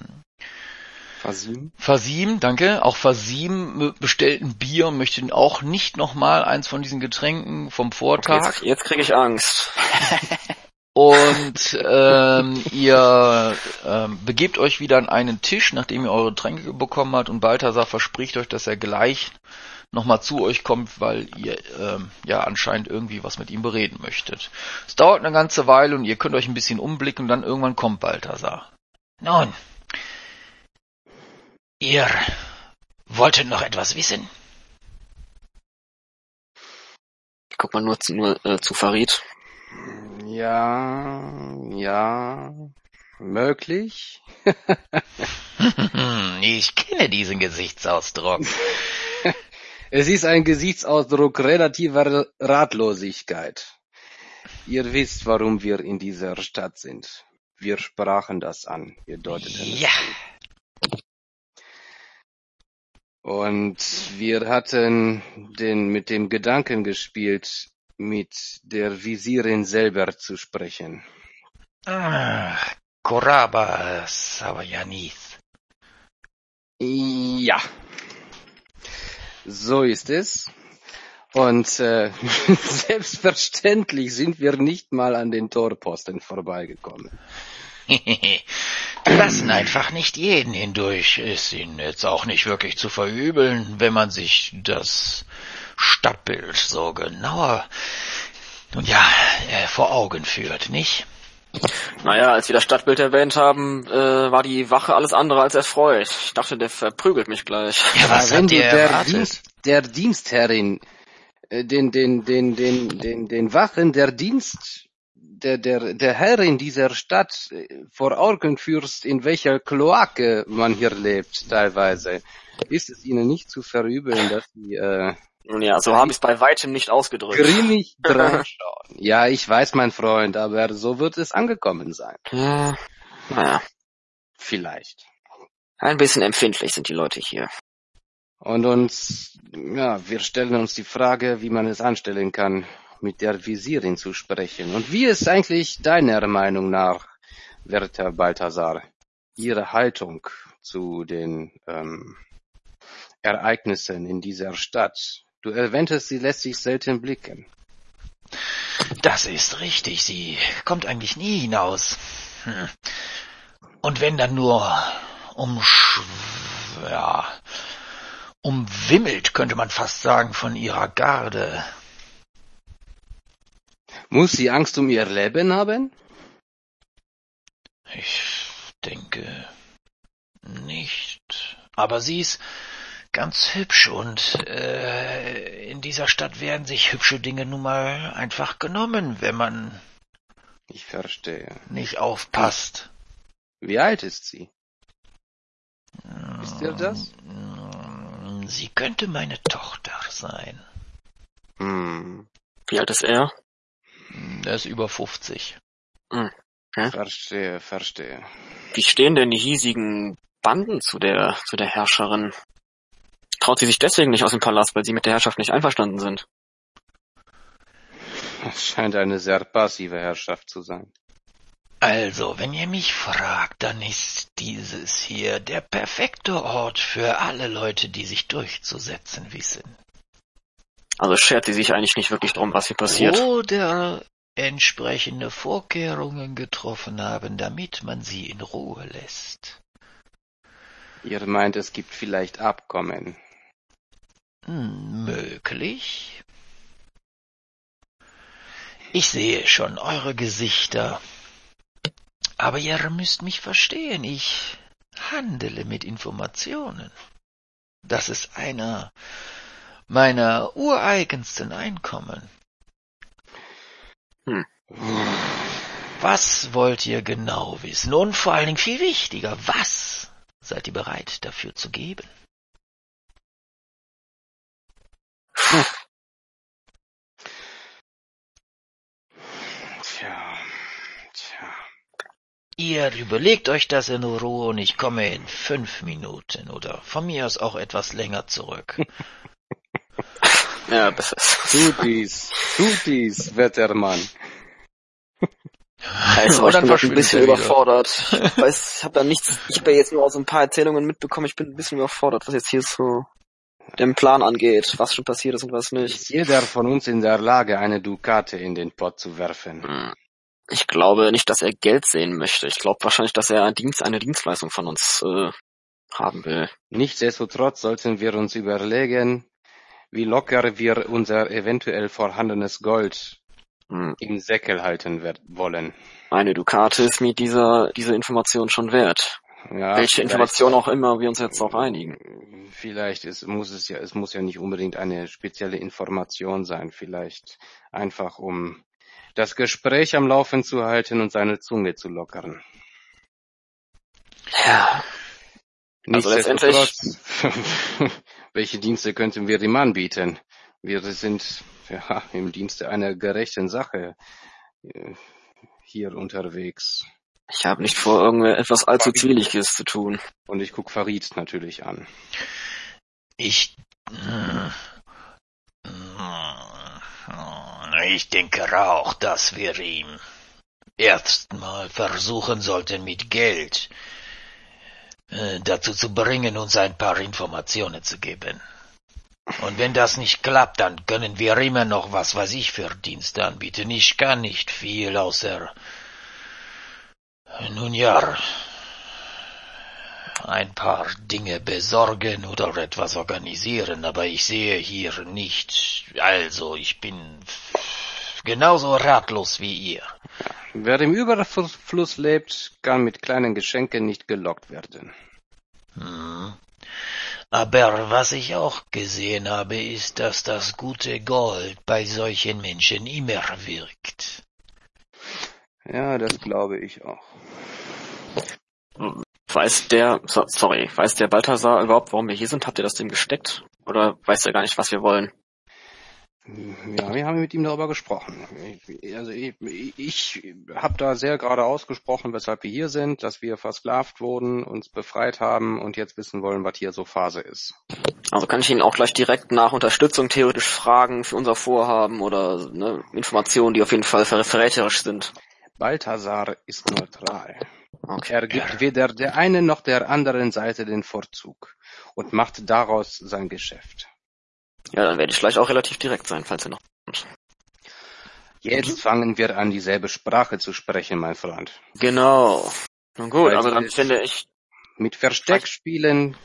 Fasim. Fasim, danke. Auch Fasim bestellt ein Bier und möchte auch nicht nochmal eins von diesen Getränken vom Vortag. Okay, jetzt, jetzt kriege ich Angst. Und ähm, ihr ähm, begebt euch wieder an einen Tisch, nachdem ihr eure Tränke bekommen habt und Balthasar verspricht euch, dass er gleich nochmal zu euch kommt, weil ihr ähm, ja anscheinend irgendwie was mit ihm bereden möchtet. Es dauert eine ganze Weile und ihr könnt euch ein bisschen umblicken und dann irgendwann kommt Balthasar. Nun, Ihr wolltet noch etwas wissen? Ich guck mal nur zu, nur, äh, zu Farid. Ja, ja, möglich. ich kenne diesen Gesichtsausdruck. Es ist ein Gesichtsausdruck relativer Ratlosigkeit. Ihr wisst, warum wir in dieser Stadt sind. Wir sprachen das an. Wir deuteten ja. Und wir hatten den, mit dem Gedanken gespielt, mit der Visirin selber zu sprechen. Ah, Koraba Savayanith. Ja, so ist es. Und äh, selbstverständlich sind wir nicht mal an den Torposten vorbeigekommen. lassen einfach nicht jeden hindurch. Ist ihnen jetzt auch nicht wirklich zu verübeln, wenn man sich das Stadtbild so genauer, nun ja, äh, vor Augen führt, nicht? Naja, als wir das Stadtbild erwähnt haben, äh, war die Wache alles andere als erfreut. Ich dachte, der verprügelt mich gleich. Ja, was wenn du der, Dienst, der Dienstherrin, äh, den, den, den, den, den, den Wachen der Dienst der, der, der Herrin dieser Stadt äh, vor Augen führst, in welcher Kloake man hier lebt, teilweise, ist es ihnen nicht zu verübeln, dass sie, äh, ja, so habe ich es bei weitem nicht ausgedrückt. Grimmig draufschauen. ja, ich weiß, mein Freund, aber so wird es angekommen sein. Ja, naja. Vielleicht. Ein bisschen empfindlich sind die Leute hier. Und uns, ja, wir stellen uns die Frage, wie man es anstellen kann mit der Visirin zu sprechen. Und wie ist eigentlich deiner Meinung nach, werter Balthasar, Ihre Haltung zu den ähm, Ereignissen in dieser Stadt? Du erwähntest, sie lässt sich selten blicken. Das ist richtig, sie kommt eigentlich nie hinaus. Hm. Und wenn dann nur um ja, umwimmelt, könnte man fast sagen, von ihrer Garde. Muss sie Angst um ihr Leben haben? Ich denke nicht. Aber sie ist ganz hübsch und äh, in dieser Stadt werden sich hübsche Dinge nun mal einfach genommen, wenn man ich verstehe. nicht aufpasst. Wie alt ist sie? Wisst ihr das? Sie könnte meine Tochter sein. Hm. Wie alt ist er? Er ist über 50. Hm. Ja? Verstehe, verstehe. Wie stehen denn die hiesigen Banden zu der, zu der Herrscherin? Traut sie sich deswegen nicht aus dem Palast, weil sie mit der Herrschaft nicht einverstanden sind? Es scheint eine sehr passive Herrschaft zu sein. Also, wenn ihr mich fragt, dann ist dieses hier der perfekte Ort für alle Leute, die sich durchzusetzen wissen. Also schert sie sich eigentlich nicht wirklich drum, was hier passiert. Oder entsprechende Vorkehrungen getroffen haben, damit man sie in Ruhe lässt. Ihr meint, es gibt vielleicht Abkommen. Möglich. Ich sehe schon eure Gesichter. Aber ihr müsst mich verstehen, ich handele mit Informationen. Das ist einer meiner ureigensten Einkommen. Hm. Was wollt ihr genau wissen? Und vor allen Dingen viel wichtiger, was seid ihr bereit dafür zu geben? Tja, tja. Ihr überlegt euch das in Ruhe und ich komme in fünf Minuten oder von mir aus auch etwas länger zurück. Ja, das ist. Tut dies, tut dies, Wettermann. Also, ich bin ein bisschen überfordert. Ich weiß, ich habe da nichts, ich habe ja jetzt nur aus ein paar Erzählungen mitbekommen, ich bin ein bisschen überfordert, was jetzt hier so den Plan angeht, was schon passiert ist und was nicht. Ist jeder von uns in der Lage, eine Dukate in den Pott zu werfen? Hm. Ich glaube nicht, dass er Geld sehen möchte. Ich glaube wahrscheinlich, dass er eine, Dienst, eine Dienstleistung von uns äh, haben will. Nichtsdestotrotz sollten wir uns überlegen, wie locker wir unser eventuell vorhandenes Gold hm. im Säckel halten wollen. Eine Dukate ist mir dieser, diese Information schon wert. Ja, Welche Information auch immer wir uns jetzt darauf einigen. Vielleicht ist, muss es ja, es muss ja nicht unbedingt eine spezielle Information sein. Vielleicht einfach um das Gespräch am Laufen zu halten und seine Zunge zu lockern. Ja. Also letztendlich. welche Dienste könnten wir ihm anbieten? Wir sind ja, im Dienste einer gerechten Sache äh, hier unterwegs. Ich habe nicht vor, irgendetwas allzu Zwieliges zu tun. Und ich guck Farid natürlich an. Ich... Ich denke auch, dass wir ihm erstmal versuchen sollten mit Geld äh, dazu zu bringen, uns ein paar Informationen zu geben. Und wenn das nicht klappt, dann können wir immer noch was weiß ich für Dienste anbieten. Ich kann nicht viel außer nun ja, ein paar Dinge besorgen oder etwas organisieren, aber ich sehe hier nicht, also ich bin genauso ratlos wie ihr. Wer im Überfluss lebt, kann mit kleinen Geschenken nicht gelockt werden. Hm. Aber was ich auch gesehen habe, ist, dass das gute Gold bei solchen Menschen immer wirkt. Ja, das glaube ich auch. Weiß der, sorry, weiß der Balthasar überhaupt, warum wir hier sind? Habt ihr das dem gesteckt? Oder weiß er gar nicht, was wir wollen? Ja, wir haben mit ihm darüber gesprochen. Ich, also ich, ich habe da sehr gerade ausgesprochen, weshalb wir hier sind, dass wir versklavt wurden, uns befreit haben und jetzt wissen wollen, was hier so Phase ist. Also kann ich ihn auch gleich direkt nach Unterstützung theoretisch fragen für unser Vorhaben oder ne, Informationen, die auf jeden Fall verräterisch sind. Balthasar ist neutral. Er gibt weder der einen noch der anderen Seite den Vorzug und macht daraus sein Geschäft. Ja, dann werde ich gleich auch relativ direkt sein, falls er noch kommt. Jetzt fangen wir an, dieselbe Sprache zu sprechen, mein Freund. Genau. Na gut, Weil also dann finde ich... Mit Versteck spielen,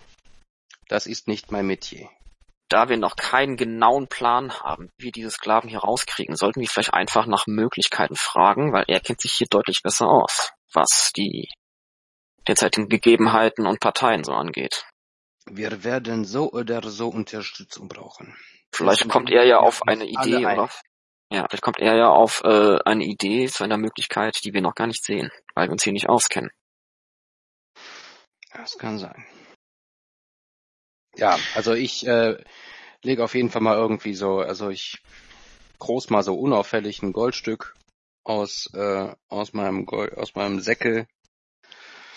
das ist nicht mein Metier. Da wir noch keinen genauen Plan haben, wie wir diese Sklaven hier rauskriegen, sollten wir vielleicht einfach nach Möglichkeiten fragen, weil er kennt sich hier deutlich besser aus, was die derzeitigen Gegebenheiten und Parteien so angeht. Wir werden so oder so Unterstützung brauchen. Vielleicht kommt er ja auf eine Idee, oder? Ja, vielleicht kommt er ja auf äh, eine Idee zu einer Möglichkeit, die wir noch gar nicht sehen, weil wir uns hier nicht auskennen. Das kann sein. Ja, also ich äh, lege auf jeden Fall mal irgendwie so, also ich groß mal so unauffällig ein Goldstück aus, äh, aus meinem Gold, aus meinem Säckel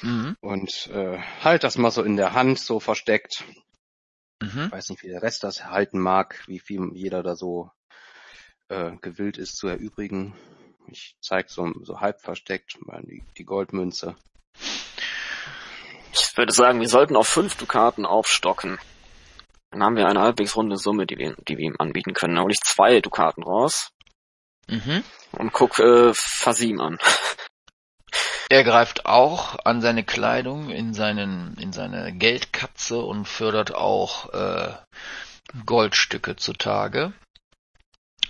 mhm. und äh, halt das mal so in der Hand so versteckt. Mhm. Ich weiß nicht, wie der Rest das halten mag, wie viel jeder da so äh, gewillt ist zu erübrigen. Ich zeig so, so halb versteckt mal die, die Goldmünze. Ich würde sagen, wir sollten auf fünf Dukaten aufstocken. Dann haben wir eine halbwegs runde Summe, die wir, die wir ihm anbieten können. Dann hole ich zwei Dukaten raus. Mhm. Und guck äh, Fasim an. Er greift auch an seine Kleidung, in seinen, in seine Geldkatze und fördert auch äh, Goldstücke zutage.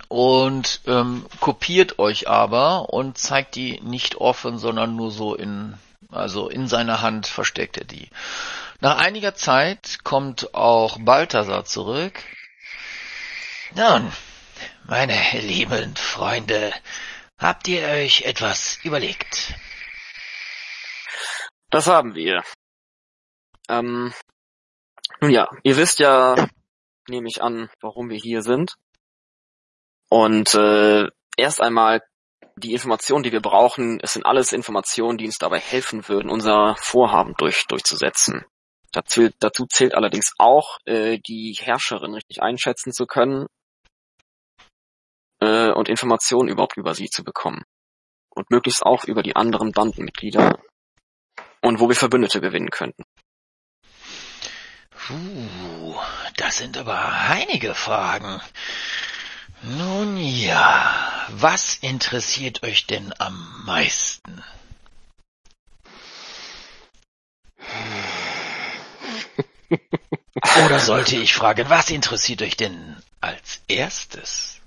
Und ähm, kopiert euch aber und zeigt die nicht offen, sondern nur so in, also in seiner Hand versteckt er die. Nach einiger Zeit kommt auch Balthasar zurück. Nun, meine lieben Freunde, habt ihr euch etwas überlegt? Das haben wir. Ähm, nun ja, ihr wisst ja, nehme ich an, warum wir hier sind. Und äh, erst einmal die Informationen, die wir brauchen, es sind alles Informationen, die uns dabei helfen würden, unser Vorhaben durch, durchzusetzen. Dazu, dazu zählt allerdings auch, äh, die Herrscherin richtig einschätzen zu können äh, und Informationen überhaupt über sie zu bekommen. Und möglichst auch über die anderen Bandenmitglieder und wo wir Verbündete gewinnen könnten. Puh, das sind aber einige Fragen. Nun ja, was interessiert euch denn am meisten? Oder sollte ich fragen, was interessiert euch denn als erstes?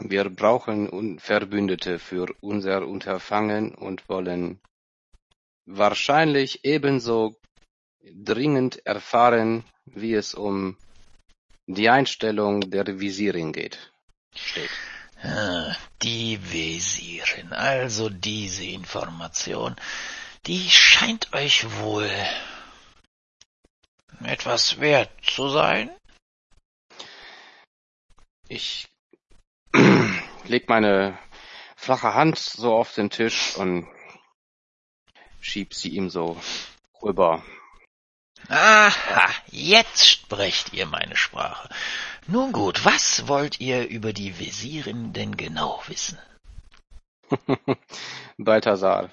Wir brauchen Verbündete für unser Unterfangen und wollen wahrscheinlich ebenso dringend erfahren, wie es um die Einstellung der Visirin geht. Steht. Ah, die Visirin, also diese Information, die scheint euch wohl etwas wert zu sein? Ich leg meine flache Hand so auf den Tisch und schieb sie ihm so rüber. Aha, jetzt sprecht ihr meine Sprache. Nun gut, was wollt ihr über die Visirin denn genau wissen? Balthasar,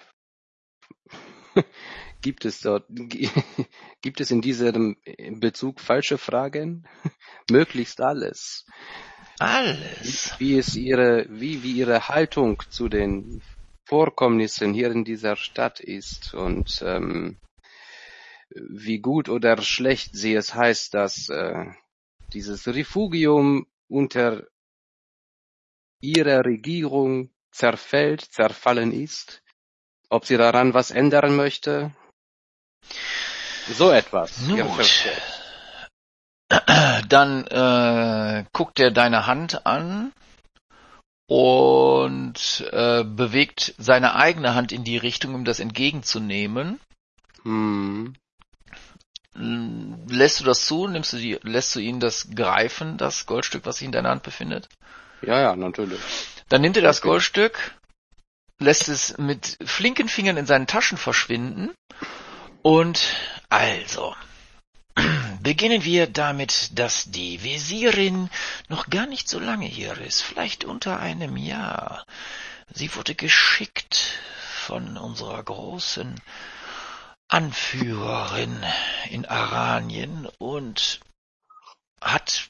gibt es dort, gibt es in diesem Bezug falsche Fragen? Möglichst alles. Alles. Wie, wie ist ihre, wie, wie ihre Haltung zu den Vorkommnissen hier in dieser Stadt ist und ähm, wie gut oder schlecht sie es heißt, dass äh, dieses Refugium unter ihrer Regierung zerfällt, zerfallen ist, ob sie daran was ändern möchte. So etwas. Gut. Dann äh, guckt er deine Hand an und äh, bewegt seine eigene Hand in die Richtung, um das entgegenzunehmen. Hm. Lässt du das zu? Nimmst du die, lässt du ihn das greifen, das Goldstück, was sich in deiner Hand befindet? Ja, ja, natürlich. Dann nimmt er das Goldstück, lässt es mit flinken Fingern in seinen Taschen verschwinden und also, beginnen wir damit, dass die Visirin noch gar nicht so lange hier ist, vielleicht unter einem Jahr. Sie wurde geschickt von unserer großen Anführerin in Aranien und hat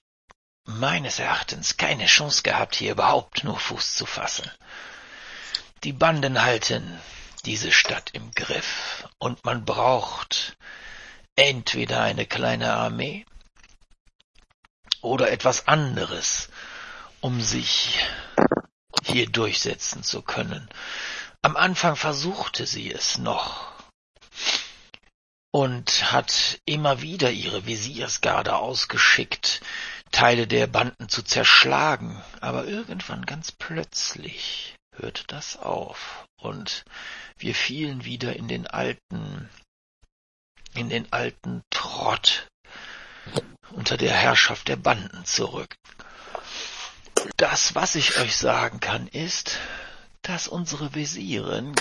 meines Erachtens keine Chance gehabt, hier überhaupt nur Fuß zu fassen. Die Banden halten diese Stadt im Griff und man braucht entweder eine kleine Armee oder etwas anderes, um sich hier durchsetzen zu können. Am Anfang versuchte sie es noch und hat immer wieder ihre Visiersgarde ausgeschickt, Teile der Banden zu zerschlagen, aber irgendwann ganz plötzlich hörte das auf und wir fielen wieder in den alten in den alten Trott unter der Herrschaft der Banden zurück. Das, was ich euch sagen kann, ist, dass unsere Visirin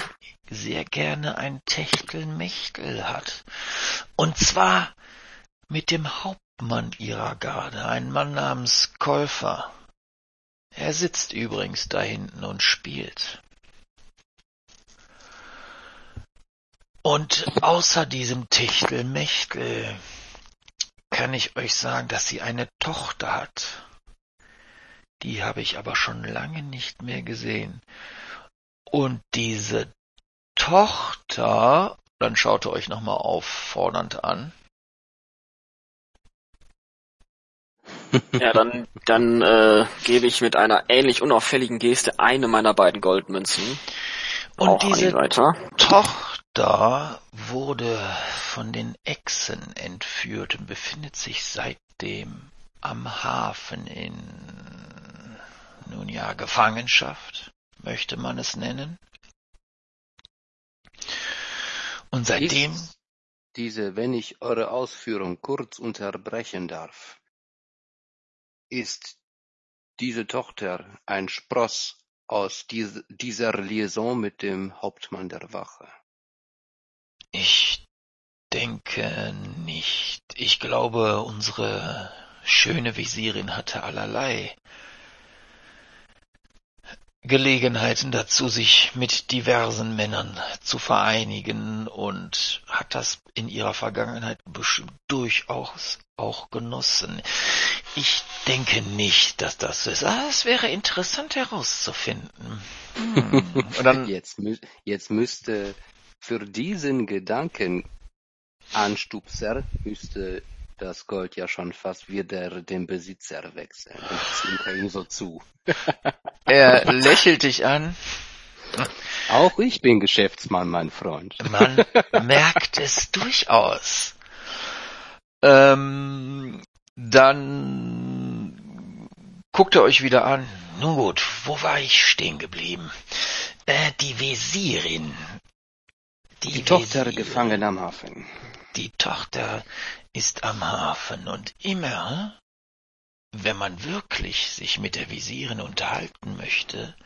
sehr gerne ein Techtelmechtel hat. Und zwar mit dem Hauptmann ihrer Garde, ein Mann namens Käufer. Er sitzt übrigens da hinten und spielt. Und außer diesem Techtelmechtel kann ich euch sagen, dass sie eine Tochter hat. Die habe ich aber schon lange nicht mehr gesehen. Und diese Tochter, dann schaut ihr euch nochmal auffordernd an. Ja, dann, dann äh, gebe ich mit einer ähnlich unauffälligen Geste eine meiner beiden Goldmünzen. Und Auch diese Tochter wurde von den Echsen entführt und befindet sich seitdem am Hafen in, nun ja, Gefangenschaft, möchte man es nennen. Und seitdem. Ist diese, wenn ich eure Ausführung kurz unterbrechen darf, ist diese Tochter ein Spross aus dies, dieser Liaison mit dem Hauptmann der Wache? Ich denke nicht. Ich glaube, unsere schöne Visirin hatte allerlei Gelegenheiten dazu, sich mit diversen Männern zu vereinigen und hat das in ihrer Vergangenheit bestimmt durchaus auch genossen. Ich denke nicht, dass das so ist. Ah, es wäre interessant herauszufinden. Hm. Und dann jetzt, jetzt müsste für diesen Gedanken Anstupser müsste das Gold ja schon fast wieder dem Besitzer wechseln. Und zwinker ihm so zu. Er lächelt dich an. Auch ich bin Geschäftsmann, mein Freund. Man merkt es durchaus. Ähm, dann guckt er euch wieder an. Nun gut, wo war ich stehen geblieben? Äh, die Visirin. Die, die Tochter Visirin. gefangen am Hafen. Die Tochter ist am Hafen und immer, wenn man wirklich sich mit der Visirin unterhalten möchte,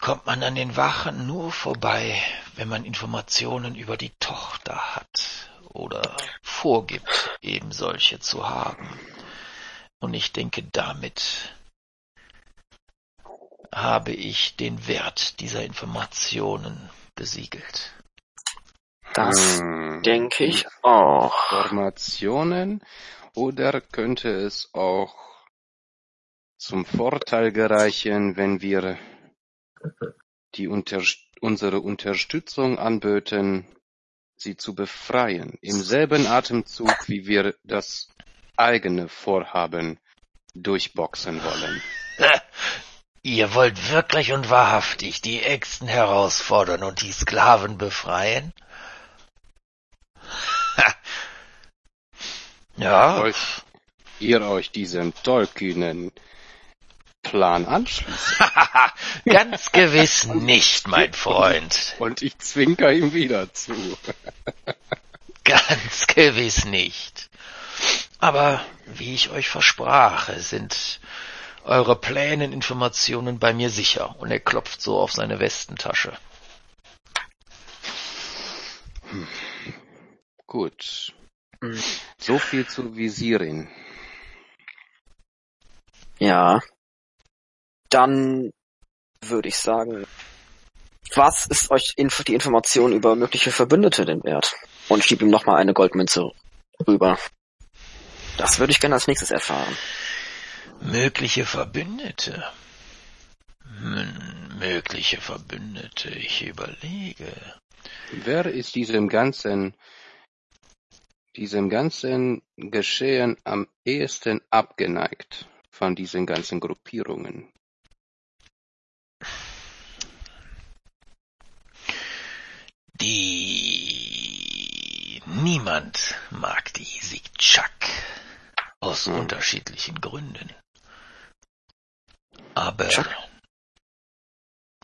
kommt man an den Wachen nur vorbei, wenn man Informationen über die Tochter hat oder vorgibt, eben solche zu haben. Und ich denke, damit habe ich den Wert dieser Informationen besiegelt. Das hm. denke ich auch. Informationen oder könnte es auch zum Vorteil gereichen, wenn wir die unter unsere Unterstützung anböten, sie zu befreien, im selben Atemzug, wie wir das eigene Vorhaben durchboxen wollen. Ihr wollt wirklich und wahrhaftig die Äxten herausfordern und die Sklaven befreien? Ja. Euch, ihr euch diesem tollkühnen Plan anschließt. Ganz gewiss nicht, mein Freund. Und ich zwinker ihm wieder zu. Ganz gewiss nicht. Aber wie ich euch versprach, sind eure Pläne und Informationen bei mir sicher. Und er klopft so auf seine Westentasche. Hm. Gut. So viel zu Visirin. Ja. Dann würde ich sagen, was ist euch die Information über mögliche Verbündete denn wert? Und schieb ihm nochmal eine Goldmünze rüber. Das würde ich gerne als nächstes erfahren. Mögliche Verbündete? Hm, mögliche Verbündete, ich überlege. Wer ist diesem ganzen diesem ganzen Geschehen am ehesten abgeneigt von diesen ganzen Gruppierungen? Die niemand mag die Sikchak aus hm. unterschiedlichen Gründen. Aber Chuck?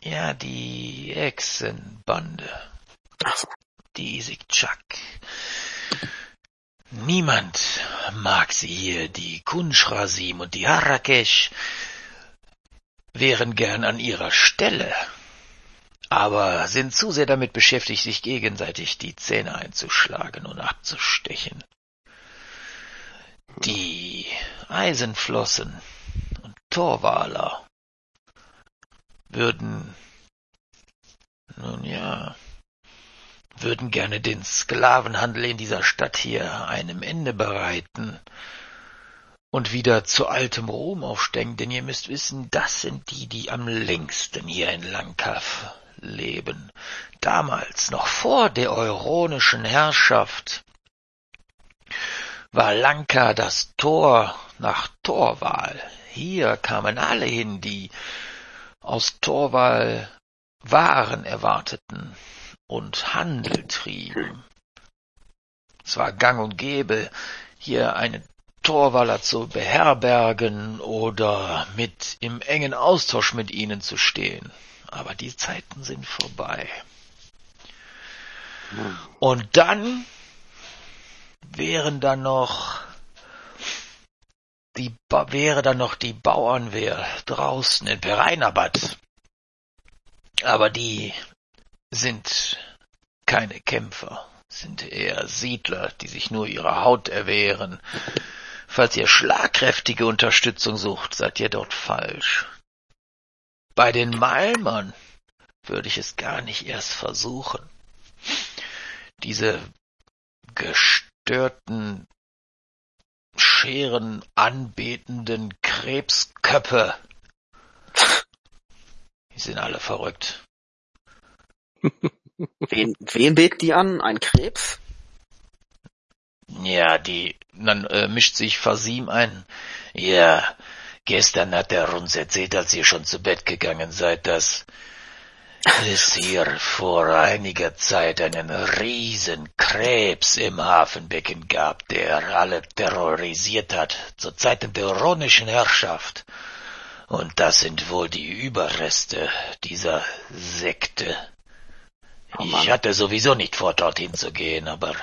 ja, die Echsenbande, die Sikchak Niemand mag sie hier, die Kunschrasim und die Harakesh. wären gern an ihrer Stelle, aber sind zu sehr damit beschäftigt, sich gegenseitig die Zähne einzuschlagen und abzustechen. Die Eisenflossen und Torwaler würden, nun ja, würden gerne den Sklavenhandel in dieser Stadt hier einem Ende bereiten und wieder zu altem Ruhm aufsteigen, denn ihr müsst wissen, das sind die, die am längsten hier in Langkaff leben. Damals, noch vor der euronischen Herrschaft, war Lanka das Tor nach Torwal. Hier kamen alle hin, die aus Torwal Waren erwarteten und Handel trieben. Es war gang und gäbe, hier einen Torwaller zu beherbergen oder mit im engen Austausch mit ihnen zu stehen. Aber die Zeiten sind vorbei. Und dann wären da noch die wäre dann noch die Bauernwehr draußen in Pereinabat. Aber die sind keine Kämpfer, sind eher Siedler, die sich nur ihrer Haut erwehren. Falls ihr schlagkräftige Unterstützung sucht, seid ihr dort falsch. Bei den Malmern würde ich es gar nicht erst versuchen. Diese gestörten, scheren anbetenden Krebsköppe. Die sind alle verrückt. Wen, wen beten die an? Ein Krebs? Ja, die, dann äh, mischt sich Fasim ein. Ja, gestern hat er uns erzählt, als ihr schon zu Bett gegangen seid, dass es hier vor einiger Zeit einen riesen Krebs im Hafenbecken gab, der alle terrorisiert hat, zu Zeiten der ironischen Herrschaft. Und das sind wohl die Überreste dieser Sekte. Oh ich hatte sowieso nicht vor, dorthin zu gehen, aber...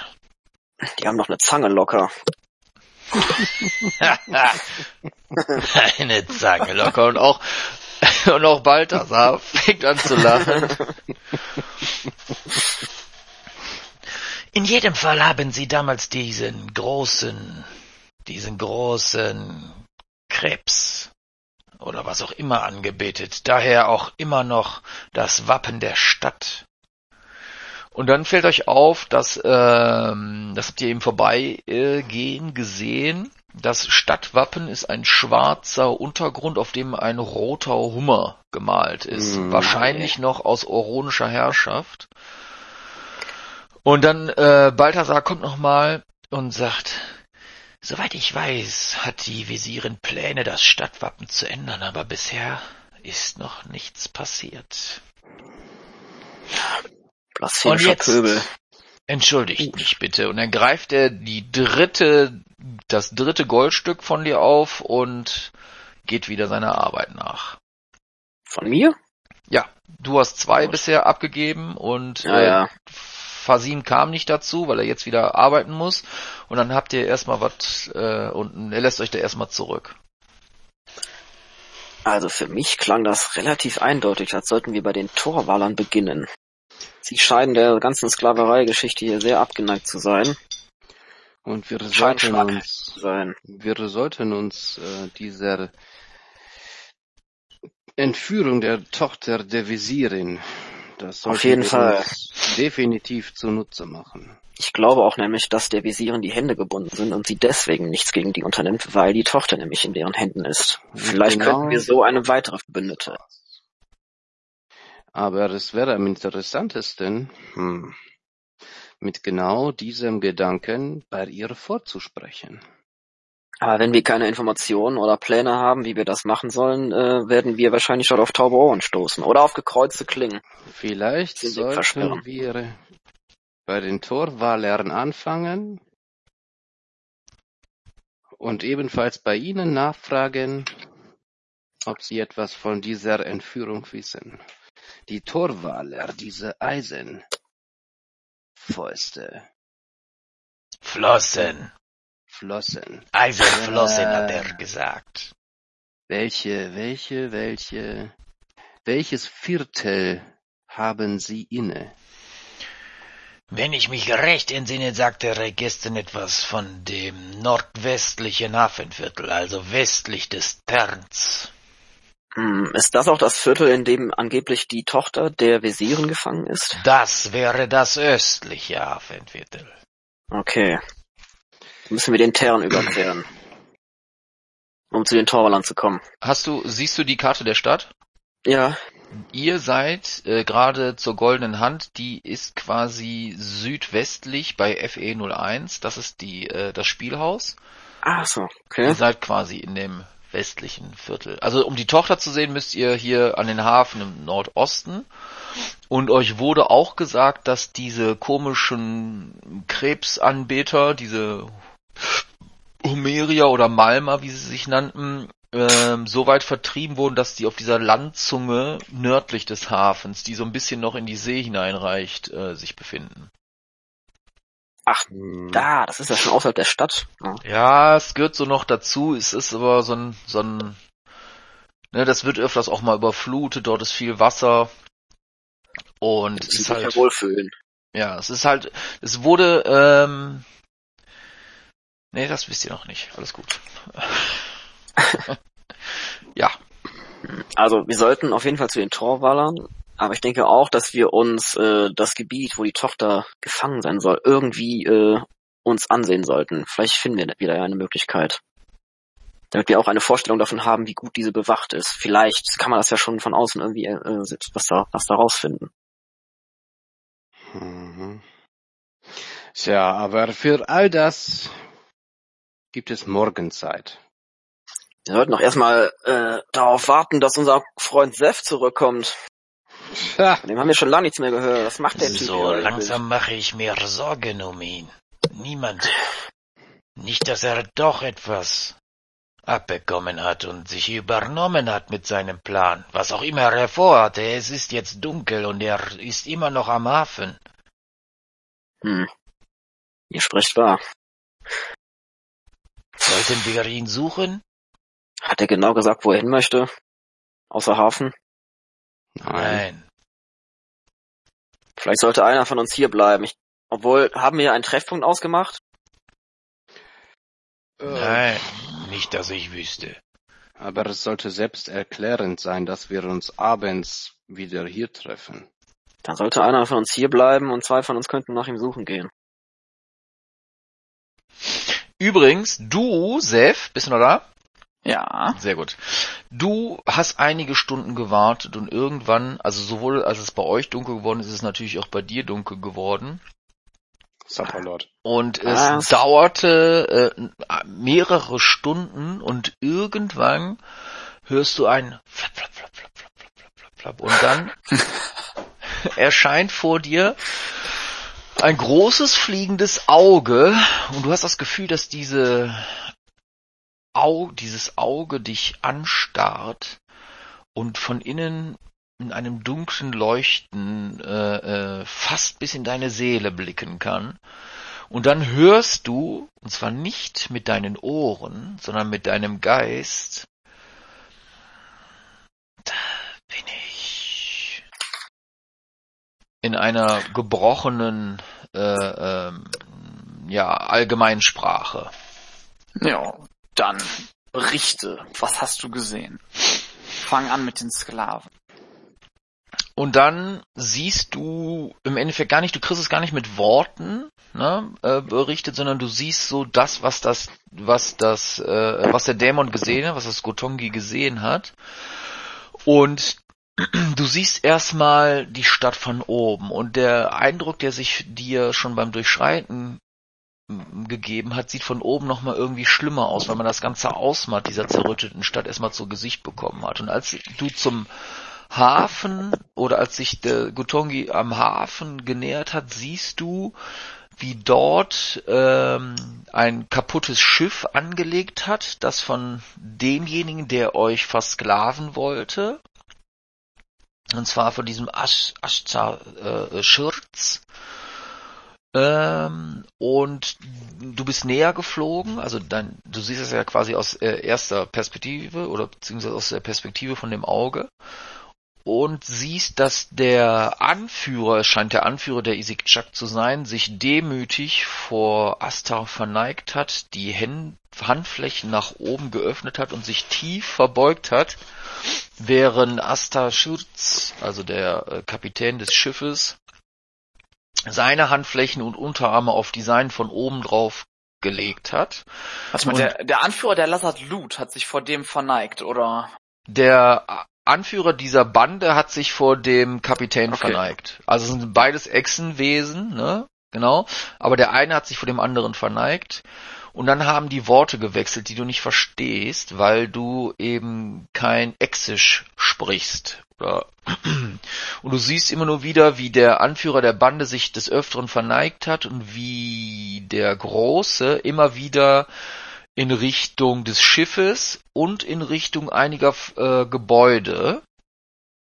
Die haben noch eine Zange locker. eine Zange locker und auch und auch Balthasar fängt an zu lachen. In jedem Fall haben sie damals diesen großen, diesen großen Krebs oder was auch immer angebetet, daher auch immer noch das Wappen der Stadt. Und dann fällt euch auf, dass, ähm, das habt ihr eben vorbeigehen gesehen, das Stadtwappen ist ein schwarzer Untergrund, auf dem ein roter Hummer gemalt ist. Mm, Wahrscheinlich noch aus oronischer Herrschaft. Und dann äh, Balthasar kommt nochmal und sagt, soweit ich weiß, hat die Visirin Pläne, das Stadtwappen zu ändern, aber bisher ist noch nichts passiert. Blasphemischer Pöbel. Entschuldigt mich bitte. Und dann greift er die dritte, das dritte Goldstück von dir auf und geht wieder seiner Arbeit nach. Von mir? Ja, du hast zwei Gut. bisher abgegeben und ja, äh, ja. Fasim kam nicht dazu, weil er jetzt wieder arbeiten muss. Und dann habt ihr erstmal was äh, und er lässt euch da erstmal zurück. Also für mich klang das relativ eindeutig, als sollten wir bei den Torwalern beginnen. Sie scheinen der ganzen Sklaverei-Geschichte hier sehr abgeneigt zu sein. Und wir sollten uns, sein. wir sollten uns äh, dieser Entführung der Tochter der Visirin, das sollten Auf jeden wir Fall. definitiv zunutze machen. Ich glaube auch nämlich, dass der Visirin die Hände gebunden sind und sie deswegen nichts gegen die unternimmt, weil die Tochter nämlich in deren Händen ist. Vielleicht genau. könnten wir so eine weitere Verbündete aber es wäre am interessantesten, hm, mit genau diesem Gedanken bei ihr vorzusprechen. Aber wenn wir keine Informationen oder Pläne haben, wie wir das machen sollen, äh, werden wir wahrscheinlich schon auf taube Ohren stoßen oder auf gekreuzte Klingen. Vielleicht sollten wir bei den Torwahlern anfangen und ebenfalls bei ihnen nachfragen, ob sie etwas von dieser Entführung wissen. Die Torwaler, diese Eisenfäuste. Flossen. Flossen. Eisenflossen, äh, hat er gesagt. Welche, welche, welche, welches Viertel haben Sie inne? Wenn ich mich recht entsinne, sagte er gestern etwas von dem nordwestlichen Hafenviertel, also westlich des Terns. Hm, ist das auch das Viertel, in dem angeblich die Tochter der Visieren gefangen ist? Das wäre das östliche Hafenviertel. Okay. Müssen wir den Tern überqueren. Um zu den Torwallern zu kommen. Hast du, siehst du die Karte der Stadt? Ja. Ihr seid äh, gerade zur Goldenen Hand, die ist quasi südwestlich bei FE 01, das ist die, äh, das Spielhaus. Ah so, okay. Ihr seid quasi in dem westlichen Viertel. Also um die Tochter zu sehen, müsst ihr hier an den Hafen im Nordosten. Und euch wurde auch gesagt, dass diese komischen Krebsanbeter, diese Homeria oder Malma, wie sie sich nannten, ähm, so weit vertrieben wurden, dass die auf dieser Landzunge nördlich des Hafens, die so ein bisschen noch in die See hineinreicht, äh, sich befinden. Ach, hm. da, das ist ja schon außerhalb der Stadt. Ja. ja, es gehört so noch dazu. Es ist aber so ein, so ein, ne, das wird öfters auch mal überflutet. Dort ist viel Wasser. Und es ist halt, ja wohlfühlen. Ja, es ist halt, es wurde, ähm, nee, das wisst ihr noch nicht. Alles gut. ja. Also, wir sollten auf jeden Fall zu den Torwallern aber ich denke auch, dass wir uns äh, das Gebiet, wo die Tochter gefangen sein soll, irgendwie äh, uns ansehen sollten. Vielleicht finden wir wieder eine Möglichkeit. Damit wir auch eine Vorstellung davon haben, wie gut diese bewacht ist. Vielleicht kann man das ja schon von außen irgendwie äh, was, da, was da rausfinden. Mhm. Tja, aber für all das gibt es morgen Zeit. Wir sollten doch erstmal äh, darauf warten, dass unser Freund Seth zurückkommt. Ja. Von dem haben wir schon lange nichts mehr gehört. Was macht der Typ? So langsam mache ich mir Sorgen um ihn. Niemand. Nicht, dass er doch etwas abbekommen hat und sich übernommen hat mit seinem Plan. Was auch immer er vorhatte, es ist jetzt dunkel und er ist immer noch am Hafen. Hm. Ihr spricht wahr. Sollten wir ihn suchen? Hat er genau gesagt, wo er hin möchte? Außer Hafen? Nein. Vielleicht sollte einer von uns hier bleiben. Ich, obwohl, haben wir einen Treffpunkt ausgemacht? Äh. Nein, nicht, dass ich wüsste. Aber es sollte selbsterklärend sein, dass wir uns abends wieder hier treffen. Dann sollte einer von uns hier bleiben und zwei von uns könnten nach ihm suchen gehen. Übrigens, du, Sef, bist du noch da? Ja. Sehr gut. Du hast einige Stunden gewartet und irgendwann, also sowohl als es bei euch dunkel geworden ist, ist es natürlich auch bei dir dunkel geworden. Sapperlord. Und es ah. dauerte äh, mehrere Stunden und irgendwann hörst du ein flap, flap, flap, flap, flap, flap, flap, flap. und dann erscheint vor dir ein großes fliegendes Auge und du hast das Gefühl, dass diese Au dieses Auge dich anstarrt und von innen in einem dunklen Leuchten äh, äh, fast bis in deine Seele blicken kann. Und dann hörst du, und zwar nicht mit deinen Ohren, sondern mit deinem Geist, da bin ich. In einer gebrochenen, äh, ähm, ja, Allgemeinsprache. Ja, dann berichte, was hast du gesehen? Fang an mit den Sklaven. Und dann siehst du im Endeffekt gar nicht, du kriegst es gar nicht mit Worten ne, äh, berichtet, sondern du siehst so das, was das, was das, äh, was der Dämon gesehen hat, was das Gotongi gesehen hat. Und du siehst erstmal die Stadt von oben und der Eindruck, der sich dir schon beim Durchschreiten gegeben hat, sieht von oben nochmal irgendwie schlimmer aus, weil man das ganze Ausmatt dieser zerrütteten Stadt erstmal zu Gesicht bekommen hat. Und als du zum Hafen oder als sich der Gutongi am Hafen genähert hat, siehst du, wie dort ähm, ein kaputtes Schiff angelegt hat, das von demjenigen, der euch versklaven wollte, und zwar von diesem Asch, Aschza äh, Schürz, Ähm, und du bist näher geflogen, also dann, du siehst es ja quasi aus äh, erster Perspektive oder beziehungsweise aus der Perspektive von dem Auge und siehst, dass der Anführer, scheint der Anführer der Isikchak zu sein, sich demütig vor Astar verneigt hat, die Hand, Handflächen nach oben geöffnet hat und sich tief verbeugt hat, während Astar Schürz, also der äh, Kapitän des Schiffes, seine Handflächen und Unterarme auf die seinen von oben drauf gelegt hat. Warte mal, der, der Anführer der Lazard Lut hat sich vor dem verneigt, oder? Der Anführer dieser Bande hat sich vor dem Kapitän okay. verneigt. Also sind beides Echsenwesen, ne? Genau. Aber der eine hat sich vor dem anderen verneigt. Und dann haben die Worte gewechselt, die du nicht verstehst, weil du eben kein Exisch sprichst. Und du siehst immer nur wieder, wie der Anführer der Bande sich des Öfteren verneigt hat und wie der Große immer wieder in Richtung des Schiffes und in Richtung einiger äh, Gebäude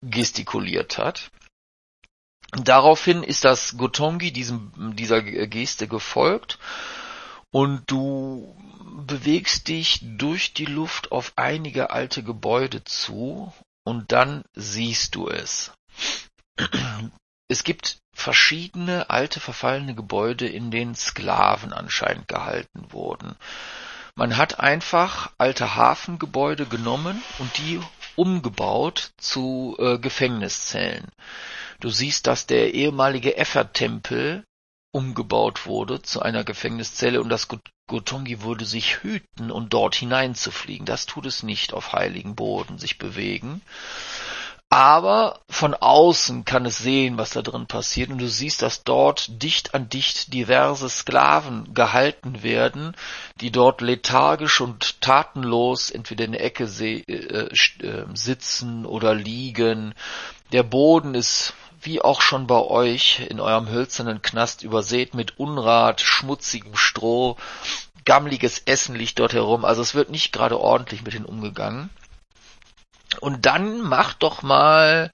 gestikuliert hat. Daraufhin ist das Gotongi diesem, dieser Geste gefolgt und du bewegst dich durch die Luft auf einige alte Gebäude zu und dann siehst du es. Es gibt verschiedene alte verfallene Gebäude, in denen Sklaven anscheinend gehalten wurden. Man hat einfach alte Hafengebäude genommen und die umgebaut zu äh, Gefängniszellen. Du siehst, dass der ehemalige Effer-Tempel umgebaut wurde zu einer Gefängniszelle und das Gotongi würde sich hüten und dort hineinzufliegen. Das tut es nicht auf heiligen Boden, sich bewegen. Aber von außen kann es sehen, was da drin passiert und du siehst, dass dort dicht an dicht diverse Sklaven gehalten werden, die dort lethargisch und tatenlos entweder in der Ecke äh, äh, sitzen oder liegen. Der Boden ist wie auch schon bei euch in eurem hölzernen Knast übersät mit Unrat, schmutzigem Stroh, gammliges Essen liegt dort herum, also es wird nicht gerade ordentlich mit ihnen umgegangen. Und dann mach doch mal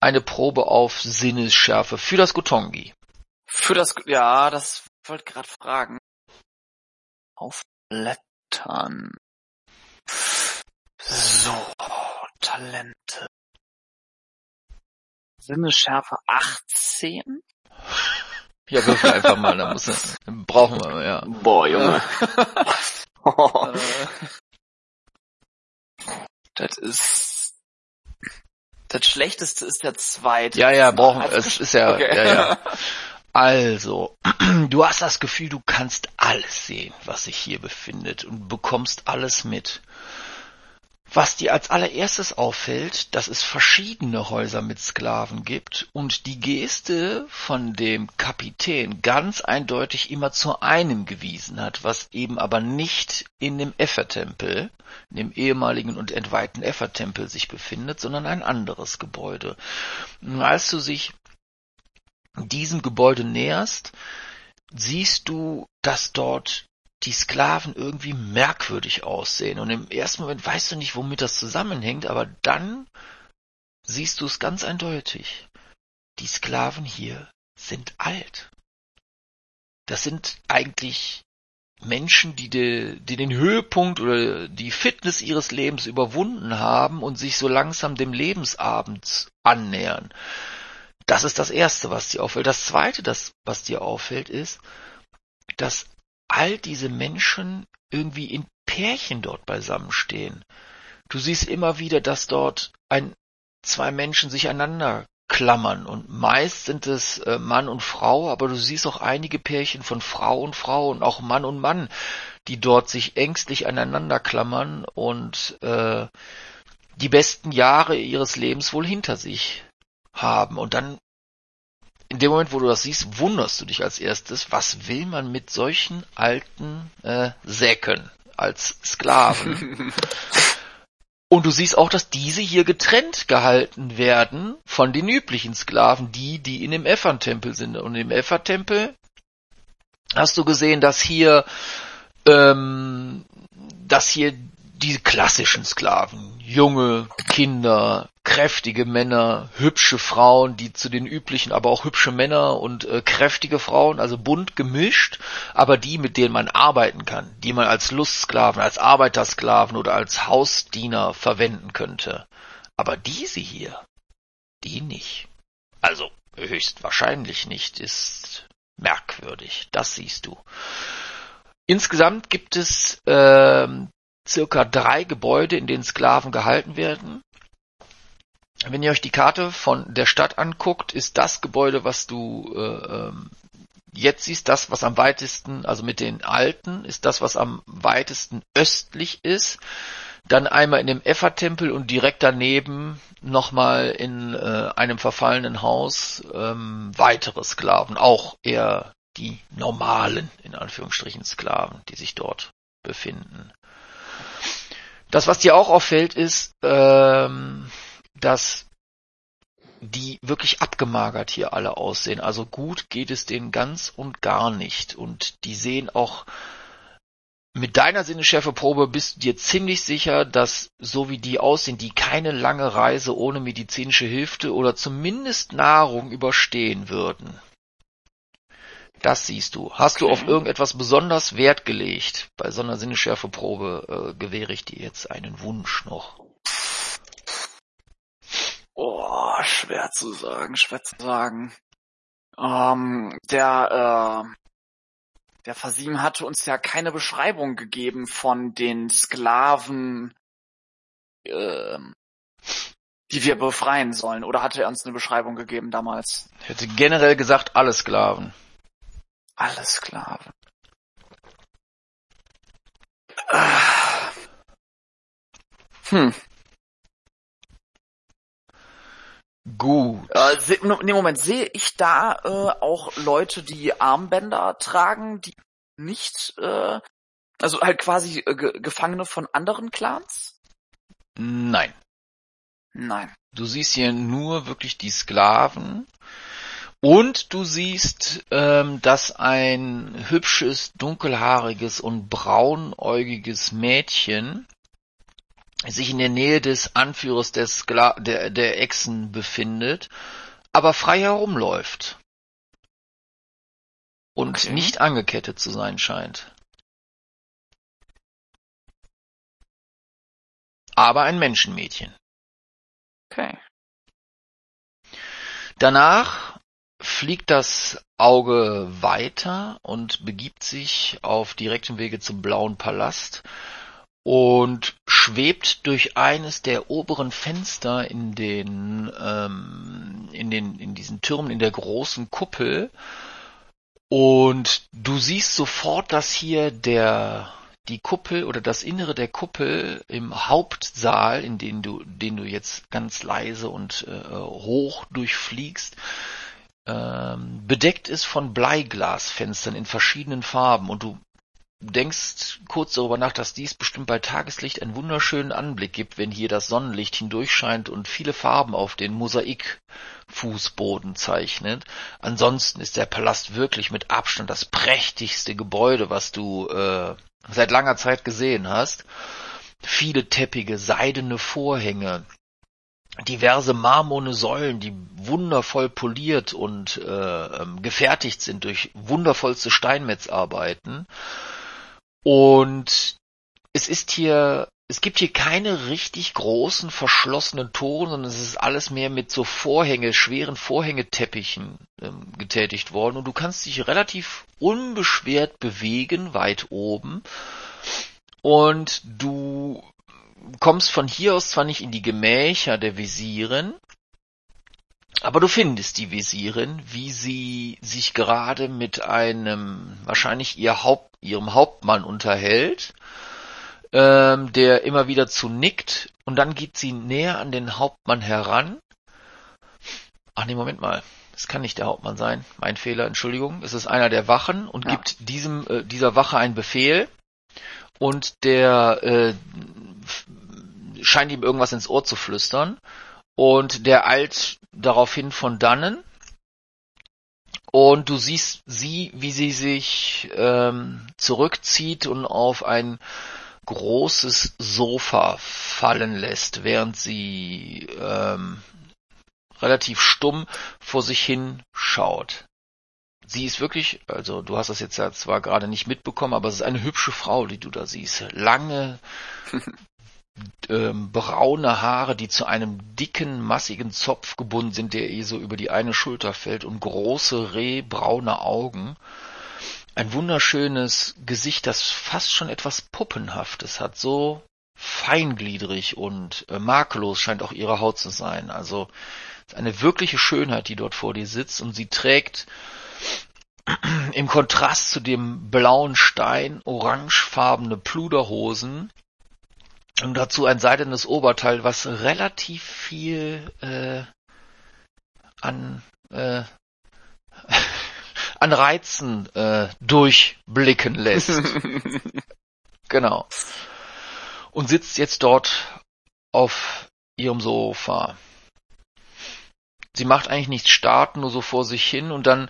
eine Probe auf Sinnesschärfe für das Gotongi. Für das, ja, das wollte gerade fragen. Aufblättern. So, Talente. Sinnesschärfe 18? Ja, würfel einfach mal, da muss, brauchen wir, ja. Boah, Junge. das ist, das schlechteste ist der zweite. Ja, ja, brauchen, wir, es ist ja, okay. ja, ja. Also, du hast das Gefühl, du kannst alles sehen, was sich hier befindet und bekommst alles mit. Was dir als allererstes auffällt, dass es verschiedene Häuser mit Sklaven gibt und die Geste von dem Kapitän ganz eindeutig immer zu einem gewiesen hat, was eben aber nicht in dem Effertempel, in dem ehemaligen und entweihten Effertempel sich befindet, sondern ein anderes Gebäude. Als du sich diesem Gebäude näherst, siehst du, dass dort die Sklaven irgendwie merkwürdig aussehen. Und im ersten Moment weißt du nicht, womit das zusammenhängt, aber dann siehst du es ganz eindeutig. Die Sklaven hier sind alt. Das sind eigentlich Menschen, die, de, die den Höhepunkt oder die Fitness ihres Lebens überwunden haben und sich so langsam dem Lebensabend annähern. Das ist das Erste, was dir auffällt. Das Zweite, das, was dir auffällt, ist, dass all diese Menschen irgendwie in Pärchen dort beisammenstehen. Du siehst immer wieder, dass dort ein, zwei Menschen sich einander klammern und meist sind es äh, Mann und Frau, aber du siehst auch einige Pärchen von Frau und Frau und auch Mann und Mann, die dort sich ängstlich aneinander klammern und äh, die besten Jahre ihres Lebens wohl hinter sich haben. Und dann in dem Moment, wo du das siehst, wunderst du dich als erstes, was will man mit solchen alten äh, Säcken als Sklaven? Und du siehst auch, dass diese hier getrennt gehalten werden von den üblichen Sklaven, die, die in dem Ephern-Tempel sind. Und im Ephern-Tempel hast du gesehen, dass hier, ähm, dass hier die klassischen Sklaven. Junge, Kinder, kräftige Männer, hübsche Frauen, die zu den üblichen, aber auch hübsche Männer und äh, kräftige Frauen, also bunt gemischt, aber die, mit denen man arbeiten kann, die man als Lustsklaven, als Arbeitersklaven oder als Hausdiener verwenden könnte. Aber diese hier, die nicht. Also höchstwahrscheinlich nicht, ist merkwürdig. Das siehst du. Insgesamt gibt es ähm, circa drei Gebäude, in denen Sklaven gehalten werden. Wenn ihr euch die Karte von der Stadt anguckt, ist das Gebäude, was du äh, ähm, jetzt siehst, das, was am weitesten, also mit den alten, ist das, was am weitesten östlich ist. Dann einmal in dem Effa-Tempel und direkt daneben nochmal in äh, einem verfallenen Haus ähm, weitere Sklaven, auch eher die normalen, in Anführungsstrichen, Sklaven, die sich dort befinden. Das, was dir auch auffällt, ist, ähm, dass die wirklich abgemagert hier alle aussehen. Also gut geht es denen ganz und gar nicht. Und die sehen auch mit deiner Sinneschärfeprobe bist du dir ziemlich sicher, dass so wie die aussehen, die keine lange Reise ohne medizinische Hilfe oder zumindest Nahrung überstehen würden. Das siehst du. Hast okay. du auf irgendetwas besonders Wert gelegt? Bei so einer Sinneschärfeprobe äh, gewähre ich dir jetzt einen Wunsch noch. Oh, schwer zu sagen, schwer zu sagen. Ähm, der, äh, der Fasim hatte uns ja keine Beschreibung gegeben von den Sklaven, äh, die wir befreien sollen. Oder hatte er uns eine Beschreibung gegeben damals? Ich hätte generell gesagt, alle Sklaven. Alle Sklaven. Ah. Hm. Gut. Äh, nee, Moment, sehe ich da äh, auch Leute, die Armbänder tragen, die nicht, äh, also halt quasi äh, Gefangene von anderen Clans? Nein. Nein. Du siehst hier nur wirklich die Sklaven und du siehst, ähm, dass ein hübsches, dunkelhaariges und braunäugiges Mädchen sich in der Nähe des Anführers des Skla der, der Echsen befindet, aber frei herumläuft. Und okay. nicht angekettet zu sein scheint. Aber ein Menschenmädchen. Okay. Danach fliegt das Auge weiter und begibt sich auf direktem Wege zum Blauen Palast und schwebt durch eines der oberen Fenster in den ähm, in den in diesen Türmen in der großen Kuppel. Und du siehst sofort, dass hier der die Kuppel oder das Innere der Kuppel im Hauptsaal, in den du den du jetzt ganz leise und äh, hoch durchfliegst, bedeckt ist von Bleiglasfenstern in verschiedenen Farben und du denkst kurz darüber nach, dass dies bestimmt bei Tageslicht einen wunderschönen Anblick gibt, wenn hier das Sonnenlicht hindurchscheint und viele Farben auf den Mosaikfußboden zeichnet. Ansonsten ist der Palast wirklich mit Abstand das prächtigste Gebäude, was du äh, seit langer Zeit gesehen hast. Viele Teppiche, seidene Vorhänge, diverse marmorne Säulen, die wundervoll poliert und äh, ähm, gefertigt sind durch wundervollste Steinmetzarbeiten. Und es ist hier, es gibt hier keine richtig großen verschlossenen Tore, sondern es ist alles mehr mit so Vorhänge, schweren Vorhängeteppichen ähm, getätigt worden. Und du kannst dich relativ unbeschwert bewegen, weit oben. Und du kommst von hier aus zwar nicht in die Gemächer der Visieren, aber du findest die Visirin, wie sie sich gerade mit einem, wahrscheinlich ihr Haupt, ihrem Hauptmann unterhält, ähm, der immer wieder zu nickt und dann geht sie näher an den Hauptmann heran. Ach nee, Moment mal. Das kann nicht der Hauptmann sein. Mein Fehler, Entschuldigung. Es ist einer der Wachen und ja. gibt diesem, äh, dieser Wache einen Befehl und der äh, scheint ihm irgendwas ins Ohr zu flüstern und der eilt daraufhin von dannen und du siehst sie, wie sie sich ähm, zurückzieht und auf ein großes Sofa fallen lässt, während sie ähm, relativ stumm vor sich hin schaut. Sie ist wirklich, also du hast das jetzt ja zwar gerade nicht mitbekommen, aber es ist eine hübsche Frau, die du da siehst. Lange, ähm, braune Haare, die zu einem dicken, massigen Zopf gebunden sind, der ihr so über die eine Schulter fällt und große, rehbraune Augen. Ein wunderschönes Gesicht, das fast schon etwas Puppenhaftes hat, so feingliedrig und äh, makellos scheint auch ihre Haut zu sein. Also eine wirkliche Schönheit, die dort vor dir sitzt und sie trägt im Kontrast zu dem blauen Stein orangefarbene Pluderhosen und dazu ein seidenes Oberteil, was relativ viel äh, an äh, an Reizen äh, durchblicken lässt. genau. Und sitzt jetzt dort auf ihrem Sofa. Sie macht eigentlich nichts starten, nur so vor sich hin und dann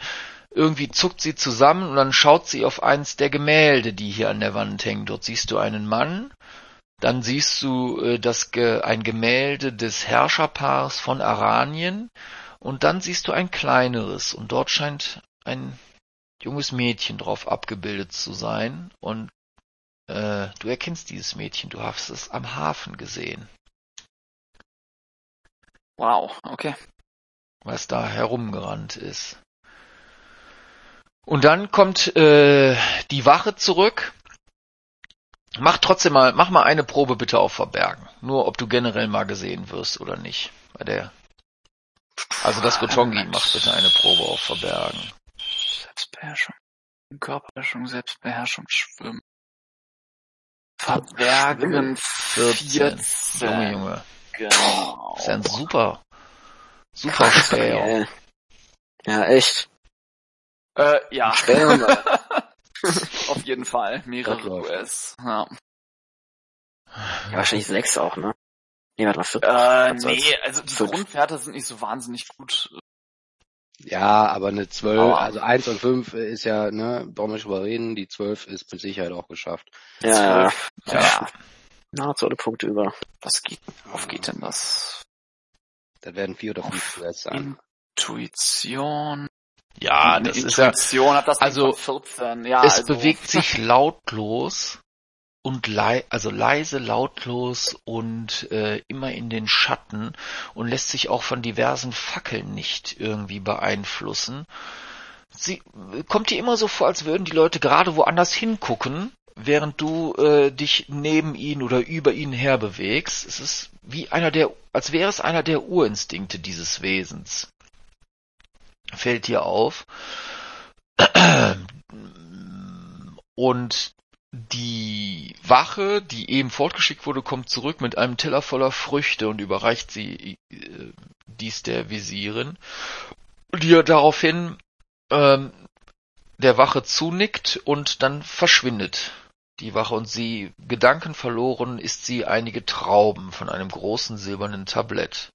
irgendwie zuckt sie zusammen und dann schaut sie auf eins der Gemälde, die hier an der Wand hängen. Dort siehst du einen Mann dann siehst du äh, das ein Gemälde des Herrscherpaars von Aranien und dann siehst du ein kleineres und dort scheint ein junges Mädchen drauf abgebildet zu sein und äh, du erkennst dieses Mädchen, du hast es am Hafen gesehen. Wow, okay. Was da herumgerannt ist. Und dann kommt äh, die Wache zurück Mach trotzdem mal, mach mal eine Probe bitte auf Verbergen. Nur ob du generell mal gesehen wirst oder nicht. Bei der. Also das Gotongi macht bitte eine Probe auf Verbergen. Selbstbeherrschung. Körperbeherrschung, Selbstbeherrschung, Schwimmen. Verbergen 14. 14. Junge, Junge. Genau. Das ist ja ein super, super Fail. Ja, echt. Äh, ja. Auf jeden Fall. Mehrere US. Ja. ja. Wahrscheinlich sechs auch, ne? Nee, warte mal, 14. Äh, nee, also die fünf. Grundwerte sind nicht so wahnsinnig gut. Ja, aber eine 12, oh. also 1 und 5 ist ja, ne, brauchen wir nicht drüber reden, die 12 ist mit Sicherheit auch geschafft. Ja, 12, ja. ja. Na, alle Punkte über. Was geht, auf geht denn das? Da werden vier oder fünf US sein. Intuition. Ja, das Intuition ist ja, das also 14. Ja, es also. bewegt sich lautlos und lei also leise, lautlos und äh, immer in den Schatten und lässt sich auch von diversen Fackeln nicht irgendwie beeinflussen. Sie kommt dir immer so vor, als würden die Leute gerade woanders hingucken, während du äh, dich neben ihn oder über ihn her bewegst. Es ist wie einer der, als wäre es einer der Urinstinkte dieses Wesens fällt dir auf. Und die Wache, die eben fortgeschickt wurde, kommt zurück mit einem Teller voller Früchte und überreicht sie äh, dies der Visirin, die daraufhin ähm, der Wache zunickt und dann verschwindet die Wache und sie, Gedanken verloren, isst sie einige Trauben von einem großen silbernen Tablett.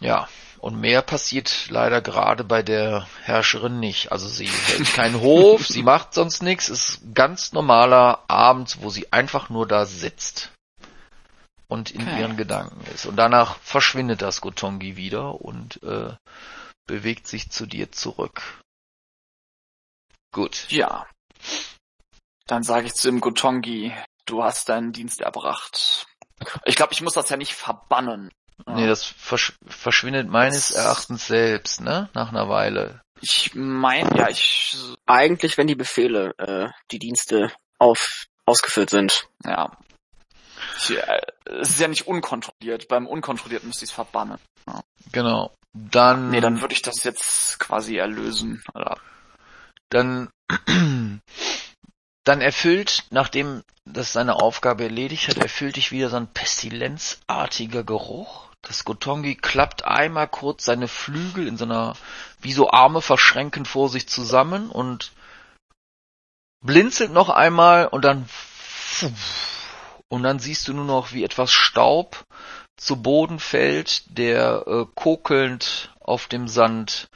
Ja, und mehr passiert leider gerade bei der Herrscherin nicht. Also sie hält keinen Hof, sie macht sonst nichts, ist ganz normaler Abend, wo sie einfach nur da sitzt und in okay. ihren Gedanken ist. Und danach verschwindet das Gotongi wieder und äh, bewegt sich zu dir zurück. Gut. Ja. Dann sage ich zu dem Gotongi, du hast deinen Dienst erbracht. Ich glaube, ich muss das ja nicht verbannen. Nee, das versch verschwindet meines Erachtens selbst, ne? Nach einer Weile. Ich meine, ja, ich. Eigentlich, wenn die Befehle, äh, die Dienste auf, ausgeführt sind. Ja. Ich, äh, es ist ja nicht unkontrolliert. Beim Unkontrollierten müsste ich es verbannen. Ja. Genau. Dann. Nee, dann würde ich das jetzt quasi erlösen. Oder? Dann. dann erfüllt, nachdem das seine Aufgabe erledigt hat, erfüllt dich wieder so ein pestilenzartiger Geruch. Das Gotongi klappt einmal kurz seine Flügel in so einer, wie so Arme verschränkend vor sich zusammen und blinzelt noch einmal und dann und dann siehst du nur noch, wie etwas Staub zu Boden fällt, der äh, kokelnd auf dem Sand,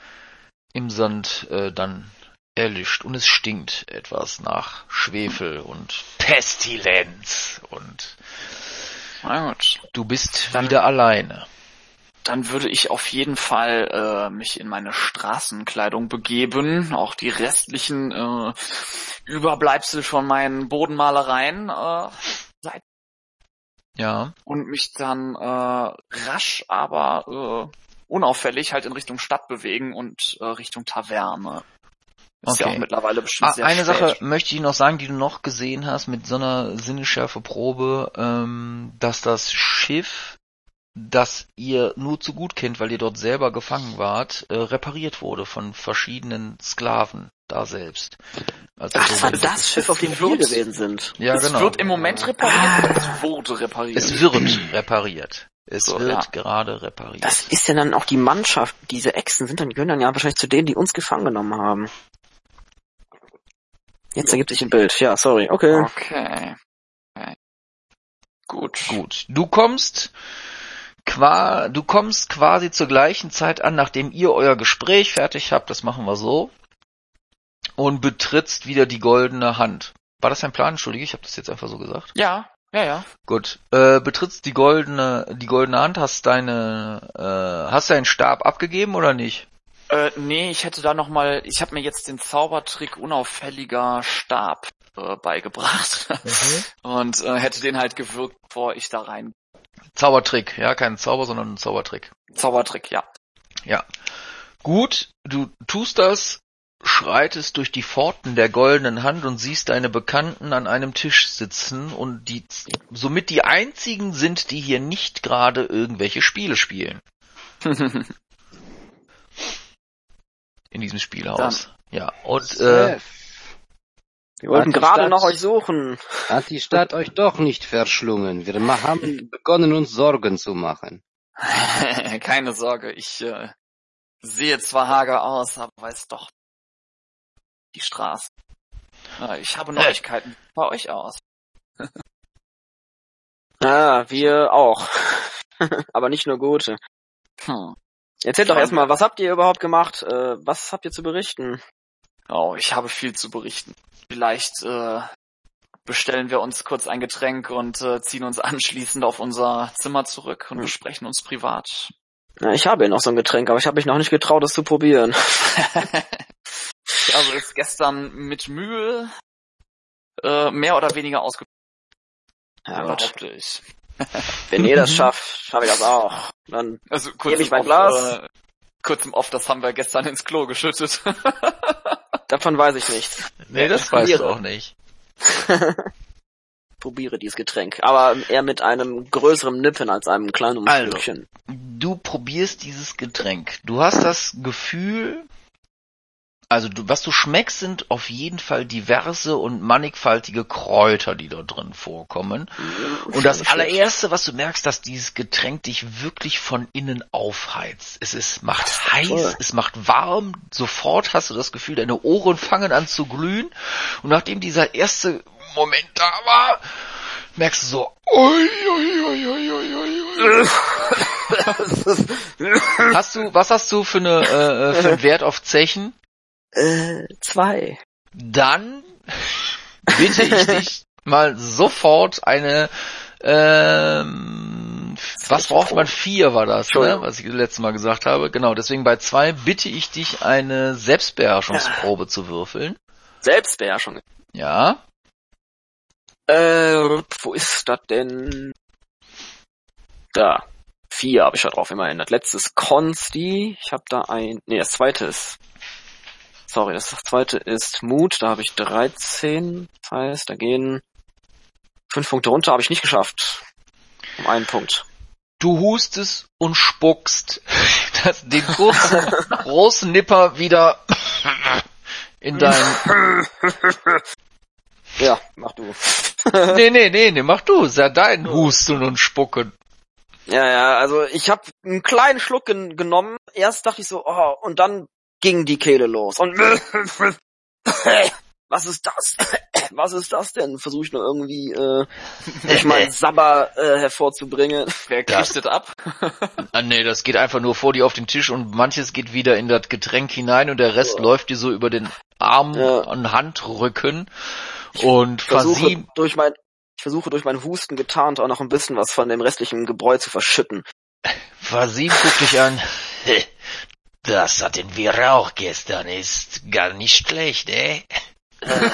im Sand äh, dann erlischt und es stinkt etwas nach Schwefel und Pestilenz und Na gut. du bist Dann- wieder alleine. Dann würde ich auf jeden Fall äh, mich in meine Straßenkleidung begeben, auch die restlichen äh, Überbleibsel von meinen Bodenmalereien äh, Ja, und mich dann äh, rasch, aber äh, unauffällig halt in Richtung Stadt bewegen und äh, Richtung Taverne. Ist ja Okay. auch mittlerweile bestimmt Ah, sehr eine spät. Sache möchte ich noch sagen, die du noch gesehen hast mit so einer Sinnesschärfeprobe, ähm, dass das Schiff, das ihr nur zu gut kennt, weil ihr dort selber gefangen wart, äh, repariert wurde von verschiedenen Sklaven da selbst. Also Ach, so- das war das Schiff, auf dem wir gewesen sind. Ja, es genau. wird im Moment repariert oder es wurde repariert? es wird repariert. Es So, wird ja. gerade repariert. Das ist ja dann auch die Mannschaft. Diese Echsen sind dann, gehören dann ja wahrscheinlich zu denen, die uns gefangen genommen haben. Jetzt ergibt sich ein Bild. Ja, sorry. Okay. Okay. okay. Gut. Gut. Du kommst qua, du kommst quasi zur gleichen Zeit an, nachdem ihr euer Gespräch fertig habt, das machen wir so, und betrittst wieder die goldene Hand. War das dein Plan? Entschuldige, ich habe das jetzt einfach so gesagt. Ja, ja, ja. Gut. Äh, betrittst die goldene, die goldene Hand, hast deine, äh, hast deinen Stab abgegeben oder nicht? Äh, nee, ich hätte da noch mal, ich habe mir jetzt den Zaubertrick unauffälliger Stab äh, beigebracht und äh, hätte den halt gewirkt, bevor ich da rein. Zaubertrick, ja, kein Zauber, sondern ein Zaubertrick. Zaubertrick, ja. Ja. Gut, du tust das, schreitest durch die Pforten der goldenen Hand und siehst deine Bekannten an einem Tisch sitzen und die somit die einzigen sind, die hier nicht gerade irgendwelche Spiele spielen in diesem Spielhaus. Ja, und äh, Wir wollten gerade Stadt- nach euch suchen. hat die Stadt euch doch nicht verschlungen. Wir haben begonnen, uns Sorgen zu machen. Keine Sorge, ich äh, sehe zwar hager aus, aber weiß doch die Straße. Äh, ich habe Neuigkeiten Wie sieht's bei euch aus. Ja, wir auch. Aber nicht nur gute. Hm. Erzählt doch erstmal, was habt ihr überhaupt gemacht? Äh, was habt ihr zu berichten? Oh, ich habe viel zu berichten. Vielleicht äh, bestellen wir uns kurz ein Getränk und äh, ziehen uns anschließend auf unser Zimmer zurück und Hm. besprechen uns privat. Ja, ich habe ja noch so ein Getränk, aber ich habe mich noch nicht getraut, es zu probieren. ich habe es gestern mit Mühe äh, mehr oder weniger ausgeprobiert, Ja, behaupte ich. Wenn ihr das schafft, schaffe ich das auch. Dann Also kurz Geb ich im mein Off, Glas? Äh, kurz im Off, das haben wir gestern ins Klo geschüttet. davon weiß ich nicht. nee, das weißt du auch nicht. Probiere dieses Getränk. Aber eher mit einem größeren Nippen als einem kleinen Also. Stückchen. Du probierst dieses Getränk. Du hast das Gefühl, also du, was du schmeckst, sind auf jeden Fall diverse und mannigfaltige Kräuter, die dort drin vorkommen. Und das allererste, was du merkst, dass dieses Getränk dich wirklich von innen aufheizt. Es ist, macht heiß, toll. es macht warm, sofort hast du das Gefühl, deine Ohren fangen an zu glühen. Und nachdem dieser erste Moment da war, merkst du so, ui. Hast du, was hast du für eine, äh, äh, für einen Wert auf Zechen? Äh, zwei. Dann bitte ich dich mal sofort eine, ähm, was braucht man? Vier war das, ne? Was ich das letzte Mal gesagt habe. Genau, deswegen bei zwei bitte ich dich eine Selbstbeherrschungsprobe zu würfeln. Selbstbeherrschung. Ja, Äh, wo ist das denn? Da. Vier habe ich da drauf immerhin. Das letzte ist Consti. Ich habe da ein... Nee, das zweite ist... Sorry, das zweite ist Mut. Da habe ich 13. Das heißt, da gehen fünf Punkte runter. Habe ich nicht geschafft. Um einen Punkt. du hustest und spuckst das, den kurzen, großen Nipper wieder in dein, Ja, mach du. nee, nee, nee, nee, mach du, ist ja dein Husten und Spucken. Ja, ja, also ich habe einen kleinen Schluck gen genommen. Erst dachte ich so, oh, und dann ging die Kehle los. Und was ist das? was ist das denn? Versuche ich nur irgendwie äh, durch meinen Sabber äh, hervorzubringen. Wer kriegt das ab? ah, nee, das geht einfach nur vor dir auf den Tisch und manches geht wieder in das Getränk hinein und der Rest ja. läuft dir so über den Arm ja. und Handrücken und versuche durch mein ich versuche durch meinen Husten getarnt auch noch ein bisschen was von dem restlichen Gebräu zu verschütten. Fasim guckt dich an. Das hatten wir auch gestern, ist gar nicht schlecht, eh? Äh,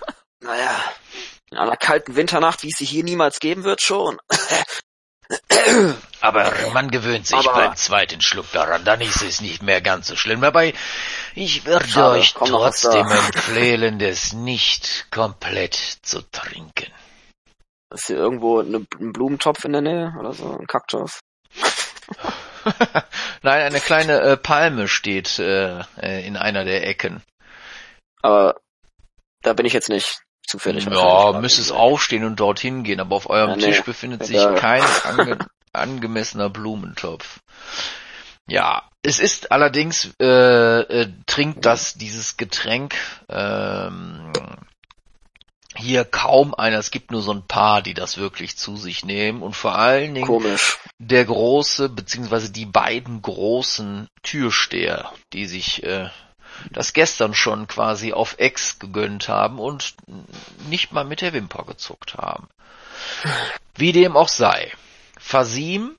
naja, in einer kalten Winternacht, wie es sie hier niemals geben wird, schon. Aber man gewöhnt sich Aber beim zweiten Schluck daran, dann ist es nicht mehr ganz so schlimm. Dabei, ich würde Schade, euch trotzdem empfehlen, das nicht komplett zu trinken. Ist hier irgendwo ein Blumentopf in der Nähe oder so, ein Kaktus? Nein, eine kleine äh, Palme steht äh, äh, in einer der Ecken. Aber da bin ich jetzt nicht zufällig. Ja, müsstest aufstehen und dorthin gehen, aber auf eurem ja, nee. Tisch befindet sich ja. kein ange angemessener Blumentopf. Ja, es ist allerdings, äh, äh, trinkt das, dieses Getränk, ähm, hier kaum einer. Es gibt nur so ein paar, die das wirklich zu sich nehmen und vor allen Dingen Komisch. der große beziehungsweise die beiden großen Türsteher, die sich äh, das gestern schon quasi auf Ex gegönnt haben und nicht mal mit der Wimper gezuckt haben. Wie dem auch sei. Fasim,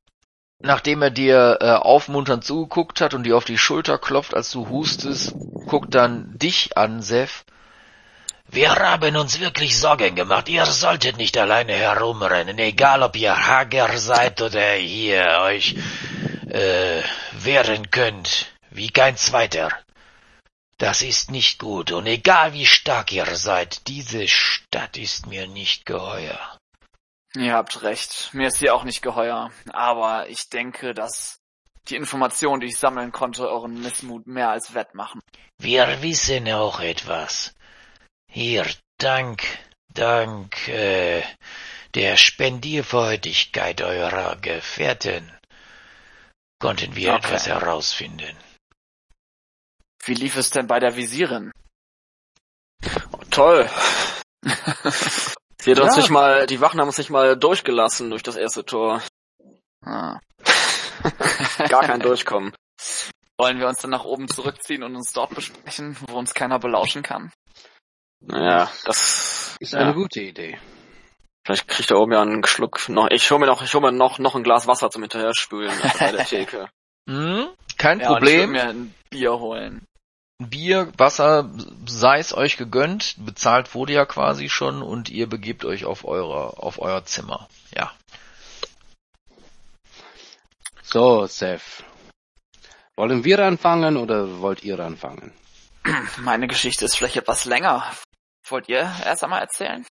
nachdem er dir äh, aufmunternd zugeguckt hat und dir auf die Schulter klopft, als du hustest, guckt dann dich an, Sef, wir haben uns wirklich Sorgen gemacht. Ihr solltet nicht alleine herumrennen, egal ob ihr hager seid oder ihr euch äh, wehren könnt, wie kein zweiter. Das ist nicht gut, und egal wie stark ihr seid, diese Stadt ist mir nicht geheuer. Ihr habt recht, mir ist sie auch nicht geheuer, aber ich denke, dass die Informationen, die ich sammeln konnte, euren Missmut mehr als wettmachen. Wir wissen auch etwas. Hier, dank, dank äh, der Spendierfreudigkeit eurer Gefährten konnten wir okay. etwas herausfinden. Wie lief es denn bei der Visierin? Oh, toll. Sie hat ja. uns nicht mal, die Wachen haben uns nicht mal durchgelassen durch das erste Tor. Ah. Gar kein Durchkommen. Wollen wir uns dann nach oben zurückziehen und uns dort besprechen, wo uns keiner belauschen kann? Naja, das ist eine gute Idee. Vielleicht kriegt er oben ja einen Schluck noch. Ich hole mir noch, ich hole mir noch, noch ein Glas Wasser zum Hinterherspülen bei der Theke. Hm, kein ja, Problem. Und ich mir ein Bier holen. Bier, Wasser, sei es euch gegönnt, bezahlt wurde ja quasi schon und ihr begebt euch auf eure, auf euer Zimmer. Ja. So, Seth. Wollen wir anfangen oder wollt ihr anfangen? Meine Geschichte ist vielleicht etwas länger. Wollt ihr erst einmal erzählen?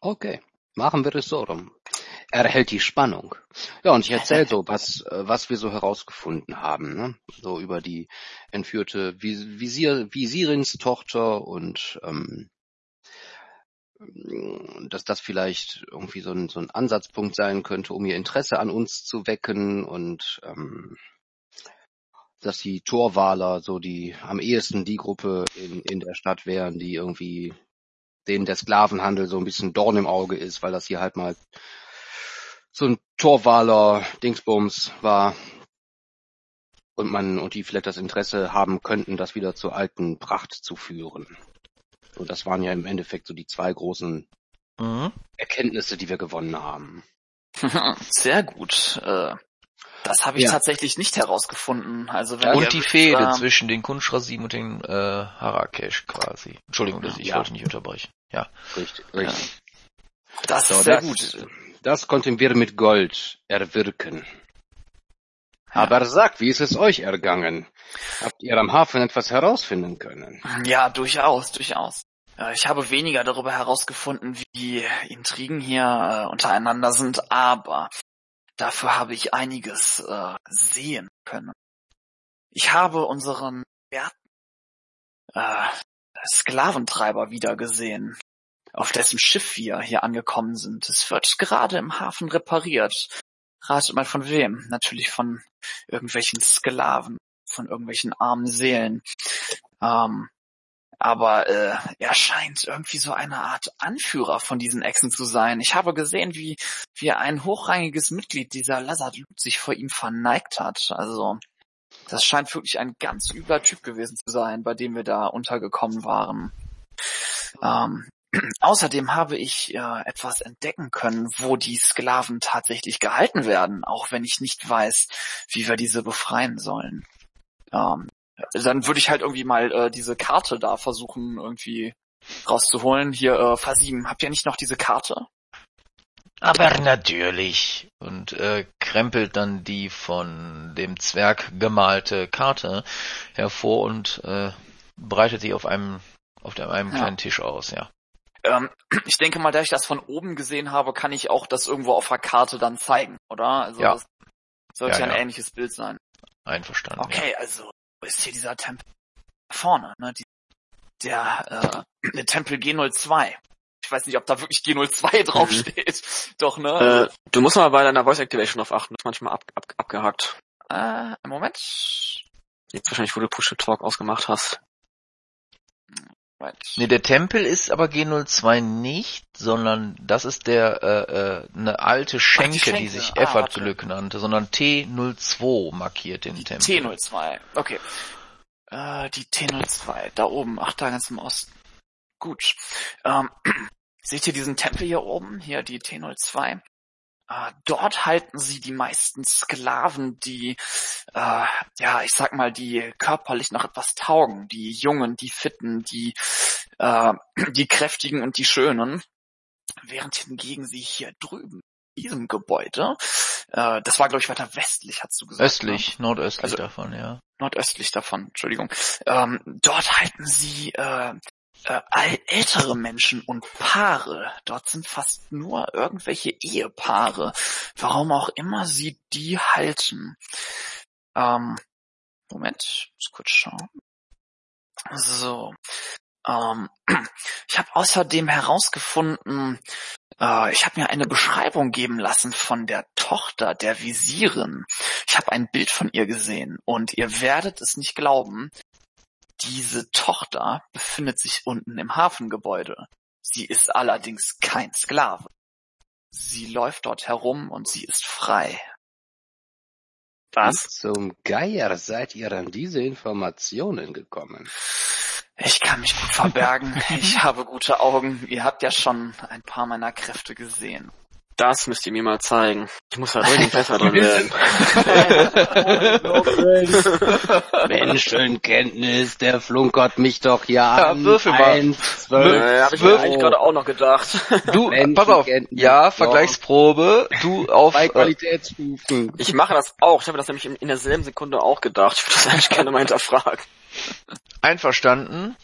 Okay, machen wir es so rum. Er hält die Spannung. Ja, und ich erzähle so, was, was wir so herausgefunden haben, ne? So über die entführte Visier, Visierenstochter und ähm, dass das vielleicht irgendwie so ein, so ein Ansatzpunkt sein könnte, um ihr Interesse an uns zu wecken und ähm, dass die Torwaler so die am ehesten die Gruppe in, in der Stadt wären, die irgendwie denen der Sklavenhandel so ein bisschen Dorn im Auge ist, weil das hier halt mal so ein Torwaler Dingsbums war und man und die vielleicht das Interesse haben könnten, das wieder zur alten Pracht zu führen. Und das waren ja im Endeffekt so die zwei großen mhm. Erkenntnisse, die wir gewonnen haben. Sehr gut. Äh, das habe ich ja. tatsächlich nicht herausgefunden. Also wenn und die Fehde ähm, zwischen den Kunschrasim und den äh, Harakesh quasi. Entschuldigung, dass ich ja. wollte nicht unterbrechen. Ja. Richtig, richtig. Das so, ist sehr das, gut. Das konnten wir mit Gold erwirken. Aber sagt, wie ist es euch ergangen? Habt ihr am Hafen etwas herausfinden können? Ja, durchaus, durchaus. Äh, ich habe weniger darüber herausgefunden, wie die Intrigen hier äh, untereinander sind, aber Dafür habe ich einiges äh, sehen können. Ich habe unseren werten äh, Sklaventreiber wiedergesehen, auf dessen Schiff wir hier angekommen sind. Es wird gerade im Hafen repariert. Ratet mal von wem? Natürlich von irgendwelchen Sklaven, von irgendwelchen armen Seelen. Ähm, aber äh, er scheint irgendwie so eine Art Anführer von diesen Echsen zu sein. Ich habe gesehen, wie, wie ein hochrangiges Mitglied dieser Lazard sich vor ihm verneigt hat. Also das scheint wirklich ein ganz übler Typ gewesen zu sein, bei dem wir da untergekommen waren. Ähm, außerdem habe ich äh, etwas entdecken können, wo die Sklaven tatsächlich gehalten werden, auch wenn ich nicht weiß, wie wir diese befreien sollen. Ähm, dann würde ich halt irgendwie mal äh, diese Karte da versuchen irgendwie rauszuholen. Hier, äh, Fasim, habt ihr nicht noch diese Karte? Aber natürlich. Und äh, krempelt dann die von dem Zwerg gemalte Karte hervor und äh, breitet sie auf einem auf einem ja. kleinen Tisch aus, ja. Ähm, ich denke mal, da ich das von oben gesehen habe, kann ich auch das irgendwo auf der Karte dann zeigen, oder? Also ja. das sollte ja, ja ein ähnliches Bild sein. Einverstanden. Okay, also ist hier dieser Tempel vorne, ne? Die, der, äh, Tempel G02. Ich weiß nicht, ob da wirklich G02 mhm. draufsteht. Mhm. Doch, ne? Äh, du musst mal bei deiner Voice Activation auf achten, das ist manchmal ab, ab, abgehakt. Äh, im Moment. Jetzt wahrscheinlich, wo du Push to Talk ausgemacht hast. Nee, der Tempel ist aber G02 nicht, sondern das ist der äh, äh, eine alte Schenke, Ach, die, Schenke. die, sich ah, Effertglück nannte, sondern T02 markiert den die Tempel. T02, okay. Äh, die T02, da oben, ach da ganz im Osten. Gut. Ähm, seht ihr diesen Tempel hier oben? Hier die T02. Äh, dort halten sie die meisten Sklaven, die, äh, ja, ich sag mal, die körperlich noch etwas taugen, die Jungen, die Fitten, die, äh, die Kräftigen und die Schönen, während hingegen sie hier drüben in diesem Gebäude, äh, das war glaube ich weiter westlich, hast du gesagt. Östlich, ne? nordöstlich also, davon, ja. Nordöstlich davon, Entschuldigung. Ähm, dort halten sie äh, äh, ältere Menschen und Paare. Dort sind fast nur irgendwelche Ehepaare. Warum auch immer sie die halten. Ähm, Moment, muss kurz schauen. So. Ähm, ich habe außerdem herausgefunden, äh, ich habe mir eine Beschreibung geben lassen von der Tochter der Visirin. Ich habe ein Bild von ihr gesehen und ihr werdet es nicht glauben, diese Tochter befindet sich unten im Hafengebäude. Sie ist allerdings kein Sklave. Sie läuft dort herum und sie ist frei. Was? Zum Geier seid ihr an diese Informationen gekommen? Ich kann mich gut verbergen. Ich habe gute Augen. Ihr habt ja schon ein paar meiner Kräfte gesehen. Das müsst ihr mir mal zeigen. Ich muss da richtig besser drin werden. Menschenkenntnis, der flunkert mich doch ja, ja an. Würfel mal. Eins, zwölf, ja, hab ich mir eigentlich gerade auch noch gedacht. Du, pass auf. Ja, Vergleichsprobe. Du auf... Zwei äh, Qualitätsstufen. Ich mache das auch. Ich habe das nämlich in, in derselben Sekunde auch gedacht. Ich würde das eigentlich gerne mal hinterfragen. Einverstanden.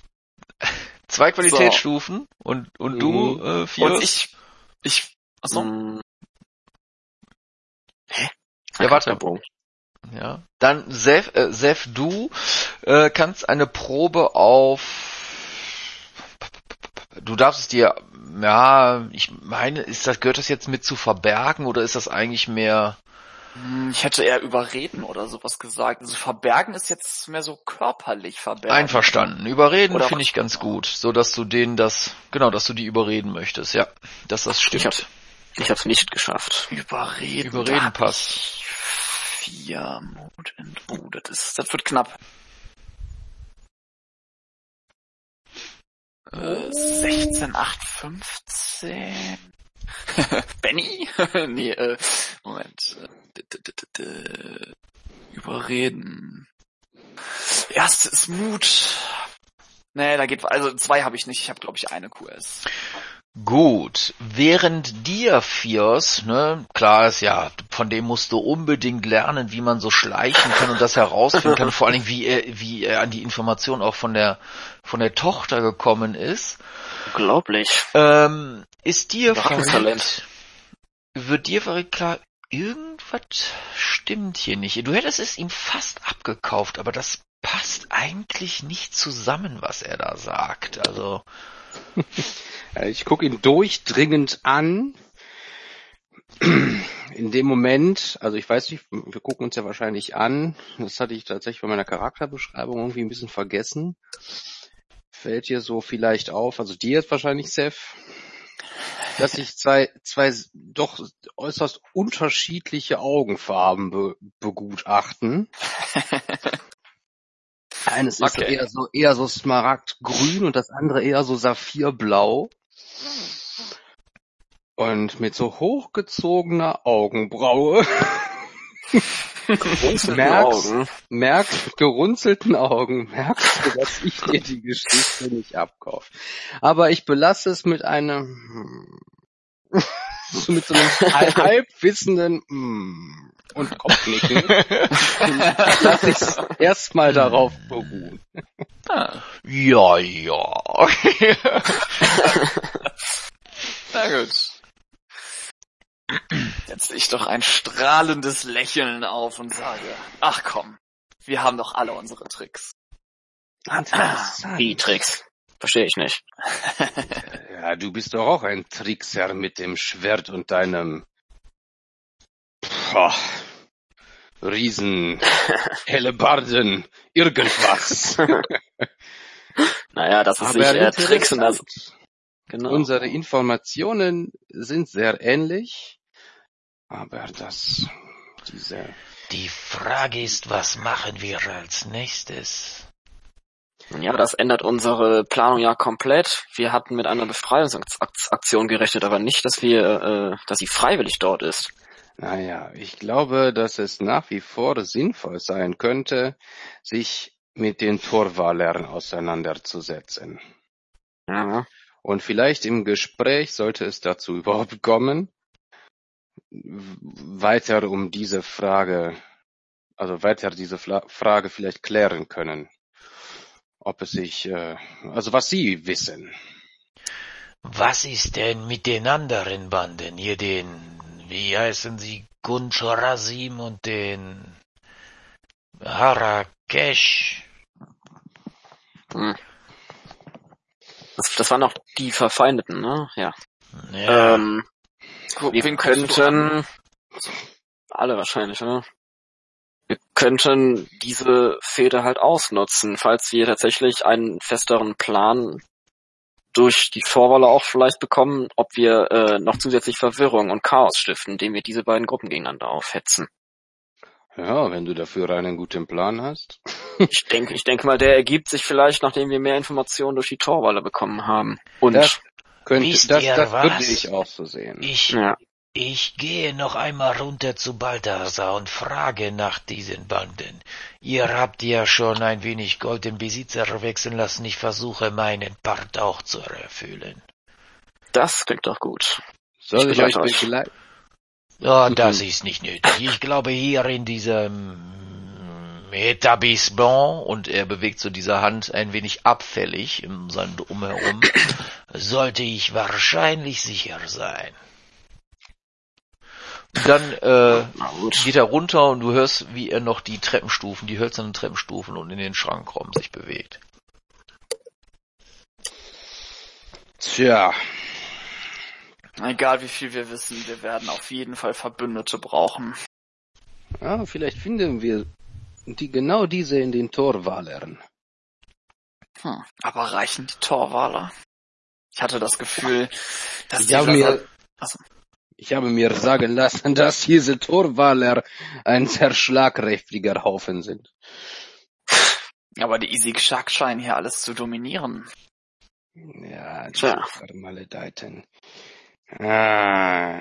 Zwei Qualitätsstufen so. und, und mhm. du, äh, vier. Und ich, ich Achso. Hm. Hä? Ja, warte. Ja. Dann Sef, äh, Sef du äh, kannst eine Probe auf Du darfst es dir, ja, ich meine, ist das, gehört das jetzt mit zu verbergen oder ist das eigentlich mehr hm, ich hätte eher überreden oder sowas gesagt. Also verbergen ist jetzt mehr so körperlich verbergen. Einverstanden. Überreden finde ich ganz gut, so dass du denen das, genau, dass du die überreden möchtest, ja, dass das stimmt. Ich hab, ich hab's nicht geschafft. Überreden. Überreden passt. Vier Mut oh, das ist, das wird knapp. Äh, 16, 8, 15. Benny? nee, äh, Moment. Überreden. Erste ist Mut. Nee, da geht, also zwei habe ich nicht. Ich habe glaube ich eine QS. Gut, während dir, Fios, ne, klar ist ja, von dem musst du unbedingt lernen, wie man so schleichen kann und das herausfinden kann, vor allen Dingen, wie er, wie er an die Information auch von der, von der Tochter gekommen ist. Unglaublich. Ähm, ist dir verrückt, wird dir verrückt klar, irgendwas stimmt hier nicht. Du hättest es ihm fast abgekauft, aber das passt eigentlich nicht zusammen, was er da sagt, also. Ich gucke ihn durchdringend an. In dem Moment, also ich weiß nicht, wir gucken uns ja wahrscheinlich an. Das hatte ich tatsächlich bei meiner Charakterbeschreibung irgendwie ein bisschen vergessen. fällt dir so vielleicht auf, also dir jetzt wahrscheinlich, Seth, dass sich zwei, zwei doch äußerst unterschiedliche Augenfarben be begutachten. Eines ist okay. eher so, eher so smaragdgrün und das andere eher so saphirblau. Und mit so hochgezogener Augenbraue merkst, Augen. merkst, gerunzelten Augen, merkst du, dass ich dir die Geschichte nicht abkaufe. Aber ich belasse es mit einem, so mit so einem halbwissenden mm, und Kopfnicken. Lass ich erstmal darauf beruhen. Ja, ja. Na gut setze ich doch ein strahlendes Lächeln auf und sage, ach komm, wir haben doch alle unsere Tricks. Wie Tricks? Verstehe ich nicht. ja, du bist doch auch ein Trickser mit dem Schwert und deinem Boah, Riesen, Hellebarden, irgendwas. naja, das ist Aber nicht eher Tricks und das... Genau. Unsere Informationen sind sehr ähnlich. Aber das, diese... Die Frage ist, was machen wir als nächstes? Ja, das ändert unsere Planung ja komplett. Wir hatten mit einer Befreiungsaktion gerechnet, aber nicht, dass wir, äh, dass sie freiwillig dort ist. Naja, ich glaube, dass es nach wie vor sinnvoll sein könnte, sich mit den Torwalern auseinanderzusetzen. Ja. Und vielleicht im Gespräch sollte es dazu überhaupt kommen, weiter um diese Frage, also weiter diese Frage vielleicht klären können. Ob es sich, äh, also was Sie wissen. Was ist denn mit den anderen Banden? Hier den, wie heißen sie, Gunchorazim und den Harakesh? Hm. Das, das waren auch die Verfeindeten, ne? Ja. ja. Ähm, wir könnten, alle wahrscheinlich, oder? Wir könnten diese Fehde halt ausnutzen, falls wir tatsächlich einen festeren Plan durch die Vorwahl auch vielleicht bekommen, ob wir äh, noch zusätzlich Verwirrung und Chaos stiften, indem wir diese beiden Gruppen gegeneinander aufhetzen. Ja, wenn du dafür einen guten Plan hast. ich denke, ich denke mal, der ergibt sich vielleicht, nachdem wir mehr Informationen durch die Torwalle bekommen haben. Und das könnte, das, das was? würde ich auch so sehen. Ich, ja. Ich gehe noch einmal runter zu Balthasar und frage nach diesen Banden. Ihr habt ja schon ein wenig Gold im Besitzer wechseln lassen. Ich versuche meinen Part auch zu erfüllen. Das klingt doch gut. Soll ich, ich euch begleiten? Oh, das ist nicht nötig. Ich glaube, hier in diesem Etablissement und er bewegt so diese Hand ein wenig abfällig in seinem Drumherum, sollte ich wahrscheinlich sicher sein. Dann äh, geht er runter und du hörst, wie er noch die Treppenstufen, die hölzernen Treppenstufen und in den Schrankraum sich bewegt. Tja. Egal wie viel wir wissen, wir werden auf jeden Fall Verbündete brauchen. Ja, vielleicht finden wir die genau diese in den Torwalern. Hm, aber reichen die Torwaler? Ich hatte das Gefühl, dass ich die habe mir, Achso. Ich habe mir sagen lassen, dass diese Torwaler ein sehr schlagkräftiger Haufen sind. Aber die Isik Shark scheinen hier alles zu dominieren. Ja, die Vermaledeiten. Ah,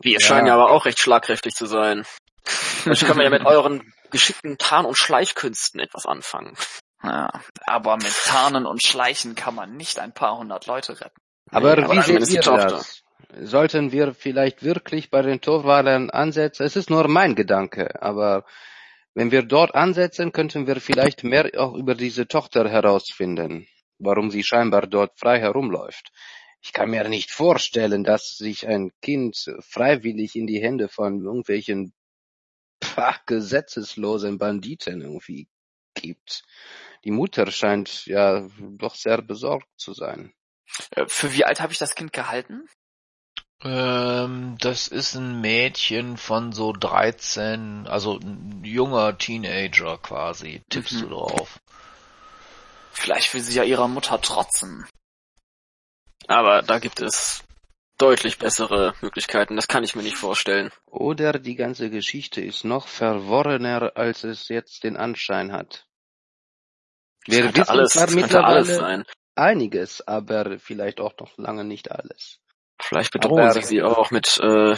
Wir ja. scheinen ja aber auch recht schlagkräftig zu sein. Vielleicht können wir ja mit euren geschickten Tarn- und Schleichkünsten etwas anfangen. Ja, aber mit Tarnen und Schleichen kann man nicht ein paar hundert Leute retten. Aber, nee, aber wie seht ihr das? Sollten wir vielleicht wirklich bei den Torwalern ansetzen? Es ist nur mein Gedanke, aber wenn wir dort ansetzen, könnten wir vielleicht mehr auch über diese Tochter herausfinden, warum sie scheinbar dort frei herumläuft. Ich kann mir nicht vorstellen, dass sich ein Kind freiwillig in die Hände von irgendwelchen pah, gesetzeslosen Banditen irgendwie gibt. Die Mutter scheint ja doch sehr besorgt zu sein. Äh, für wie alt habe ich das Kind gehalten? Ähm, das ist ein Mädchen von so 13, also ein junger Teenager quasi, tippst mhm. du drauf. Vielleicht will sie ja ihrer Mutter trotzen. Aber da gibt es deutlich bessere Möglichkeiten. Das kann ich mir nicht vorstellen. Oder die ganze Geschichte ist noch verworrener, als es jetzt den Anschein hat. Wir wissen alles, zwar mittlerweile einiges, aber vielleicht auch noch lange nicht alles. Vielleicht bedrohen aber, sie sie auch mit äh,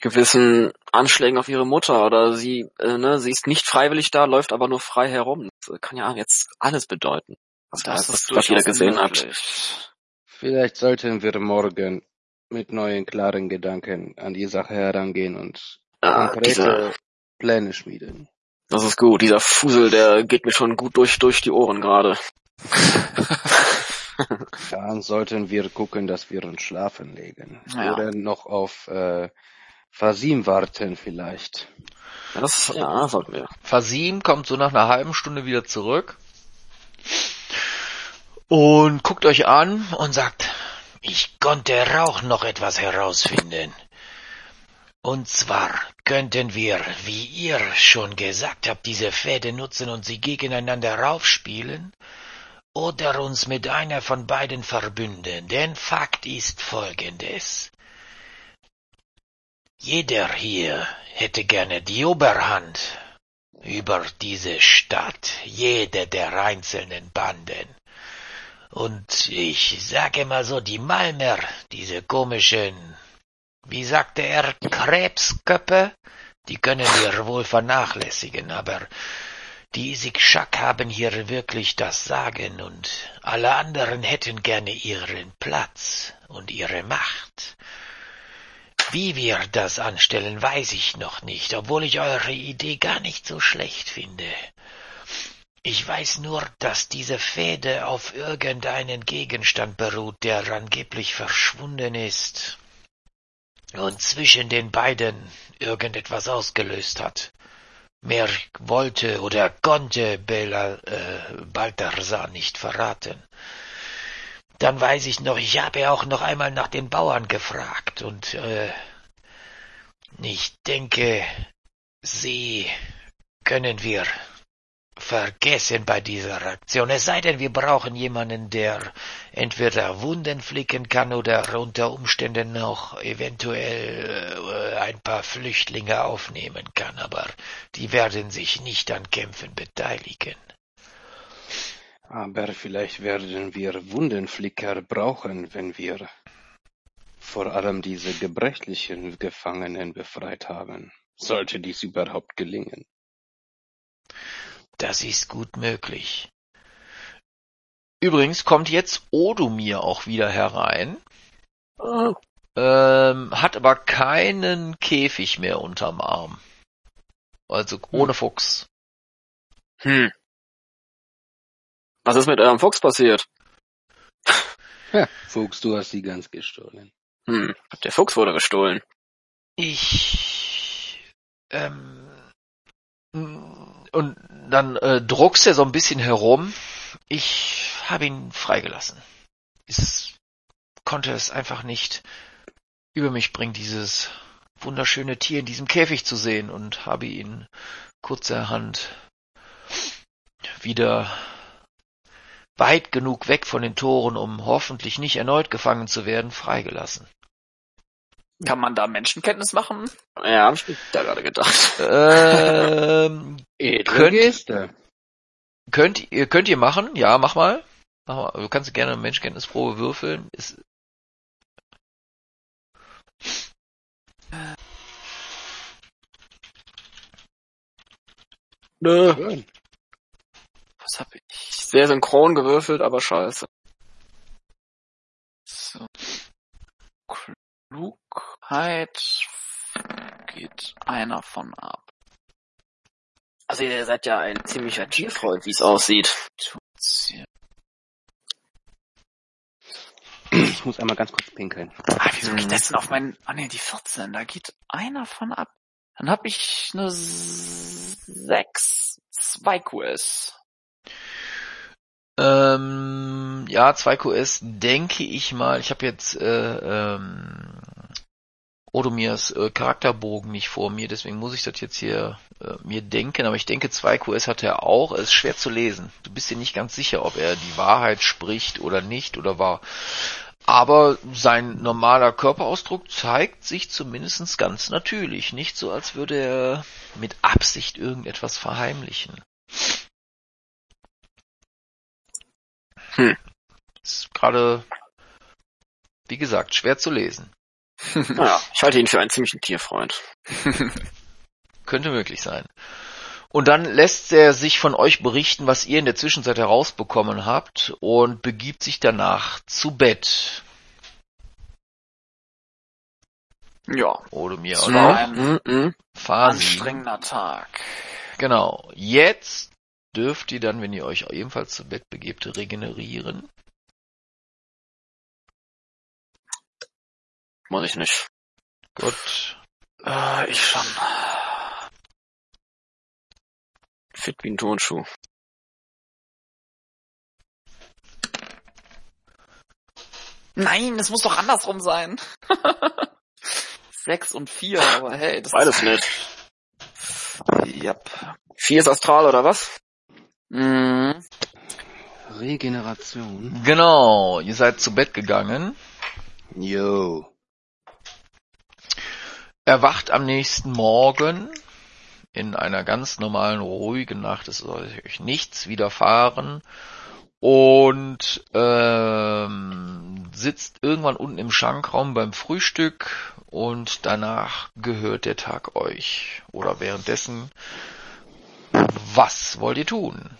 gewissen Anschlägen auf ihre Mutter oder sie, äh, ne, sie ist nicht freiwillig da, läuft aber nur frei herum. Das kann ja jetzt alles bedeuten. Was, das was, was jeder gesehen hat. Vielleicht sollten wir morgen mit neuen klaren Gedanken an die Sache herangehen und ah, konkrete diese, Pläne schmieden. Das ist gut. Dieser Fusel, der geht mir schon gut durch, durch die Ohren gerade. Dann sollten wir gucken, dass wir uns schlafen legen. Ja. Oder noch auf äh, Fasim warten vielleicht. Das, ja, sollten wir. Fasim kommt so nach einer halben Stunde wieder zurück und guckt euch an und sagt, ich konnte auch noch etwas herausfinden. Und zwar könnten wir, wie ihr schon gesagt habt, diese Fäde nutzen und sie gegeneinander raufspielen, oder uns mit einer von beiden verbünden, denn Fakt ist folgendes. Jeder hier hätte gerne die Oberhand über diese Stadt, jede der einzelnen Banden. Und ich sage mal so, die Malmer, diese komischen, wie sagte er, Krebsköppe, die können wir wohl vernachlässigen, aber die Isigschak haben hier wirklich das Sagen und alle anderen hätten gerne ihren Platz und ihre Macht. Wie wir das anstellen, weiß ich noch nicht, obwohl ich eure Idee gar nicht so schlecht finde. Ich weiß nur, dass diese Fehde auf irgendeinen Gegenstand beruht, der angeblich verschwunden ist und zwischen den beiden irgendetwas ausgelöst hat. Mehr wollte oder konnte Bela, äh, Balthasar nicht verraten. Dann weiß ich noch, ich habe auch noch einmal nach den Bauern gefragt und äh, ich denke, sie können wir vergessen bei dieser Aktion. Es sei denn, wir brauchen jemanden, der entweder Wunden flicken kann oder unter Umständen noch eventuell äh, ein paar Flüchtlinge aufnehmen kann, aber die werden sich nicht an Kämpfen beteiligen. Aber vielleicht werden wir Wundenflicker brauchen, wenn wir vor allem diese gebrechlichen Gefangenen befreit haben. Sollte dies überhaupt gelingen. Das ist gut möglich. Übrigens kommt jetzt Odomir auch wieder herein. Oh. Ähm, hat aber keinen Käfig mehr unterm Arm. Also ohne hm. Fuchs. Hm. Was ist mit eurem Fuchs passiert? Ja, Fuchs, du hast die ganz gestohlen. Hm, der Fuchs wurde gestohlen. Ich, ähm, und dann äh, druckst er so ein bisschen herum. Ich habe ihn freigelassen. Ich konnte es einfach nicht über mich bringen, dieses wunderschöne Tier in diesem Käfig zu sehen und habe ihn kurzerhand wieder weit genug weg von den Toren, um hoffentlich nicht erneut gefangen zu werden, freigelassen. Kann man da Menschenkenntnis machen? Ja, hab ich da gerade gedacht. Ähm, könnt, Geste. Könnt, ihr, könnt ihr machen? Ja, mach mal. Mach mal. Du kannst gerne eine Menschenkenntnisprobe würfeln. Ist, Nö. Was hab ich? Sehr synchron gewürfelt, aber scheiße. Klugheit geht einer von ab. Also ihr seid ja ein ziemlicher Tierfreund, wie es aussieht. Ich muss einmal ganz kurz pinkeln. Ah, wieso geht das denn auf meinen... Ah ne, die 14, da geht einer von ab. Dann hab ich eine 6, 2 QS. Ähm, ja, 2QS denke ich mal. Ich habe jetzt äh, ähm, Odomirs äh, Charakterbogen nicht vor mir, deswegen muss ich das jetzt hier äh, mir denken, aber ich denke 2 QS hat er auch. Es ist schwer zu lesen. Du bist dir nicht ganz sicher, ob er die Wahrheit spricht oder nicht oder war. Aber sein normaler Körperausdruck zeigt sich zumindest ganz natürlich. Nicht so, als würde er mit Absicht irgendetwas verheimlichen. Hm. Ist gerade, wie gesagt, schwer zu lesen. naja, ich halte ihn für einen ziemlichen Tierfreund. Könnte möglich sein. Und dann lässt er sich von euch berichten, was ihr in der Zwischenzeit herausbekommen habt und begibt sich danach zu Bett. Ja. Oder mir auch. War ein mm -mm. anstrengender Tag. Genau. Jetzt dürft ihr dann, wenn ihr euch ebenfalls zu Bett begebt, regenerieren. Muss ich nicht. Gut. Äh, ich schon. Fit wie ein Turnschuh. Nein, es muss doch andersrum sein. Sechs und vier, aber hey, das Beides ist nicht. Yep. Vier ist Astral oder was? Mhm. Regeneration. Genau, ihr seid zu Bett gegangen. Jo. Erwacht am nächsten Morgen in einer ganz normalen, ruhigen Nacht. Es soll euch nichts widerfahren. Und ähm, sitzt irgendwann unten im Schankraum beim Frühstück und danach gehört der Tag euch. Oder währenddessen, was wollt ihr tun?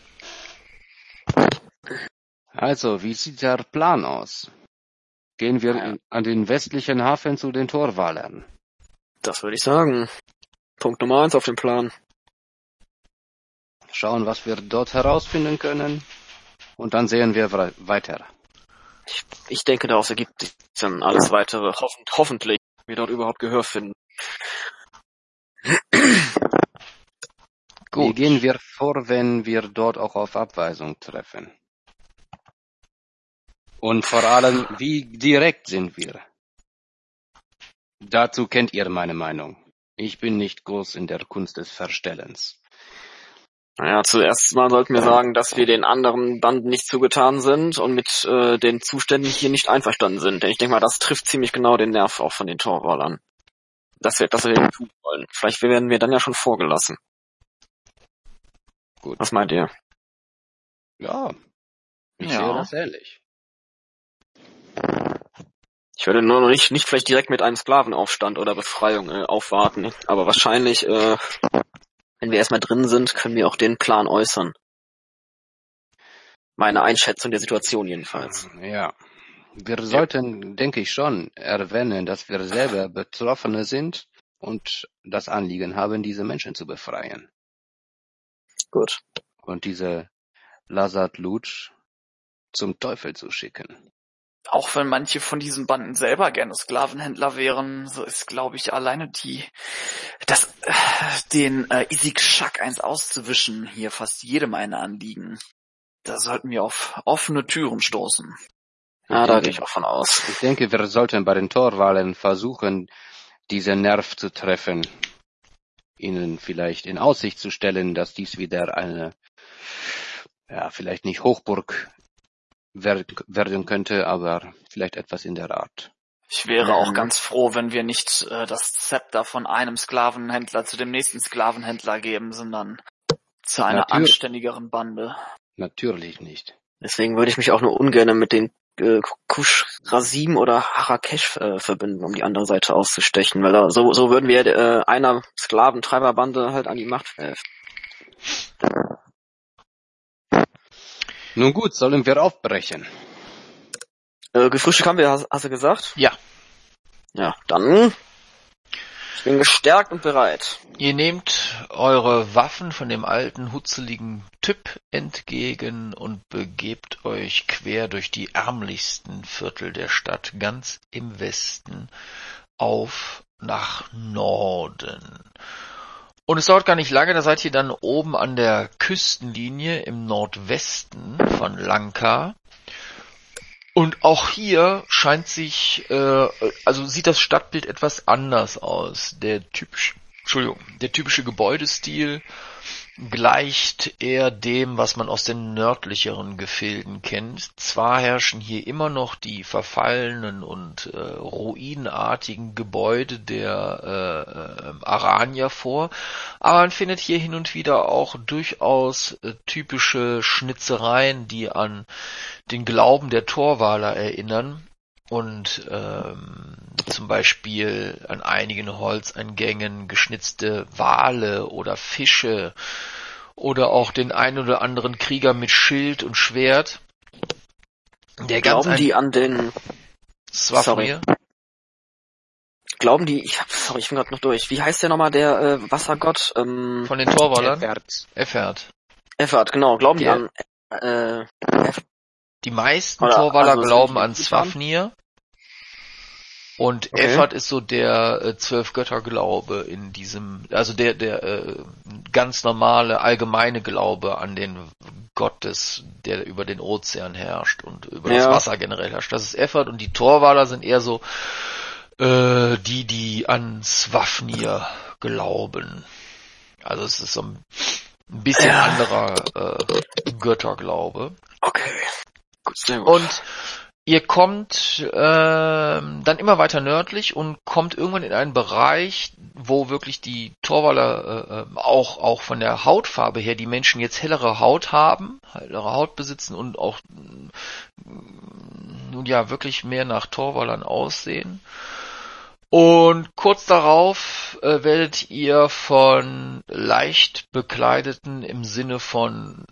Also, wie sieht der Plan aus? Gehen wir an den westlichen Hafen zu den Torwalern. Das würde ich sagen. Punkt Nummer eins auf dem Plan. Schauen, was wir dort herausfinden können. Und dann sehen wir weiter. Ich, ich denke, daraus ergibt sich dann alles weitere. Hoffen, hoffentlich wir dort überhaupt Gehör finden. Wie gehen wir vor, wenn wir dort auch auf Abweisung treffen? Und vor allem, wie direkt sind wir? Dazu kennt ihr meine Meinung. Ich bin nicht groß in der Kunst des Verstellens. Naja, zuerst mal sollten wir sagen, dass wir den anderen Banden nicht zugetan sind und mit äh, den Zuständen hier nicht einverstanden sind. Denn ich denke mal, das trifft ziemlich genau den Nerv auch von den Torrollern. Dass wir, dass wir den tun wollen. Vielleicht werden wir dann ja schon vorgelassen. Gut. Was meint ihr? Ja. Ich ja. sehe das ähnlich. Ich würde nur noch nicht, nicht vielleicht direkt mit einem Sklavenaufstand oder Befreiung äh, aufwarten, aber wahrscheinlich, äh, wenn wir erstmal drin sind, können wir auch den Plan äußern. Meine Einschätzung der Situation jedenfalls. Ja. Wir sollten, denke ich schon, erwähnen, dass wir selber Betroffene sind und das Anliegen haben, diese Menschen zu befreien. Gut. Und diese Lazat Lutsch zum Teufel zu schicken auch wenn manche von diesen Banden selber gerne Sklavenhändler wären, so ist, glaube ich, alleine die, das, äh, den äh, Isik Schak eins auszuwischen, hier fast jedem ein Anliegen. Da sollten wir auf offene Türen stoßen. Ja, da gehe ich auch von aus. Ich denke, wir sollten bei den Torwahlen versuchen, diesen Nerv zu treffen. Ihnen vielleicht in Aussicht zu stellen, dass dies wieder eine, ja, vielleicht nicht Hochburg werden könnte, aber vielleicht etwas in der Art. Ich wäre auch ganz froh, wenn wir nicht äh, das Zepter von einem Sklavenhändler zu dem nächsten Sklavenhändler geben, sondern zu einer Natür anständigeren Bande. Natürlich nicht. Deswegen würde ich mich auch nur ungern mit den äh, Kush Rasim oder Harakesh äh, verbinden, um die andere Seite auszustechen, weil da, so, so würden wir äh, einer Sklaventreiberbande halt an die Macht helfen. Nun gut, sollen wir aufbrechen? Äh, gefrühstückt haben wir, hast, hast du gesagt? Ja. Ja, dann ich bin gestärkt und bereit. Ihr nehmt eure Waffen von dem alten, hutzeligen Typ entgegen und begebt euch quer durch die ärmlichsten Viertel der Stadt ganz im Westen auf nach Norden. Und es dauert gar nicht lange, da seid ihr dann oben an der Küstenlinie im Nordwesten von Lanka. Und auch hier scheint sich, äh, also sieht das Stadtbild etwas anders aus. Der typisch, Entschuldigung, der typische Gebäudestil gleicht eher dem, was man aus den nördlicheren Gefilden kennt. Zwar herrschen hier immer noch die verfallenen und äh, ruinartigen Gebäude der äh, Aranier vor, aber man findet hier hin und wieder auch durchaus äh, typische Schnitzereien, die an den Glauben der Torwaler erinnern und ähm, zum Beispiel an einigen Holzeingängen geschnitzte Wale oder Fische oder auch den ein oder anderen Krieger mit Schild und Schwert. Der Glauben die an den Swafnir? Glauben die, ich hab, sorry, ich bin gerade noch durch. Wie heißt der nochmal, der äh, Wassergott? Ähm, Von den Torwallern? Effert. Effert. Effert, genau. Glauben die an äh, die meisten Oder, Torwaller also glauben an Swafnir. Und okay. Effert ist so der äh, Zwölf-Götter-Glaube in diesem, also der, der äh, ganz normale, allgemeine Glaube an den Gott des, der über den Ozean herrscht und über ja. das Wasser generell herrscht. Das ist Effert und die Torwaler sind eher so äh, die, die an Swafnir glauben. Also es ist so ein bisschen ja. anderer äh, Götterglaube. Okay. Sehr gut. Und ihr kommt äh, dann immer weiter nördlich und kommt irgendwann in einen Bereich, wo wirklich die Torwaller äh, äh, auch auch von der Hautfarbe her die Menschen jetzt hellere Haut haben, hellere Haut besitzen und auch nun ja wirklich mehr nach Torwallern aussehen. Und kurz darauf äh, werdet ihr von leicht bekleideten im Sinne von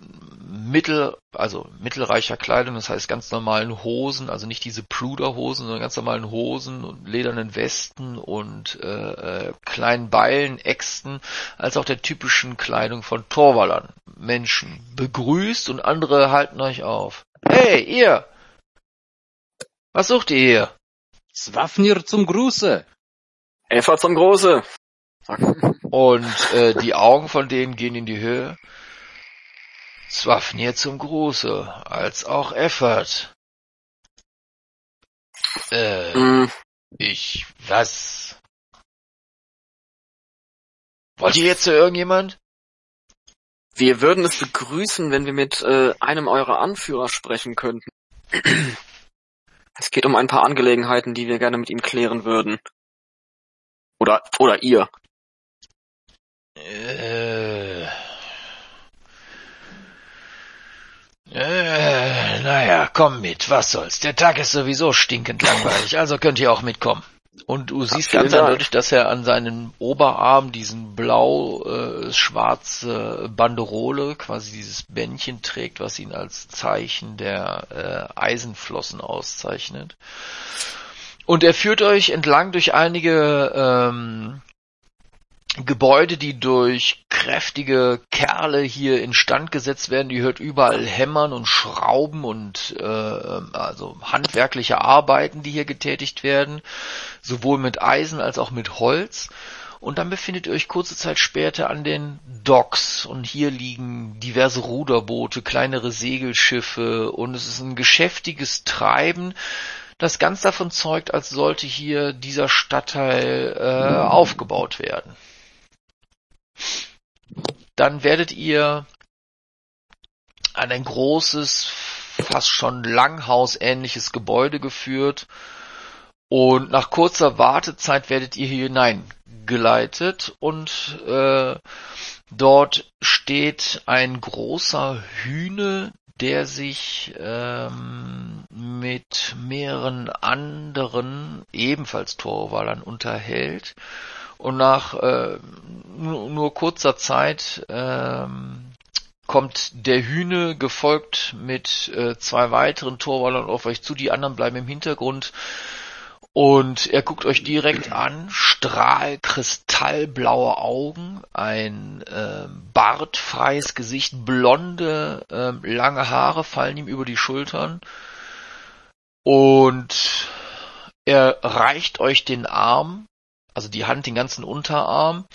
mittel, also mittelreicher Kleidung, das heißt ganz normalen Hosen, also nicht diese Pluderhosen, sondern ganz normalen Hosen und ledernen Westen und äh, äh, kleinen Beilen, Äxten, als auch der typischen Kleidung von Torwallern, Menschen begrüßt und andere halten euch auf. Hey, ihr! Was sucht ihr hier? Swafnir zum Gruße. Eva zum Große. Und äh, die Augen von denen gehen in die Höhe. Swafnir zum Gruße, als auch Effert. Äh, mm. ich, was? Wollt ihr jetzt zu irgendjemand? Wir würden es begrüßen, wenn wir mit äh, einem eurer Anführer sprechen könnten. Es geht um ein paar Angelegenheiten, die wir gerne mit ihm klären würden. Oder, oder ihr. Äh, äh, naja, komm mit, was soll's. Der Tag ist sowieso stinkend langweilig, also könnt ihr auch mitkommen. Und du siehst ganz eindeutig, dass er an seinem Oberarm diesen blau-schwarze äh, Banderole, quasi dieses Bändchen trägt, was ihn als Zeichen der äh, Eisenflossen auszeichnet. Und er führt euch entlang durch einige ähm, Gebäude, die durch kräftige Kerle hier instand gesetzt werden. Die hört überall hämmern und schrauben und äh, also handwerkliche Arbeiten, die hier getätigt werden, sowohl mit Eisen als auch mit Holz. Und dann befindet ihr euch kurze Zeit später an den Docks und hier liegen diverse Ruderboote, kleinere Segelschiffe und es ist ein geschäftiges Treiben, das ganz davon zeugt, als sollte hier dieser Stadtteil äh, aufgebaut werden. Dann werdet ihr an ein großes, fast schon langhausähnliches Gebäude geführt und nach kurzer Wartezeit werdet ihr hier hineingeleitet und äh, dort steht ein großer Hühne, der sich ähm, mit mehreren anderen ebenfalls Torwallern unterhält. Und nach äh, nur, nur kurzer Zeit ähm, kommt der Hühne gefolgt mit äh, zwei weiteren Torwallern auf euch zu, die anderen bleiben im Hintergrund und er guckt euch direkt an, strahl kristallblaue Augen, ein äh, bartfreies Gesicht, blonde, äh, lange Haare fallen ihm über die Schultern. Und er reicht euch den Arm, also die Hand, den ganzen Unterarm,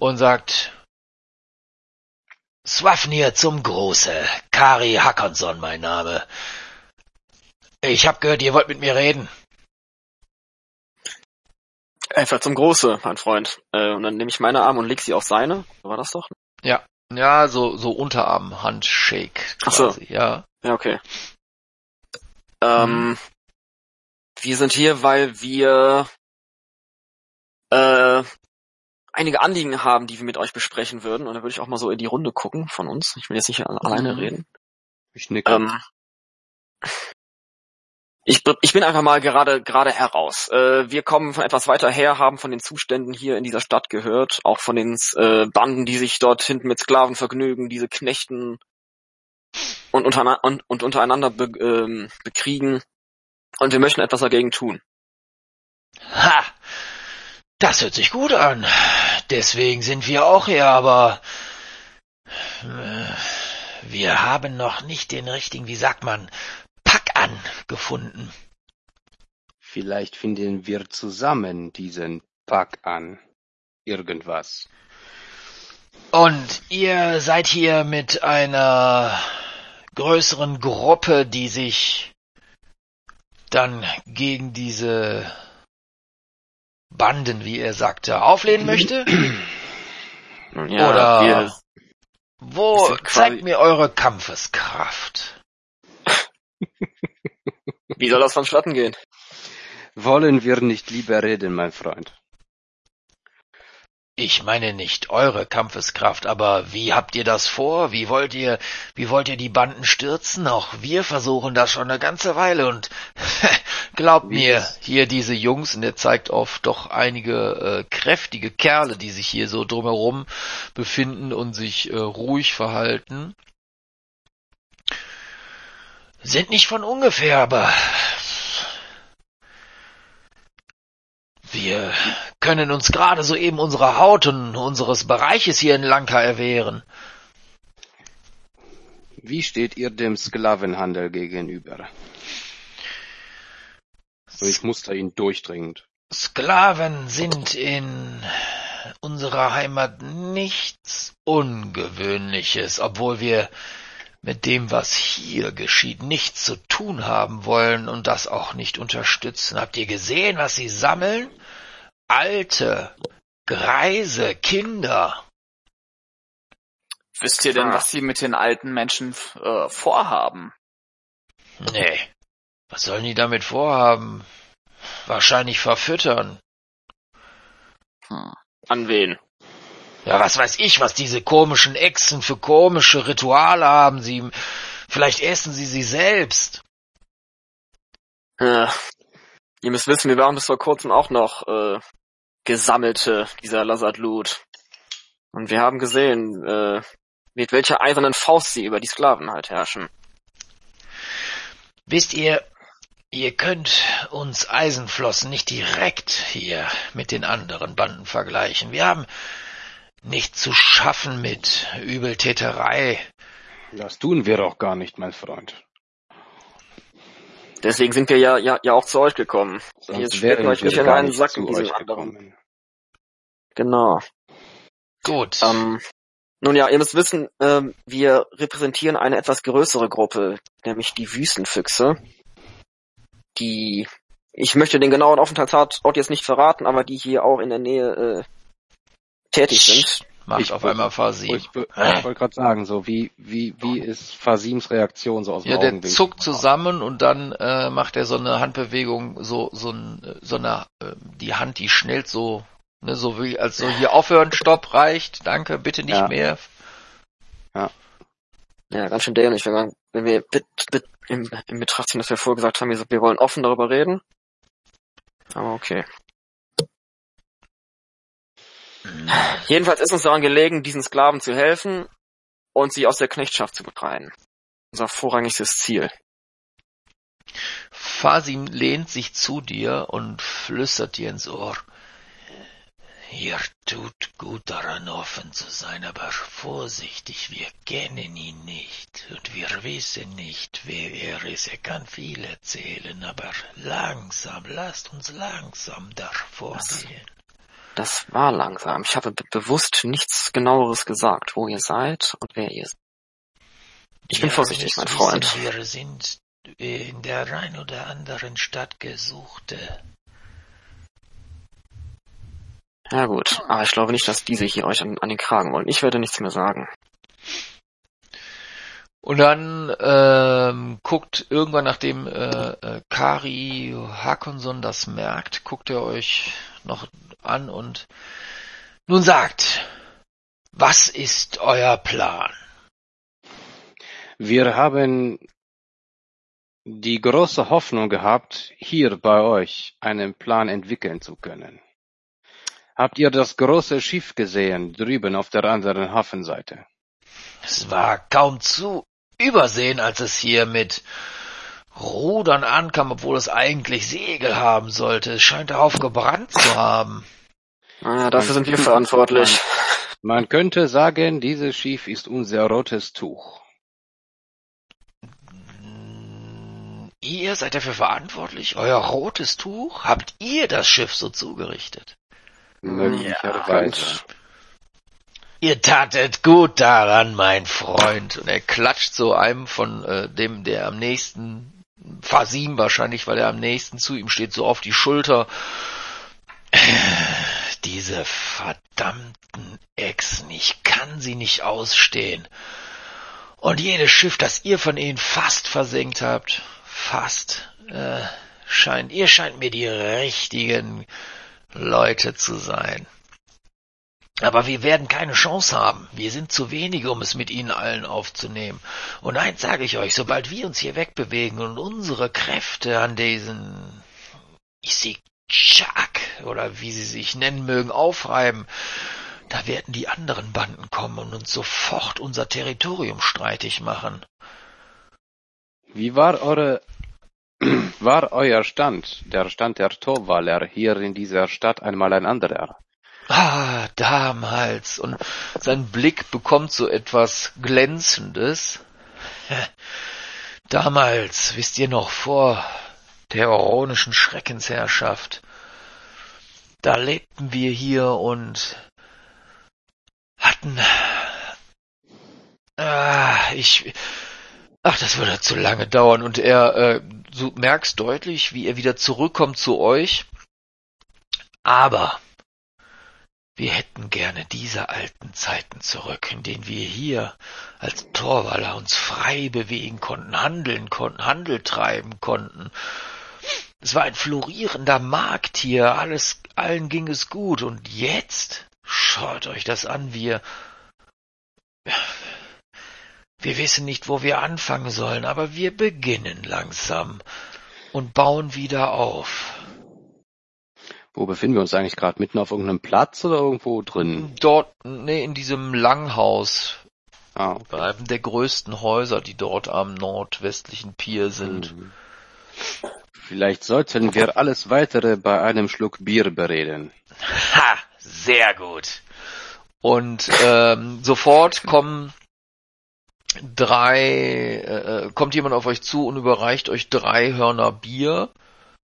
und sagt, Swafnir zum Große, Kari Hackonson mein Name. Ich hab gehört, ihr wollt mit mir reden. Einfach zum Große, mein Freund. Äh, und dann nehme ich meine Arme und leg sie auf seine. War das doch? Ja. Ja, so, so Unterarm-Handshake quasi, so. ja. Ja, okay. Ähm, mhm. wir sind hier, weil wir äh, einige Anliegen haben, die wir mit euch besprechen würden. Und da würde ich auch mal so in die Runde gucken von uns. Ich will jetzt nicht mhm. alleine reden. Ich nicke. Ähm, ich, ich bin einfach mal gerade gerade heraus. Äh, wir kommen von etwas weiter her, haben von den Zuständen hier in dieser Stadt gehört, auch von den äh, Banden, die sich dort hinten mit Sklaven vergnügen, diese Knechten und, untereinander, und, und untereinander be, ähm, bekriegen. Und wir möchten etwas dagegen tun. Ha! Das hört sich gut an. Deswegen sind wir auch hier, aber äh, wir haben noch nicht den richtigen, wie sagt man, An gefunden. Vielleicht finden wir zusammen diesen Pack an. Irgendwas. Und ihr seid hier mit einer größeren Gruppe, die sich dann gegen diese Banden, wie er sagte, auflehnen möchte? Ja, Oder wo zeigt mir eure Kampfeskraft? Wie soll das vonstatten gehen? Wollen wir nicht lieber reden, mein Freund? Ich meine nicht eure Kampfeskraft, aber wie habt ihr das vor? Wie wollt ihr, wie wollt ihr die Banden stürzen? Auch wir versuchen das schon eine ganze Weile und glaubt wie mir, hier diese Jungs, und er zeigt auf doch einige äh, kräftige Kerle, die sich hier so drumherum befinden und sich äh, ruhig verhalten, sind nicht von ungefähr, aber Wir können uns gerade soeben unserer Haut und unseres Bereiches hier in Lanka erwehren. Wie steht ihr dem Sklavenhandel gegenüber? Ich muster ihn durchdringend. Sklaven sind in unserer Heimat nichts Ungewöhnliches, obwohl wir mit dem, was hier geschieht, nichts zu tun haben wollen und das auch nicht unterstützen. Habt ihr gesehen, was sie sammeln? Alte, Greise, Kinder. Wisst ihr denn, was sie mit den alten Menschen äh, vorhaben? Nee. Was sollen die damit vorhaben? Wahrscheinlich verfüttern. Hm. An wen? Ja, was weiß ich, was diese komischen Echsen für komische Rituale haben. Sie, vielleicht essen sie sie selbst. Ja, Ihr müsst wissen, wir waren bis vor kurzem auch noch äh, Gesammelte dieser Lazard Loot. Und wir haben gesehen, äh, mit welcher eisernen Faust sie über die Sklaven halt herrschen. Wisst ihr, ihr könnt uns Eisenflossen nicht direkt hier mit den anderen Banden vergleichen. Wir haben nicht zu schaffen mit Übeltäterei. Das tun wir auch gar nicht, mein Freund. Deswegen sind wir ja, ja, ja auch zu euch gekommen. Sonst Jetzt stecken euch nicht in einen Sack mit diesem anderen. Genau. Gut. Ähm, nun ja, ihr müsst wissen, ähm, wir repräsentieren eine etwas größere Gruppe, nämlich die Wüstenfüchse, die, ich möchte den genauen Aufenthaltsort jetzt nicht verraten, aber die hier auch in der Nähe äh, tätig sind macht ich auf einmal Fasim. Ich, ich wollte gerade sagen, so wie wie wie ist Fasims Reaktion so aus dem Ja, der zuckt zusammen und dann äh, macht er so eine Handbewegung, so so, ein, so eine äh, die Hand, die schnellt so, ne, so wie als so hier aufhören, Stopp reicht, danke, bitte nicht ja. mehr. Ja. Ja, ganz schön dämlich, wenn, man, wenn wir bit, bit, im, im Betracht ziehen, dass wir vorher gesagt haben, wir, wir wollen offen darüber reden. Aber okay. Jedenfalls ist uns daran gelegen, diesen Sklaven zu helfen und sie aus der Knechtschaft zu befreien. Unser vorrangigstes Ziel. Fasim lehnt sich zu dir und flüstert dir ins Ohr. Ihr tut gut daran, offen zu sein, aber vorsichtig, wir kennen ihn nicht und wir wissen nicht, wer er ist. Er kann viel erzählen, aber langsam, lasst uns langsam davor gehen. Das war langsam. Ich habe bewusst nichts genaueres gesagt, wo ihr seid und wer ihr seid. Ich bin vorsichtig, mein Freund. Wissen, wir sind in der ein oder anderen Stadt Gesuchte. Ja gut, aber ich glaube nicht, dass diese hier euch an, an den Kragen wollen. Ich werde nichts mehr sagen. Und dann ähm, guckt irgendwann, nachdem äh, äh, Kari Hakonson das merkt, guckt er euch noch an und nun sagt, was ist euer Plan? Wir haben die große Hoffnung gehabt, hier bei euch einen Plan entwickeln zu können. Habt ihr das große Schiff gesehen, drüben auf der anderen Hafenseite? Es war kaum zu übersehen, als es hier mit Rudern ankam, obwohl es eigentlich Segel haben sollte. Es scheint darauf gebrannt zu haben. Ah, dafür sind wir verantwortlich. Man könnte sagen, dieses Schiff ist unser rotes Tuch. Ihr seid dafür verantwortlich? Euer rotes Tuch? Habt ihr das Schiff so zugerichtet? Möglicherweise. Ihr tatet gut daran, mein Freund. Und er klatscht so einem von äh, dem, der am nächsten, Fasim wahrscheinlich, weil er am nächsten zu ihm steht, so auf die Schulter. Diese verdammten Echsen, ich kann sie nicht ausstehen. Und jedes Schiff, das ihr von ihnen fast versenkt habt, fast, äh, scheint, ihr scheint mir die richtigen Leute zu sein. Aber wir werden keine Chance haben. Wir sind zu wenige, um es mit ihnen allen aufzunehmen. Und eins sage ich euch, sobald wir uns hier wegbewegen und unsere Kräfte an diesen Isikchak oder wie sie sich nennen mögen, aufreiben, da werden die anderen Banden kommen und uns sofort unser Territorium streitig machen. Wie war eure war euer Stand, der Stand der Torwaller hier in dieser Stadt einmal ein anderer? Ah, damals. Und sein Blick bekommt so etwas Glänzendes. Damals, wisst ihr noch, vor der oronischen Schreckensherrschaft, da lebten wir hier und hatten. Ah, ich. Ach, das würde zu lange dauern. Und er, äh, du merkst deutlich, wie er wieder zurückkommt zu euch. Aber wir hätten gerne diese alten Zeiten zurück, in denen wir hier als Torwaller uns frei bewegen konnten, handeln konnten, Handel treiben konnten. Es war ein florierender Markt hier, alles, allen ging es gut. Und jetzt, schaut euch das an, wir, wir wissen nicht, wo wir anfangen sollen, aber wir beginnen langsam und bauen wieder auf. Wo befinden wir uns eigentlich gerade? Mitten auf irgendeinem Platz oder irgendwo drin? Dort, nee, in diesem Langhaus. Ah, okay. Bei einem der größten Häuser, die dort am nordwestlichen Pier sind. Mhm. Vielleicht sollten wir alles weitere bei einem Schluck Bier bereden. Ha, sehr gut. Und ähm, sofort kommen drei, äh, kommt jemand auf euch zu und überreicht euch drei Hörner Bier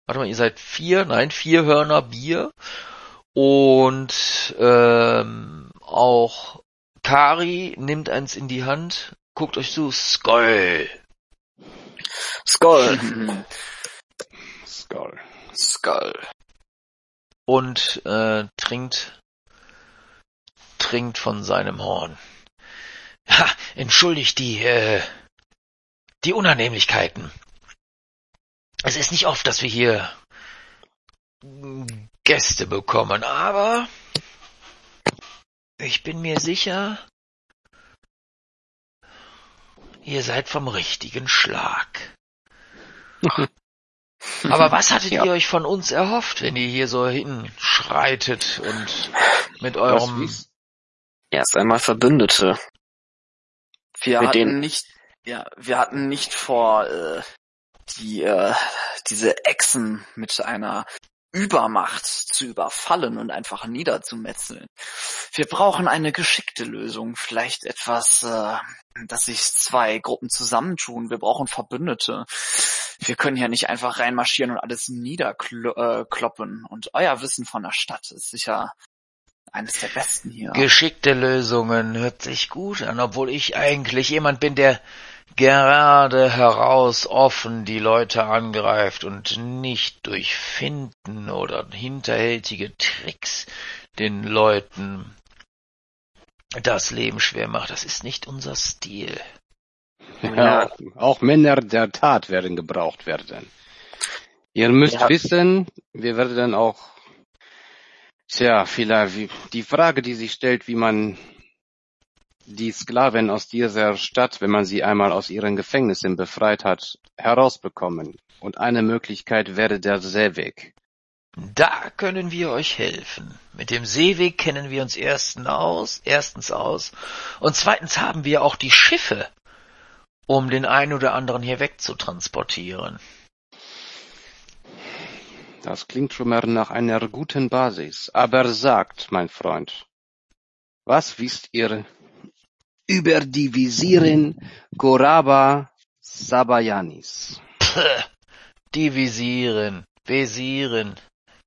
warte mal, ihr seid vier, nein, vier Hörner Bier und ähm, auch Kari nimmt eins in die Hand, guckt euch zu, Skoll. Skoll. Skull. Skull. Und äh, trinkt trinkt von seinem Horn. Ha, entschuldigt die, äh, die Unannehmlichkeiten. Es ist nicht oft, dass wir hier Gäste bekommen, aber ich bin mir sicher, ihr seid vom richtigen Schlag. Aber was hattet ja. ihr euch von uns erhofft, wenn ihr hier so hinschreitet und mit eurem... Erst einmal Verbündete. Wir mit hatten nicht, ja, wir hatten nicht vor, äh, die äh, diese Echsen mit einer Übermacht zu überfallen und einfach niederzumetzeln. Wir brauchen eine geschickte Lösung, vielleicht etwas, äh, dass sich zwei Gruppen zusammentun. Wir brauchen Verbündete. Wir können hier nicht einfach reinmarschieren und alles niederkloppen. Und euer Wissen von der Stadt ist sicher eines der besten hier. Geschickte Lösungen hört sich gut an, obwohl ich eigentlich jemand bin, der gerade heraus offen die Leute angreift und nicht durch Finden oder hinterhältige Tricks den Leuten das Leben schwer macht. Das ist nicht unser Stil. Ja, auch Männer der Tat werden gebraucht werden. Ihr müsst ja. wissen, wir werden auch, tja, vielleicht die Frage, die sich stellt, wie man die Sklaven aus dieser Stadt, wenn man sie einmal aus ihren Gefängnissen befreit hat, herausbekommen. Und eine Möglichkeit wäre der Seeweg. Da können wir euch helfen. Mit dem Seeweg kennen wir uns erstens aus, erstens aus. Und zweitens haben wir auch die Schiffe, um den einen oder anderen hier wegzutransportieren. Das klingt schon mal nach einer guten Basis. Aber sagt, mein Freund, was wisst ihr über die Visirin Goraba Sabayanis? Puh, die Visirin, Visirin,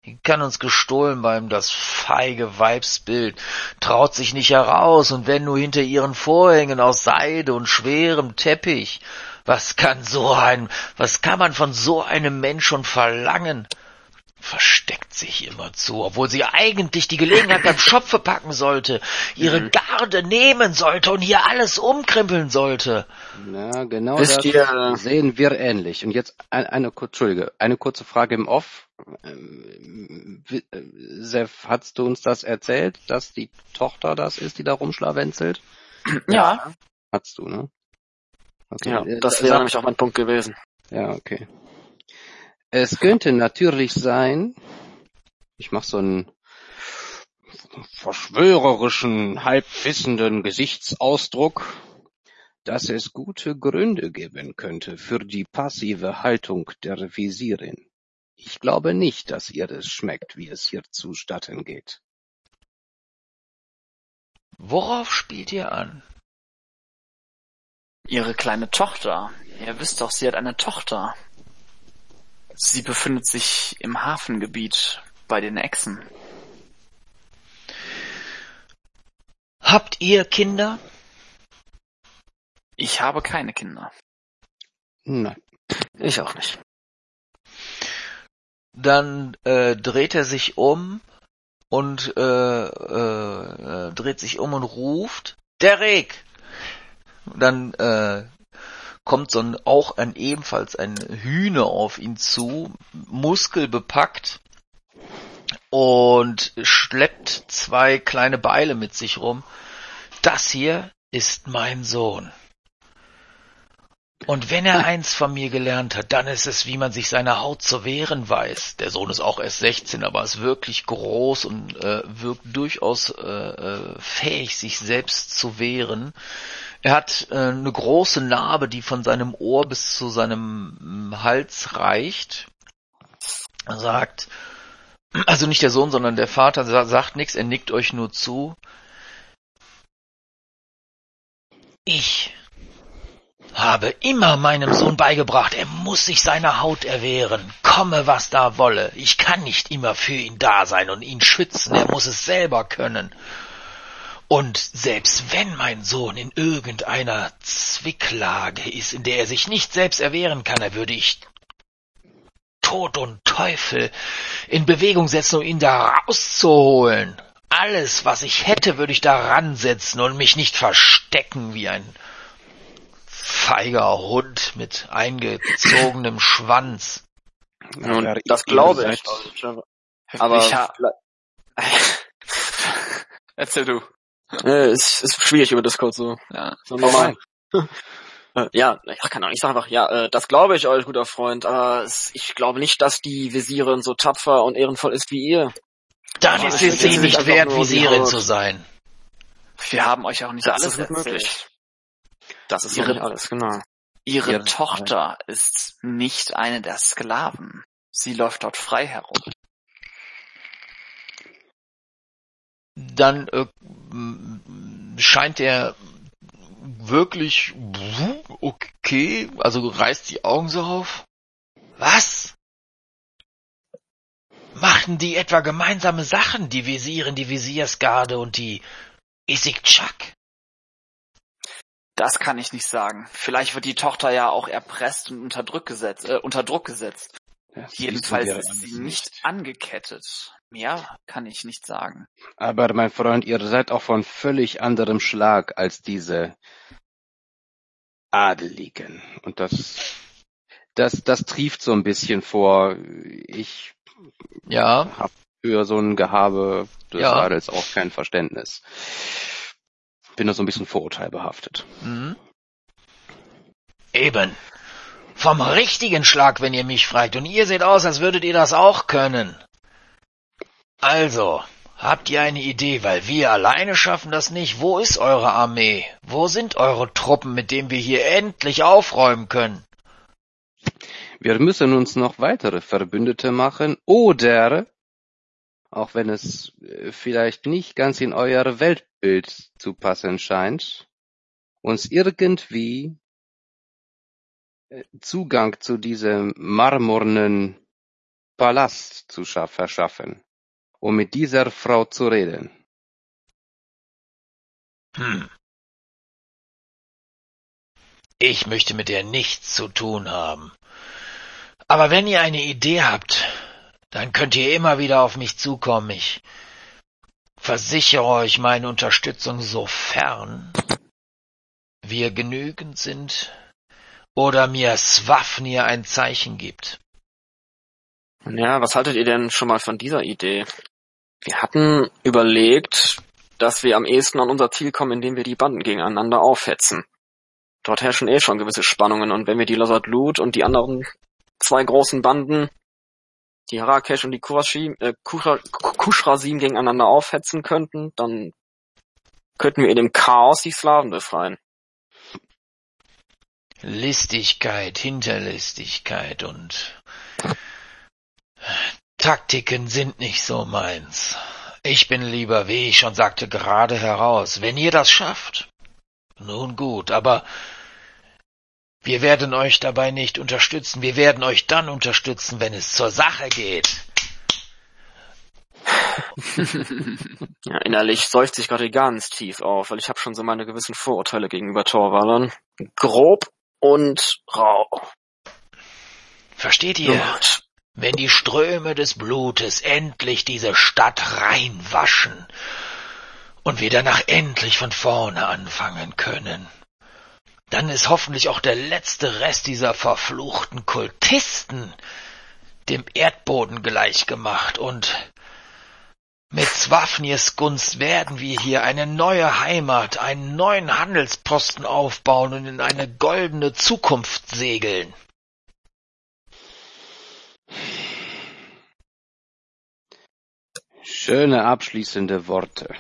die kann uns gestohlen beim das feige Weibsbild, traut sich nicht heraus und wenn nur hinter ihren Vorhängen aus Seide und schwerem Teppich. Was kann so ein, was kann man von so einem Mensch schon verlangen? Versteckt sich immer zu, obwohl sie eigentlich die Gelegenheit beim Schopfe packen sollte, ihre mhm. Garde nehmen sollte und hier alles umkrempeln sollte. Na, genau Wisst das ihr, sehen wir ähnlich. Und jetzt eine, eine, Entschuldige, eine kurze Frage im Off. Ähm, Sef, hast du uns das erzählt, dass die Tochter das ist, die da rumschlawenzelt? Ja. Hast du, ne? Okay. Ja, das wäre nämlich auch mein Punkt gewesen. Ja, okay. Es könnte natürlich sein, ich mache so einen verschwörerischen, halbwissenden Gesichtsausdruck, dass es gute Gründe geben könnte für die passive Haltung der Visirin. Ich glaube nicht, dass ihr es schmeckt, wie es hier zustatten geht. Worauf spielt ihr an? Ihre kleine Tochter. Ihr wisst doch, sie hat eine Tochter. Sie befindet sich im Hafengebiet bei den Echsen. Habt ihr Kinder? Ich habe keine Kinder. Nein, ich auch nicht. Dann äh, dreht er sich um und äh, äh, dreht sich um und ruft Derek. Dann äh, kommt so ein, auch ein ebenfalls ein Hühner auf ihn zu, muskelbepackt und schleppt zwei kleine Beile mit sich rum. Das hier ist mein Sohn. Und wenn er eins von mir gelernt hat, dann ist es, wie man sich seiner Haut zu wehren weiß. Der Sohn ist auch erst 16, aber ist wirklich groß und äh, wirkt durchaus äh, äh, fähig, sich selbst zu wehren. Er hat äh, eine große Narbe, die von seinem Ohr bis zu seinem mm, Hals reicht. Er sagt, also nicht der Sohn, sondern der Vater sagt nichts, er nickt euch nur zu. Ich habe immer meinem Sohn beigebracht, er muss sich seiner Haut erwehren, komme was da wolle. Ich kann nicht immer für ihn da sein und ihn schützen, er muss es selber können. Und selbst wenn mein Sohn in irgendeiner Zwicklage ist, in der er sich nicht selbst erwehren kann, er würde ich Tod und Teufel in Bewegung setzen, um ihn da rauszuholen. Alles, was ich hätte, würde ich da ransetzen und mich nicht verstecken wie ein feiger Hund mit eingezogenem Schwanz. Und das glaube ich. Aber ich Erzähl du. Äh, ist, ist schwierig über Discord so. Ja, so normal. Äh, ja, ja, kann auch nicht sagen einfach, ja, äh, das glaube ich euch, guter Freund, aber es, ich glaube nicht, dass die Visirin so tapfer und ehrenvoll ist wie ihr. Dann ist es sie nicht wert, Visirin zu sein. Wir haben euch auch nicht das alles ist möglich. Das ist ihre, alles, genau. Ihre ja, Tochter ist nicht eine der Sklaven. Sie läuft dort frei herum. dann äh, scheint er wirklich okay, also reißt die Augen so auf. Was? Machten die etwa gemeinsame Sachen, die Visieren, die Visiersgarde und die Isikchak? Das kann ich nicht sagen. Vielleicht wird die Tochter ja auch erpresst und unter Druck gesetzt. Äh, unter Druck gesetzt. Jedenfalls ist sie nicht angekettet. Mehr kann ich nicht sagen. Aber mein Freund, ihr seid auch von völlig anderem Schlag als diese Adeligen. Und das, das, das trieft so ein bisschen vor. Ich ja. habe für so ein Gehabe des ja. Adels auch kein Verständnis. Bin da so ein bisschen vorurteilbehaftet. Mhm. Eben. Vom richtigen Schlag, wenn ihr mich fragt. Und ihr seht aus, als würdet ihr das auch können. Also, habt ihr eine Idee, weil wir alleine schaffen das nicht. Wo ist eure Armee? Wo sind eure Truppen, mit denen wir hier endlich aufräumen können? Wir müssen uns noch weitere Verbündete machen oder, auch wenn es äh, vielleicht nicht ganz in euer Weltbild zu passen scheint, uns irgendwie äh, Zugang zu diesem marmornen Palast zu verschaffen, um mit dieser Frau zu reden. Hm. Ich möchte mit ihr nichts zu tun haben. Aber wenn ihr eine Idee habt, dann könnt ihr immer wieder auf mich zukommen. Ich versichere euch meine Unterstützung, sofern wir genügend sind, oder mir Swafnir ein Zeichen gibt. Ja, was haltet ihr denn schon mal von dieser Idee? Wir hatten überlegt, dass wir am ehesten an unser Ziel kommen, indem wir die Banden gegeneinander aufhetzen. Dort herrschen eh schon gewisse Spannungen und wenn wir die Lozard Loot und die anderen zwei großen Banden, die Harakesh und die Kurashim, äh, Kushrasim gegeneinander aufhetzen könnten, dann könnten wir in dem Chaos die Slaven befreien. Listigkeit, Hinterlistigkeit und Taktiken sind nicht so meins. Ich bin lieber, wie ich schon sagte, gerade heraus. Wenn ihr das schafft, nun gut, aber wir werden euch dabei nicht unterstützen. Wir werden euch dann unterstützen, wenn es zur Sache geht. ja, innerlich seufzt sich gerade ganz tief auf, weil ich habe schon so meine gewissen Vorurteile gegenüber Torwallern. Grob und rau. Versteht ihr? Blut. Wenn die Ströme des Blutes endlich diese Stadt reinwaschen und wir danach endlich von vorne anfangen können, dann ist hoffentlich auch der letzte Rest dieser verfluchten Kultisten dem Erdboden gleichgemacht und mit Swafnirs Gunst werden wir hier eine neue Heimat, einen neuen Handelsposten aufbauen und in eine goldene Zukunft segeln. Schöne abschließende Worte.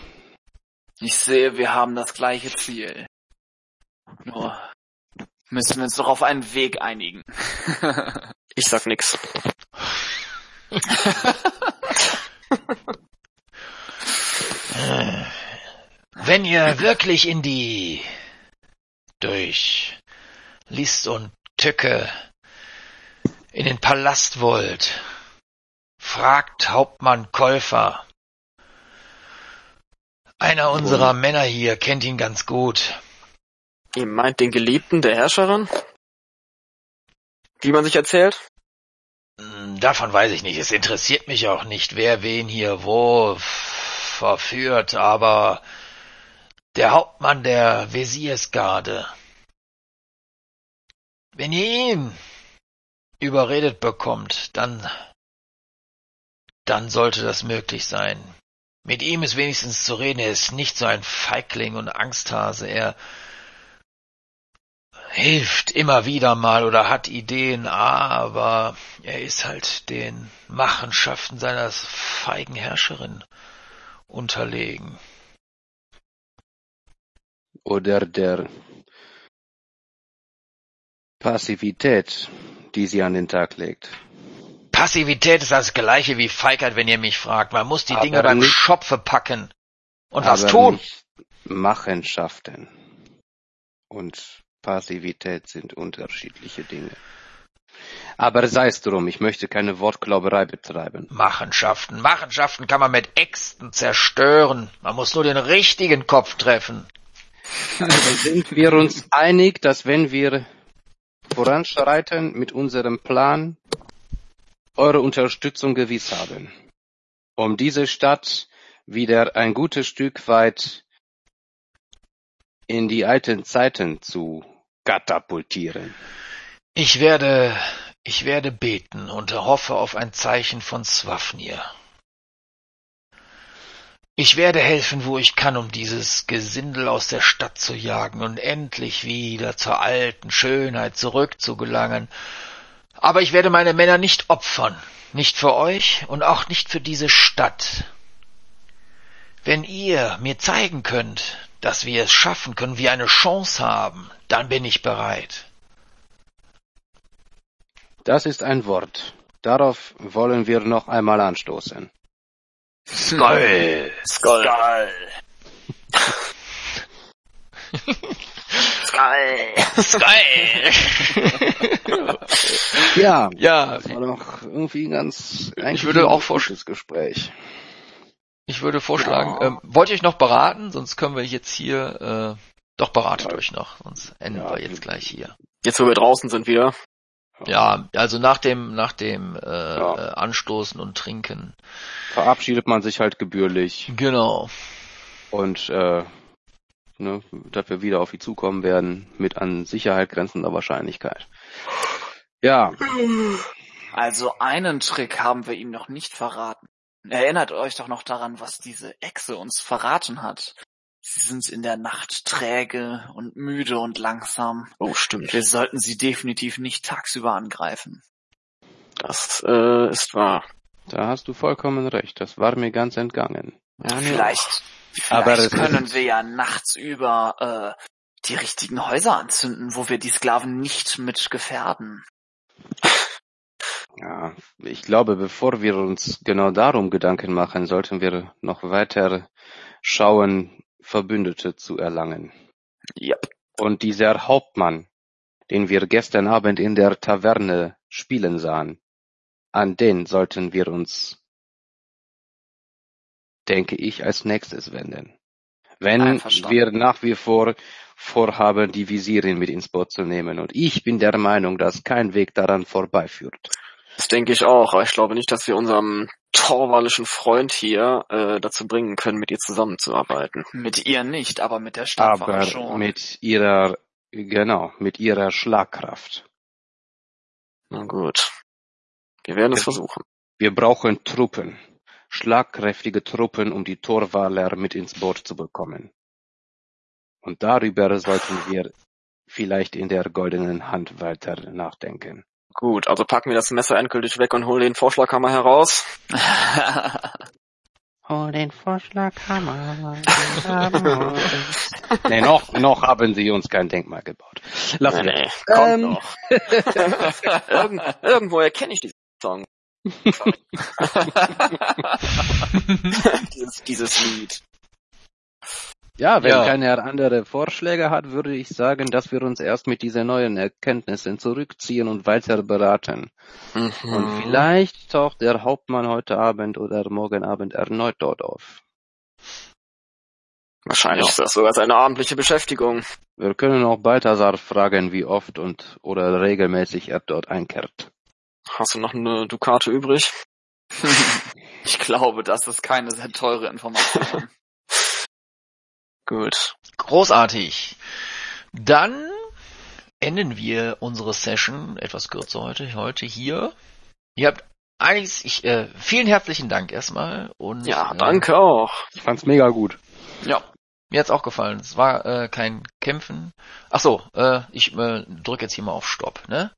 Ich sehe, wir haben das gleiche Ziel. Nur müssen wir uns doch auf einen Weg einigen. ich sag nix. Wenn ihr wirklich in die durch List und Tücke in den Palast wollt, fragt Hauptmann Käufer. Einer unserer Männer hier kennt ihn ganz gut. Ihr meint den Geliebten der Herrscherin? Wie man sich erzählt? Hm, davon weiß ich nicht. Es interessiert mich auch nicht, wer wen hier wo verführt, aber der Hauptmann der Veziersgarde. Wenn ihr ihn überredet bekommt, dann, dann sollte das möglich sein. Mit ihm ist wenigstens zu reden, er ist nicht so ein Feigling und Angsthase, er hilft immer wieder mal oder hat Ideen, aber er ist halt den Machenschaften seiner feigen Herrscherin unterlegen. Oder der Passivität, die sie an den Tag legt. Passivität ist das gleiche wie Feigheit, wenn ihr mich fragt. Man muss die aber Dinge beim Schopfe packen und was tun. Machenschaften und Passivität sind unterschiedliche Dinge. Aber sei es drum, ich möchte keine Wortglauberei betreiben. Machenschaften. Machenschaften kann man mit Äxten zerstören. Man muss nur den richtigen Kopf treffen. Also sind wir uns einig, dass wenn wir voranschreiten mit unserem Plan, eure Unterstützung gewiss haben, um diese Stadt wieder ein gutes Stück weit in die alten Zeiten zu katapultieren. Ich werde, ich werde beten und hoffe auf ein Zeichen von Swafnir. Ich werde helfen, wo ich kann, um dieses Gesindel aus der Stadt zu jagen und endlich wieder zur alten Schönheit zurückzugelangen. Aber ich werde meine Männer nicht opfern, nicht für euch und auch nicht für diese Stadt. Wenn ihr mir zeigen könnt, dass wir es schaffen können, wir eine Chance haben, dann bin ich bereit. Das ist ein Wort. Darauf wollen wir noch einmal anstoßen. Skull. Skull. Skull. Skull. Ja, ja, das war doch irgendwie ein ganz ich würde auch vorstellen, Gespräch. Ich würde vorschlagen, Ja. ähm, wollt ihr euch noch beraten? Sonst können wir jetzt hier, äh, doch beratet euch noch, sonst enden Ja, wir jetzt gleich hier. Jetzt, wo wir draußen sind wieder. Ja, also nach dem, nach dem äh, Ja. äh, Anstoßen und Trinken. Verabschiedet man sich halt gebührlich Genau. und äh, ne, dass wir wieder auf die zukommen werden mit an Sicherheit grenzender Wahrscheinlichkeit. Ja, Also einen Trick haben wir ihm noch nicht verraten. Erinnert euch doch noch daran, was diese Echse uns verraten hat. Sie sind in der Nacht träge und müde und langsam. Oh, stimmt. Wir sollten sie definitiv nicht tagsüber angreifen. Das äh, ist wahr. da hast du vollkommen recht. Das war mir ganz entgangen. Ja. Vielleicht, Aber vielleicht es können wir ja nachts über äh, die richtigen Häuser anzünden, wo wir die Sklaven nicht mit gefährden. Ja, ich glaube, bevor wir uns genau darum Gedanken machen, sollten wir noch weiter schauen, Verbündete zu erlangen. Ja. Und dieser Hauptmann, den wir gestern Abend in der Taverne spielen sahen, an den sollten wir uns, denke ich, als nächstes wenden. Wenn wir nach wie vor vorhaben, die Visirin mit ins Boot zu nehmen. Und ich bin der Meinung, dass kein Weg daran vorbeiführt. Das denke ich auch, ich glaube nicht, dass wir unserem torwallischen Freund hier äh, dazu bringen können, mit ihr zusammenzuarbeiten. Mit ihr nicht, aber mit der Stadtwache aber schon. mit ihrer, genau, mit ihrer Schlagkraft. Na gut. Wir werden es versuchen. Wir brauchen Truppen, schlagkräftige Truppen, um die Torwaler mit ins Boot zu bekommen. Und darüber sollten wir vielleicht in der goldenen Hand weiter nachdenken. Gut, also packen wir das Messer endgültig weg und holen den Vorschlaghammer heraus. Hol den Vorschlaghammer. nee, noch, noch haben sie uns kein Denkmal gebaut. Lassen wir. nee, kommt Ähm. noch. Irgend, irgendwoher kenne ich diesen Song. dieses, dieses Lied. Ja, wenn Ja. keiner andere Vorschläge hat, würde ich sagen, dass wir uns erst mit diesen neuen Erkenntnissen zurückziehen und weiter beraten. Und Mhm. vielleicht taucht der Hauptmann heute Abend oder morgen Abend erneut dort auf. Wahrscheinlich Ja. ist das sogar seine abendliche Beschäftigung. Wir können auch Balthasar fragen, wie oft und oder regelmäßig er dort einkehrt. Hast du noch eine Dukate übrig? ich glaube, das ist keine sehr teure Information. Gut. Großartig. Dann enden wir unsere Session etwas kürzer heute, heute hier. Ihr habt einiges, ich, äh, vielen herzlichen Dank erstmal und Ja, äh, danke auch. Ich fand's mega gut. ja, Mir hat's auch gefallen. Es war äh, kein Kämpfen. Ach so, äh, ich äh, drücke jetzt hier mal auf Stopp, ne?